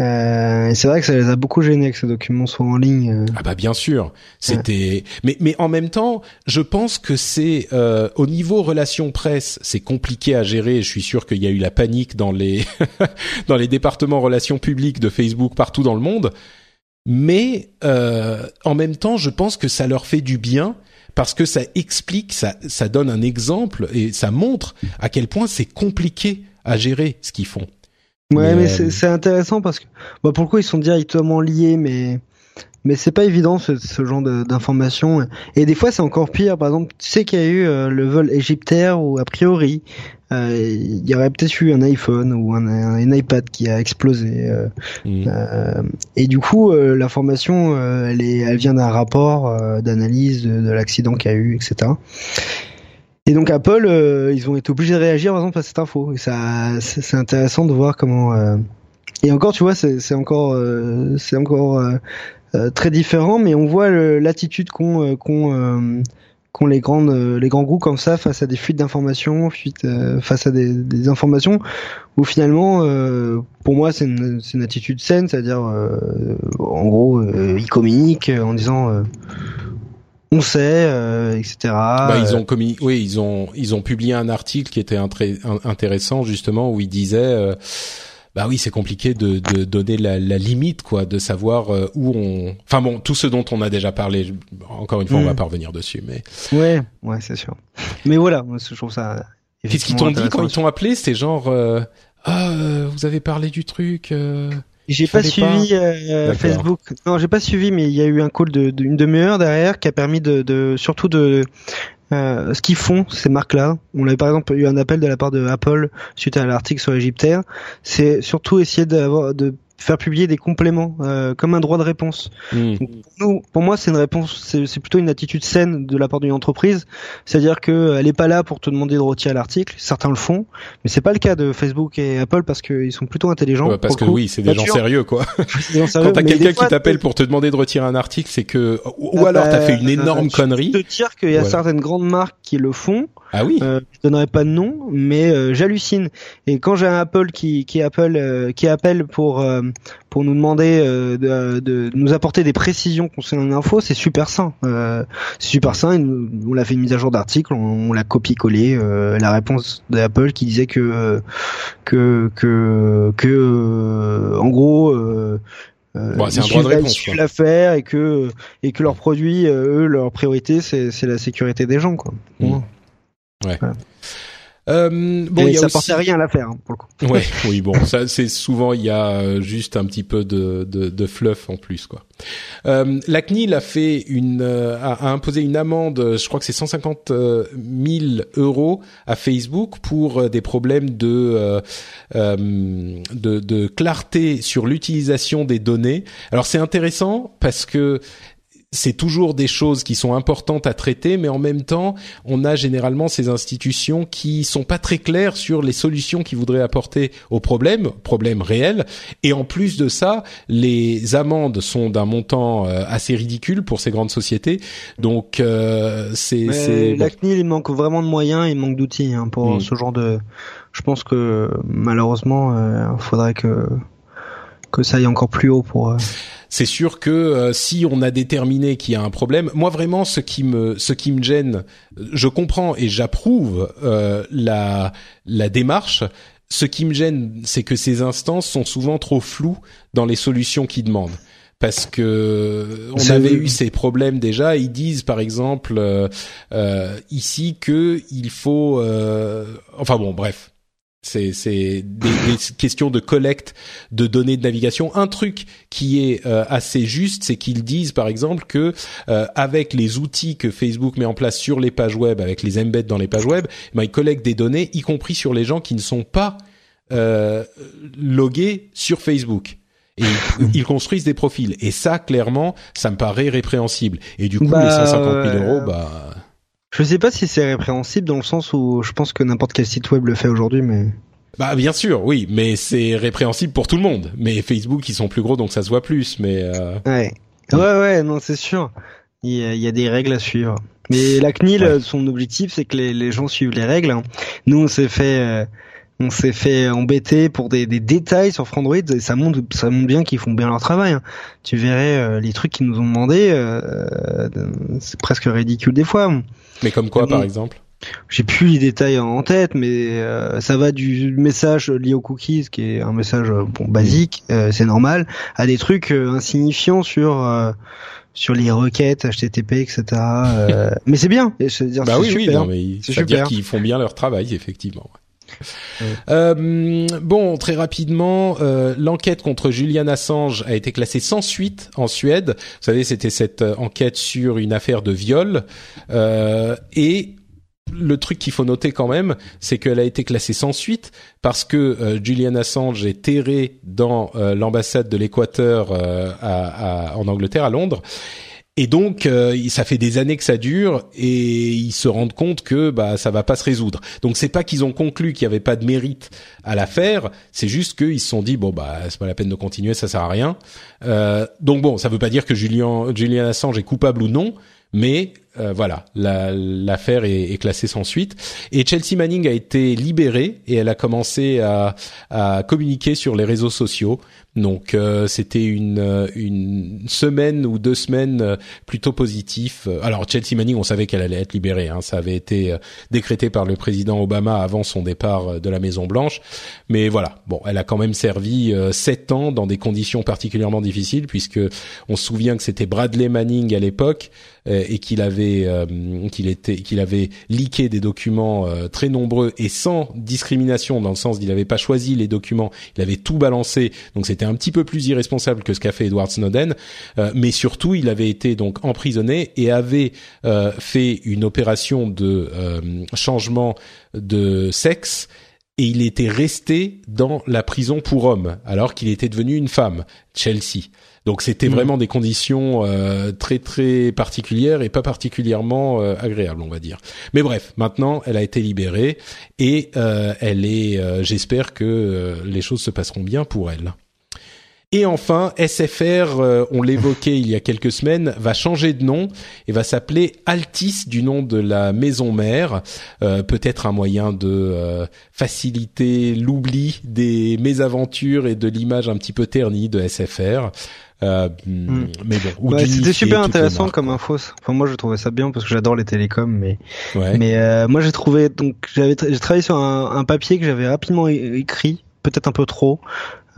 Euh, c'est vrai que ça les a beaucoup gênés que ces documents soient en ligne. Euh. Ah bah bien sûr, c'était. Mais mais en même temps, je pense que c'est euh, au niveau relations presse, c'est compliqué à gérer. Je suis sûr qu'il y a eu la panique dans les dans les départements relations publiques de Facebook partout dans le monde. Mais euh, en même temps, je pense que ça leur fait du bien parce que ça explique, ça ça donne un exemple et ça montre à quel point c'est compliqué à gérer ce qu'ils font. Ouais, mais, euh, c'est intéressant parce que bah, pour le coup ils sont directement liés, mais mais c'est pas évident ce, ce genre d'informations. Et des fois c'est encore pire. Par exemple, tu sais qu'il y a eu euh, le vol égyptaire où a priori euh, il y aurait peut-être eu un iPhone ou un, un, iPad qui a explosé. Mmh. et du coup l'information elle est elle vient d'un rapport d'analyse de, de l'accident qu'il y a eu, etc. Et donc Apple, euh, ils ont été obligés de réagir par exemple à cette info. Ça, c'est intéressant de voir comment. Euh, et encore, tu vois, c'est encore, euh, c'est encore très différent, mais on voit l'attitude qu'ont les grands groupes comme ça face à des fuites d'informations, face à des, des, informations, où finalement, pour moi, c'est une, une, attitude saine, c'est-à-dire, en gros, ils communiquent en disant on sait, euh, etc. Bah, ils ont commis, oui, ils ont ils ont publié un article qui était intéressant justement où ils disaient, euh, bah oui, c'est compliqué de, de donner la, la, limite quoi, de savoir euh, où on. Enfin bon, tout ce dont on a déjà parlé. Encore une fois, on va mm. pas revenir dessus, mais. Ouais, ouais, c'est sûr. Mais voilà, je trouve ça. Qu'est-ce qu'ils t'ont dit quand ils t'ont appelé? C'est genre, ah, vous avez parlé du truc. J'ai pas suivi euh, Facebook. Non, j'ai pas suivi, mais il y a eu un call d'une de, demi-heure derrière qui a permis de, de surtout de euh, ce qu'ils font ces marques-là. On avait par exemple eu un appel de la part de Apple suite à l'article sur l'Égyptaire. C'est surtout essayer d'avoir de faire publier des compléments euh, comme un droit de réponse. Hmm. pour, nous, pour moi, c'est une réponse, c'est plutôt une attitude saine de la part d'une entreprise, c'est-à-dire que euh, elle est pas là pour te demander de retirer l'article. Certains le font, mais c'est pas le cas de Facebook et Apple parce qu'ils sont plutôt intelligents. parce que oui, c'est des gens sérieux quoi. Quand t'as quelqu'un qui t'appelle pour te demander de retirer un article, c'est que ou ah alors tu t'as bah, fait une énorme connerie. Je te dire qu'il y a certaines grandes marques qui le font. Ah oui. Euh, je donnerai pas de nom, mais euh, j'hallucine. Et quand j'ai un Apple qui qui appelle euh, qui appelle pour euh, pour nous demander de, de, nous apporter des précisions concernant l'info, c'est super sain. c'est super sain. on l'a fait une mise à jour d'article, on, l'a copié-collé. la réponse d'Apple qui disait que que que que en gros. Euh, bon, c'est un droit de réponse. l'affaire et que et que leurs produits, eux, leur priorité, c'est c'est la sécurité des gens, quoi. Mmh. Ouais. Euh, bon, il y a ça aussi... portait rien à l'affaire hein, pour le coup. Ouais, oui, bon, ça c'est souvent il y a euh, juste un petit peu de, de, de fluff en plus quoi. Euh, la CNIL a fait une euh, a, imposé une amende, je crois que c'est 150 000 euros à Facebook pour des problèmes de de, de clarté sur l'utilisation des données. Alors c'est intéressant parce que c'est toujours des choses qui sont importantes à traiter, mais en même temps, on a généralement ces institutions qui sont pas très claires sur les solutions qu'ils voudraient apporter aux problèmes, problèmes réels. Et en plus de ça, les amendes sont d'un montant euh, assez ridicule pour ces grandes sociétés. Donc, euh, c'est... La CNIL, il manque vraiment de moyens, il manque d'outils hein, pour mm. ce genre de... Je pense que malheureusement, euh, il faudrait que que ça aille encore plus haut pour c'est sûr que euh, si on a déterminé qu'il y a un problème, moi vraiment ce qui me ce qui me gêne, je comprends et j'approuve euh, la la démarche. Ce qui me gêne, c'est que ces instances sont souvent trop floues dans les solutions qu'ils demandent parce que on avait eu ces problèmes déjà. Ils disent par exemple euh, euh, ici que il faut, euh, enfin bon, bref. C'est c'est des, des, questions de collecte de données de navigation. Un truc qui est assez juste, c'est qu'ils disent par exemple que avec les outils que Facebook met en place sur les pages web, avec les embeds dans les pages web, ben, ils collectent des données, y compris sur les gens qui ne sont pas logués sur Facebook et ils construisent des profils. Et ça, clairement, ça me paraît répréhensible. Et du coup, bah, les 150 000 euros, bah. Je sais pas si c'est répréhensible dans le sens où je pense que n'importe quel site web le fait aujourd'hui, mais. Bah bien sûr, oui, mais c'est répréhensible pour tout le monde. Mais Facebook, ils sont plus gros, donc ça se voit plus. Mais euh... ouais, ouais, ouais, non, c'est sûr. Il y, a, il y, a, des règles à suivre. Mais la CNIL, son objectif, c'est que les, les, gens suivent les règles. Hein. Nous, on s'est fait. Euh, on s'est fait embêter pour des, des, détails sur Frandroid et ça montre ça montre bien qu'ils font bien leur travail. Hein. Tu verrais euh, les trucs qu'ils nous ont demandé, euh, c'est presque ridicule des fois. Mais comme quoi, par exemple? J'ai plus les détails en tête, mais euh, ça va du message lié aux cookies, qui est un message bon basique, c'est normal, à des trucs insignifiants sur sur les requêtes HTTP, etc. mais c'est bien. Dire, bah oui, super. oui, mais ça veut dire qu'ils font bien leur travail, effectivement. Euh, bon, très rapidement, euh, l'enquête contre Julian Assange a été classée sans suite en Suède. Vous savez, c'était cette euh, enquête sur une affaire de viol. Et le truc qu'il faut noter quand même, c'est qu'elle a été classée sans suite parce que Julian Assange est terré dans l'ambassade de l'Équateur en Angleterre, à Londres. Et donc, euh, ça fait des années que ça dure, et ils se rendent compte que bah ça va pas se résoudre. Donc, c'est pas qu'ils ont conclu qu'il y avait pas de mérite à l'affaire, c'est juste qu'ils se sont dit bon bah c'est pas la peine de continuer, ça sert à rien. Euh, donc bon, ça veut pas dire que Julian, Assange est coupable ou non, mais euh, voilà, l'affaire est, est, classée sans suite. Et Chelsea Manning a été libérée et elle a commencé à, à communiquer sur les réseaux sociaux. Donc euh, c'était une, euh, une semaine ou deux semaines plutôt positif. Alors Chelsea Manning, on savait qu'elle allait être libérée. Hein. Ça avait été décrété par le président Obama avant son départ de la Maison Blanche. Mais voilà, bon, elle a quand même servi sept ans dans des conditions particulièrement difficiles, puisque on se souvient que c'était Bradley Manning à l'époque et qu'il avait euh, qu'il était qu'il avait leaké des documents euh, très nombreux et sans discrimination dans le sens qu'il n'avait pas choisi les documents, il avait tout balancé. Donc c'était un petit peu plus irresponsable que ce qu'a fait Edward Snowden, euh, mais surtout il avait été donc emprisonné et avait fait une opération de changement de sexe et il était resté dans la prison pour hommes alors qu'il était devenu une femme, Chelsea. Donc c'était mm. vraiment des conditions euh, très très particulières et pas particulièrement euh, agréables, on va dire. Mais bref, maintenant elle a été libérée et euh, elle est. J'espère que les choses se passeront bien pour elle. Et enfin, SFR, on l'évoquait il y a quelques semaines, va changer de nom et va s'appeler Altis du nom de la maison mère. Peut-être un moyen de faciliter l'oubli des mésaventures et de l'image un petit peu ternie de SFR. Euh, hmm. Mais bon, c'était super intéressant comme info. Enfin, moi, je trouvais ça bien parce que j'adore les télécoms, mais mais euh, moi, j'ai trouvé donc j'avais j'ai travaillé sur un, un papier que j'avais rapidement écrit, peut-être un peu trop.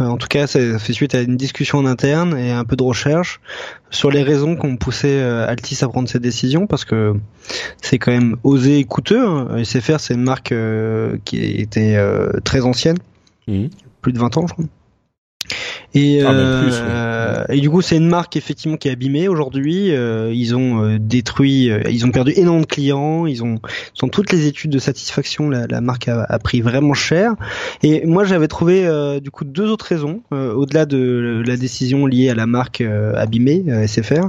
Euh, en tout cas, ça fait suite à une discussion en interne et un peu de recherche sur les raisons qu'on poussait Altis à prendre cette décision parce que c'est quand même osé et coûteux. Hein. SFR, c'est une marque qui était très ancienne, mmh. plus de 20 ans, je crois. Et, ah, euh, et du coup, c'est une marque effectivement qui est abîmée aujourd'hui. Euh, ils ont euh, détruit, euh, ils ont perdu énormément de clients. Ils ont, sont toutes les études de satisfaction, la, la marque a, a, pris vraiment cher. Et moi, j'avais trouvé du coup deux autres raisons au-delà de la décision liée à la marque abîmée SFR,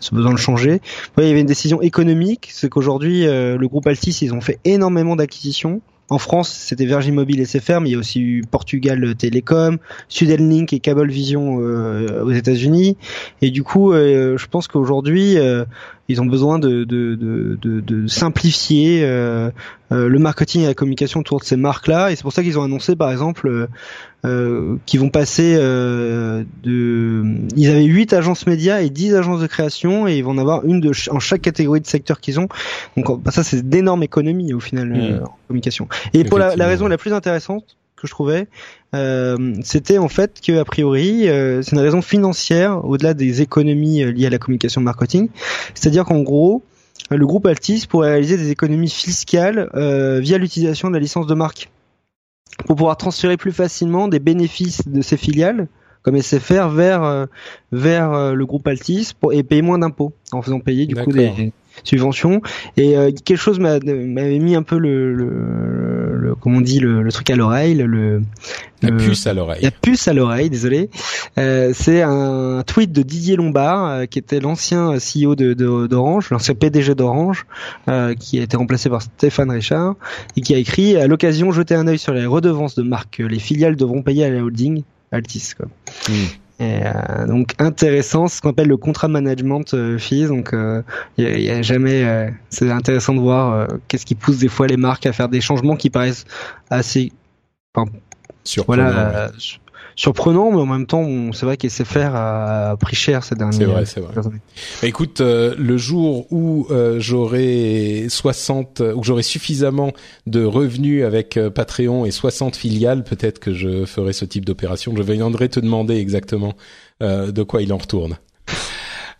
ce besoin de changer. il y avait une décision économique, c'est qu'aujourd'hui, le groupe Altis, ils ont fait énormément d'acquisitions en France, c'était Virgin Mobile SFR, mais il y a aussi eu Portugal Télécom, Sudelink et Cablevision euh, aux États-Unis. Et du coup, euh, je pense qu'aujourd'hui, euh, ils ont besoin de, de, de, de simplifier euh, euh, le marketing et la communication autour de ces marques-là. Et c'est pour ça qu'ils ont annoncé, par exemple, euh, qu'ils vont passer de... Ils avaient 8 agences médias et 10 agences de création et ils vont en avoir une de en chaque catégorie de secteur qu'ils ont. Donc bah, ça, c'est d'énormes économies au final mmh. en communication. Et pour la, la raison la plus intéressante, que je trouvais, euh, c'était en fait que a priori, euh, c'est une raison financière au-delà des économies liées à la communication marketing. C'est-à-dire qu'en gros, le groupe Altis pourrait réaliser des économies fiscales via l'utilisation de la licence de marque pour pouvoir transférer plus facilement des bénéfices de ses filiales comme SFR vers vers le groupe Altis pour, et payer moins d'impôts en faisant payer du coup des, subvention et euh, quelque chose m'avait mis un peu le, le, le comment on dit le, le truc à l'oreille le, la puce à l'oreille la puce à l'oreille désolé euh, c'est un tweet de Didier Lombard euh, qui était l'ancien CEO de d'Orange l'ancien PDG d'Orange euh, qui a été remplacé par Stéphane Richard et qui a écrit à l'occasion jeter un œil sur les redevances de marque que les filiales devront payer à la holding Altis quoi. Hmm. Et, euh, donc intéressant, ce qu'on appelle le contrat management euh, fees. Donc il euh, y, a jamais, c'est intéressant de voir qu'est-ce qui pousse des fois les marques à faire des changements qui paraissent assez, enfin, voilà, surprenant, mais en même temps, c'est vrai qu'SFR a pris cher ces derniers. C'est vrai, c'est vrai. écoute, euh, le jour où euh, j'aurai 60, où j'aurai suffisamment de revenus avec euh, Patreon et 60 filiales, peut-être que je ferai ce type d'opération. Je viendrai te demander exactement de quoi il en retourne.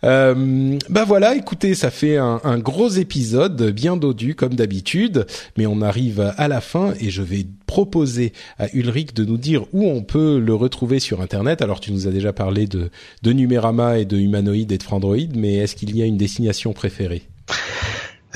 Euh, bah voilà, écoutez, ça fait un, gros épisode, bien dodu comme d'habitude, mais on arrive à la fin et je vais proposer à Ulrich de nous dire où on peut le retrouver sur Internet. Alors tu nous as déjà parlé de, de Numérama et de Humanoid et de Frandroid, mais est-ce qu'il y a une destination préférée?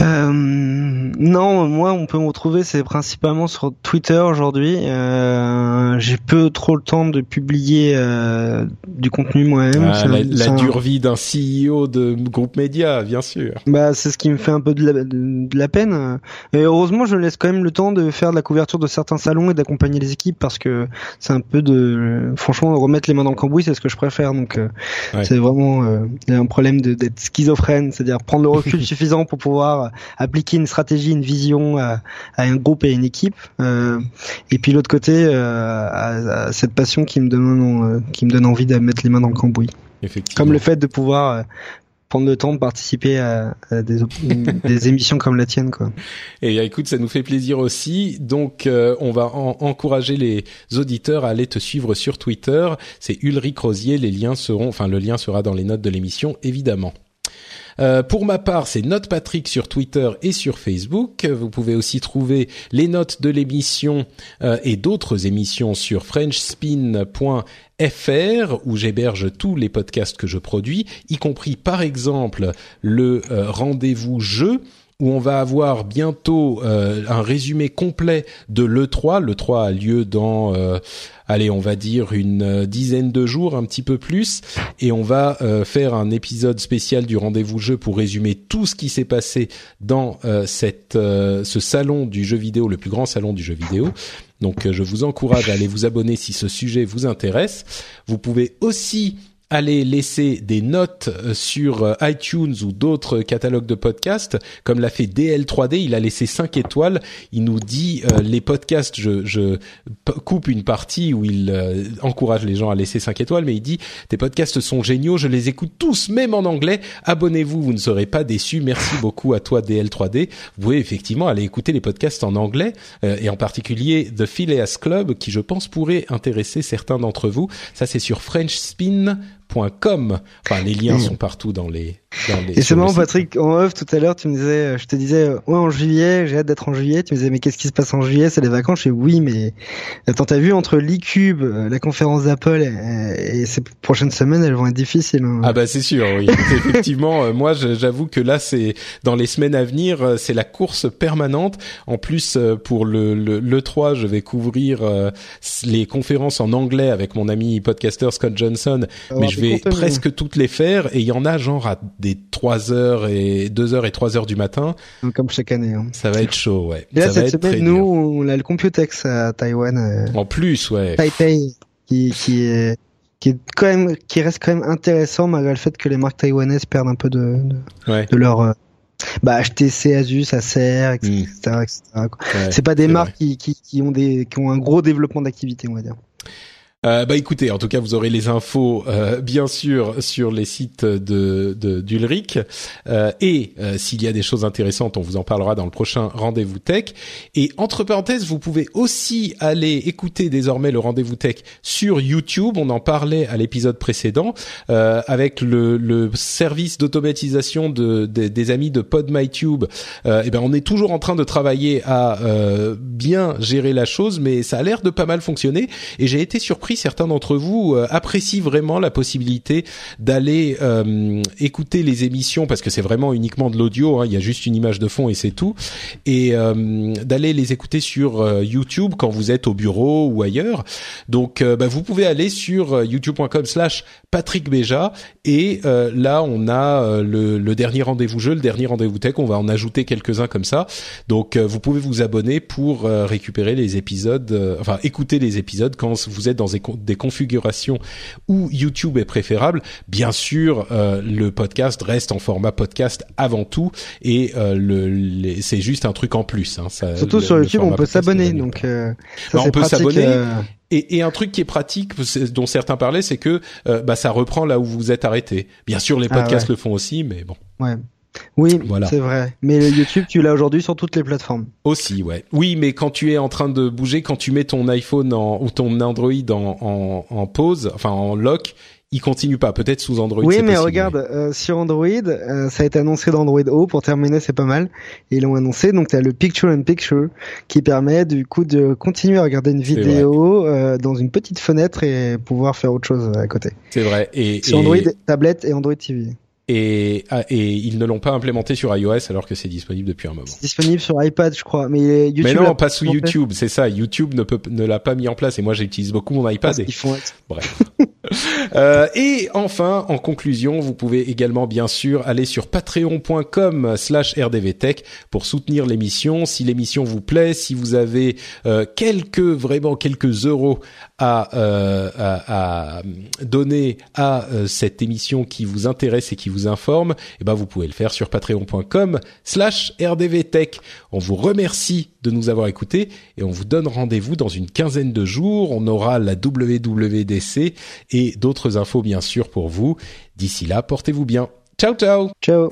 Euh, non, moi on peut me retrouver c'est principalement sur Twitter aujourd'hui. Euh, j'ai peu trop le temps de publier euh, du contenu moi-même. Ah, la, la dure vie d'un CEO de groupe média, bien sûr. Bah c'est ce qui me fait un peu de la, de, la peine. Et heureusement je laisse quand même le temps de faire de la couverture de certains salons et d'accompagner les équipes parce que c'est un peu de, franchement remettre les mains dans le cambouis c'est ce que je préfère. Donc euh, c'est vraiment euh, un problème d'être schizophrène, c'est-à-dire prendre le recul suffisant pour pouvoir appliquer une stratégie, une vision à, un groupe et à une équipe. Euh, et puis l'autre côté, euh, à, cette passion qui me donne, euh, qui me donne envie de mettre les mains dans le cambouis. Comme le fait de pouvoir prendre le temps de participer à, des, des, émissions comme la tienne quoi. Et écoute, ça nous fait plaisir aussi. Donc on va encourager les auditeurs à aller te suivre sur Twitter. C'est Ulrich Rosier. Les liens seront, enfin le lien sera dans les notes de l'émission évidemment. Euh, pour ma part, c'est Note Patrick sur Twitter et sur Facebook. Vous pouvez aussi trouver les notes de l'émission euh, et d'autres émissions sur frenchspin.fr où j'héberge tous les podcasts que je produis, y compris par exemple le euh, rendez-vous jeu où on va avoir bientôt un résumé complet de l'E3. L'E3 a lieu dans, allez, on va dire une euh, dizaine de jours, un petit peu plus, et on va faire un épisode spécial du rendez-vous jeu pour résumer tout ce qui s'est passé dans cette, ce salon du jeu vidéo, le plus grand salon du jeu vidéo. Donc je vous encourage à aller vous abonner si ce sujet vous intéresse. Vous pouvez aussi allez laisser des notes euh, sur euh, iTunes ou d'autres catalogues de podcasts, comme l'a fait DL3D, il a laissé 5 étoiles. Il nous dit euh, les podcasts, je, je, coupe une partie où il encourage les gens à laisser 5 étoiles, mais il dit tes podcasts sont géniaux, je les écoute tous, même en anglais. Abonnez-vous, vous ne serez pas déçus. Merci beaucoup à toi DL3D. Vous pouvez effectivement aller écouter les podcasts en anglais et en particulier The Phileas Club, qui je pense pourrait intéresser certains d'entre vous. Ça c'est sur French Spin .com. Enfin, les liens sont partout dans les. Et c'est marrant, Patrick, en off tout à l'heure, tu me disais, euh, je te disais, euh, ouais, en juillet, j'ai hâte d'être en juillet. Tu me disais, mais qu'est-ce qui se passe en juillet? C'est les vacances? Je dis, oui, mais attends, t'as vu entre l'e-cube, euh, la conférence d'Apple et, ces prochaines semaines, elles vont être difficiles. Hein. Ah bah c'est sûr, oui. Effectivement, moi, j'avoue que là, c'est dans les semaines à venir, c'est la course permanente. En plus, pour le, le, le 3, je vais couvrir les conférences en anglais avec mon ami podcaster Scott Johnson, mais je vais presque toutes les faire et il y en a genre à des 3 heures et 2 heures et 3 heures du matin. Comme chaque année. Hein. Ça va être chaud, ouais. Et là, cette semaine, nous, on a le Computex à Taïwan. Euh, en plus, ouais. Taipei, qui, qui est qui est quand même qui reste quand même intéressant malgré le fait que les marques taïwanaises perdent un peu de de, de leur euh, bah HTC, Asus, Acer, etc. Etc. c'est pas des marques qui, qui, qui ont des qui ont un gros développement d'activité, on va dire. Euh, bah écoutez, en tout cas, vous aurez les infos euh, bien sûr sur les sites de d'Ulrich euh, et euh, s'il y a des choses intéressantes, on vous en parlera dans le prochain rendez-vous tech. Et entre parenthèses, vous pouvez aussi aller écouter désormais le rendez-vous tech sur YouTube. On en parlait à l'épisode précédent avec le, le service d'automatisation de, des amis de PodMyTube. et eh ben on est toujours en train de travailler à bien gérer la chose, mais ça a l'air de pas mal fonctionner. Et j'ai été surpris certains d'entre vous euh, apprécient vraiment la possibilité d'aller euh, écouter les émissions parce que c'est vraiment uniquement de l'audio. Hein, il y a juste une image de fond et c'est tout. Et euh, d'aller les écouter sur YouTube quand vous êtes au bureau ou ailleurs. Donc, bah, vous pouvez aller sur youtube.com/slash Patrick Béja et là on a le, le, dernier rendez-vous jeu, le dernier rendez-vous tech. On va en ajouter quelques-uns comme ça. Donc, vous pouvez vous abonner pour récupérer les épisodes, enfin écouter les épisodes quand vous êtes dans des configurations où YouTube est préférable, bien sûr, euh, le podcast reste en format podcast avant tout et euh, le, c'est juste un truc en plus. Hein, ça, Surtout sur YouTube, on peut s'abonner, donc euh, ça, bah, on peut s'abonner. Euh. Et, et, un truc qui est pratique, dont certains parlaient, c'est que bah, ça reprend là où vous êtes arrêté. Bien sûr, les ah podcasts le font aussi, mais bon. Ouais. Oui, voilà. c'est vrai. Mais le YouTube, tu l'as aujourd'hui sur toutes les plateformes. Aussi, ouais. Oui, mais quand tu es en train de bouger, quand tu mets ton iPhone en, ou ton Android en, en, en pause, enfin en lock, il continue pas. Peut-être sous Android. Oui, mais regarde, euh, sur Android, euh, ça a été annoncé d'Android O pour terminer, c'est pas mal. Et ils l'ont annoncé. Donc tu as le Picture in Picture qui permet du coup de continuer à regarder une vidéo euh, dans une petite fenêtre et pouvoir faire autre chose à côté. C'est vrai. Et sur Android tablette et Android TV et, ah, et ils ne l'ont pas implémenté sur iOS alors que c'est disponible depuis un moment. C'est disponible sur iPad, je crois, mais YouTube. Mais non, pas sous YouTube, c'est ça. YouTube ne peut ne l'a pas mis en place et moi j'utilise beaucoup mon iPad. Et... Ils font. Bref. euh, et enfin, en conclusion, vous pouvez également bien sûr aller sur patreon.com/slash rdvtech pour soutenir l'émission. Si l'émission vous plaît, si vous avez euh, quelques vraiment quelques euros à, euh, à, à donner à euh, cette émission qui vous intéresse et qui vous informe, eh ben vous pouvez le faire sur patreon.com/slash rdvtech. On vous remercie de nous avoir écoutés et on vous donne rendez-vous dans une quinzaine de jours. On aura la WWDC et d'autres infos bien sûr pour vous. D'ici là, portez-vous bien. Ciao ciao. Ciao.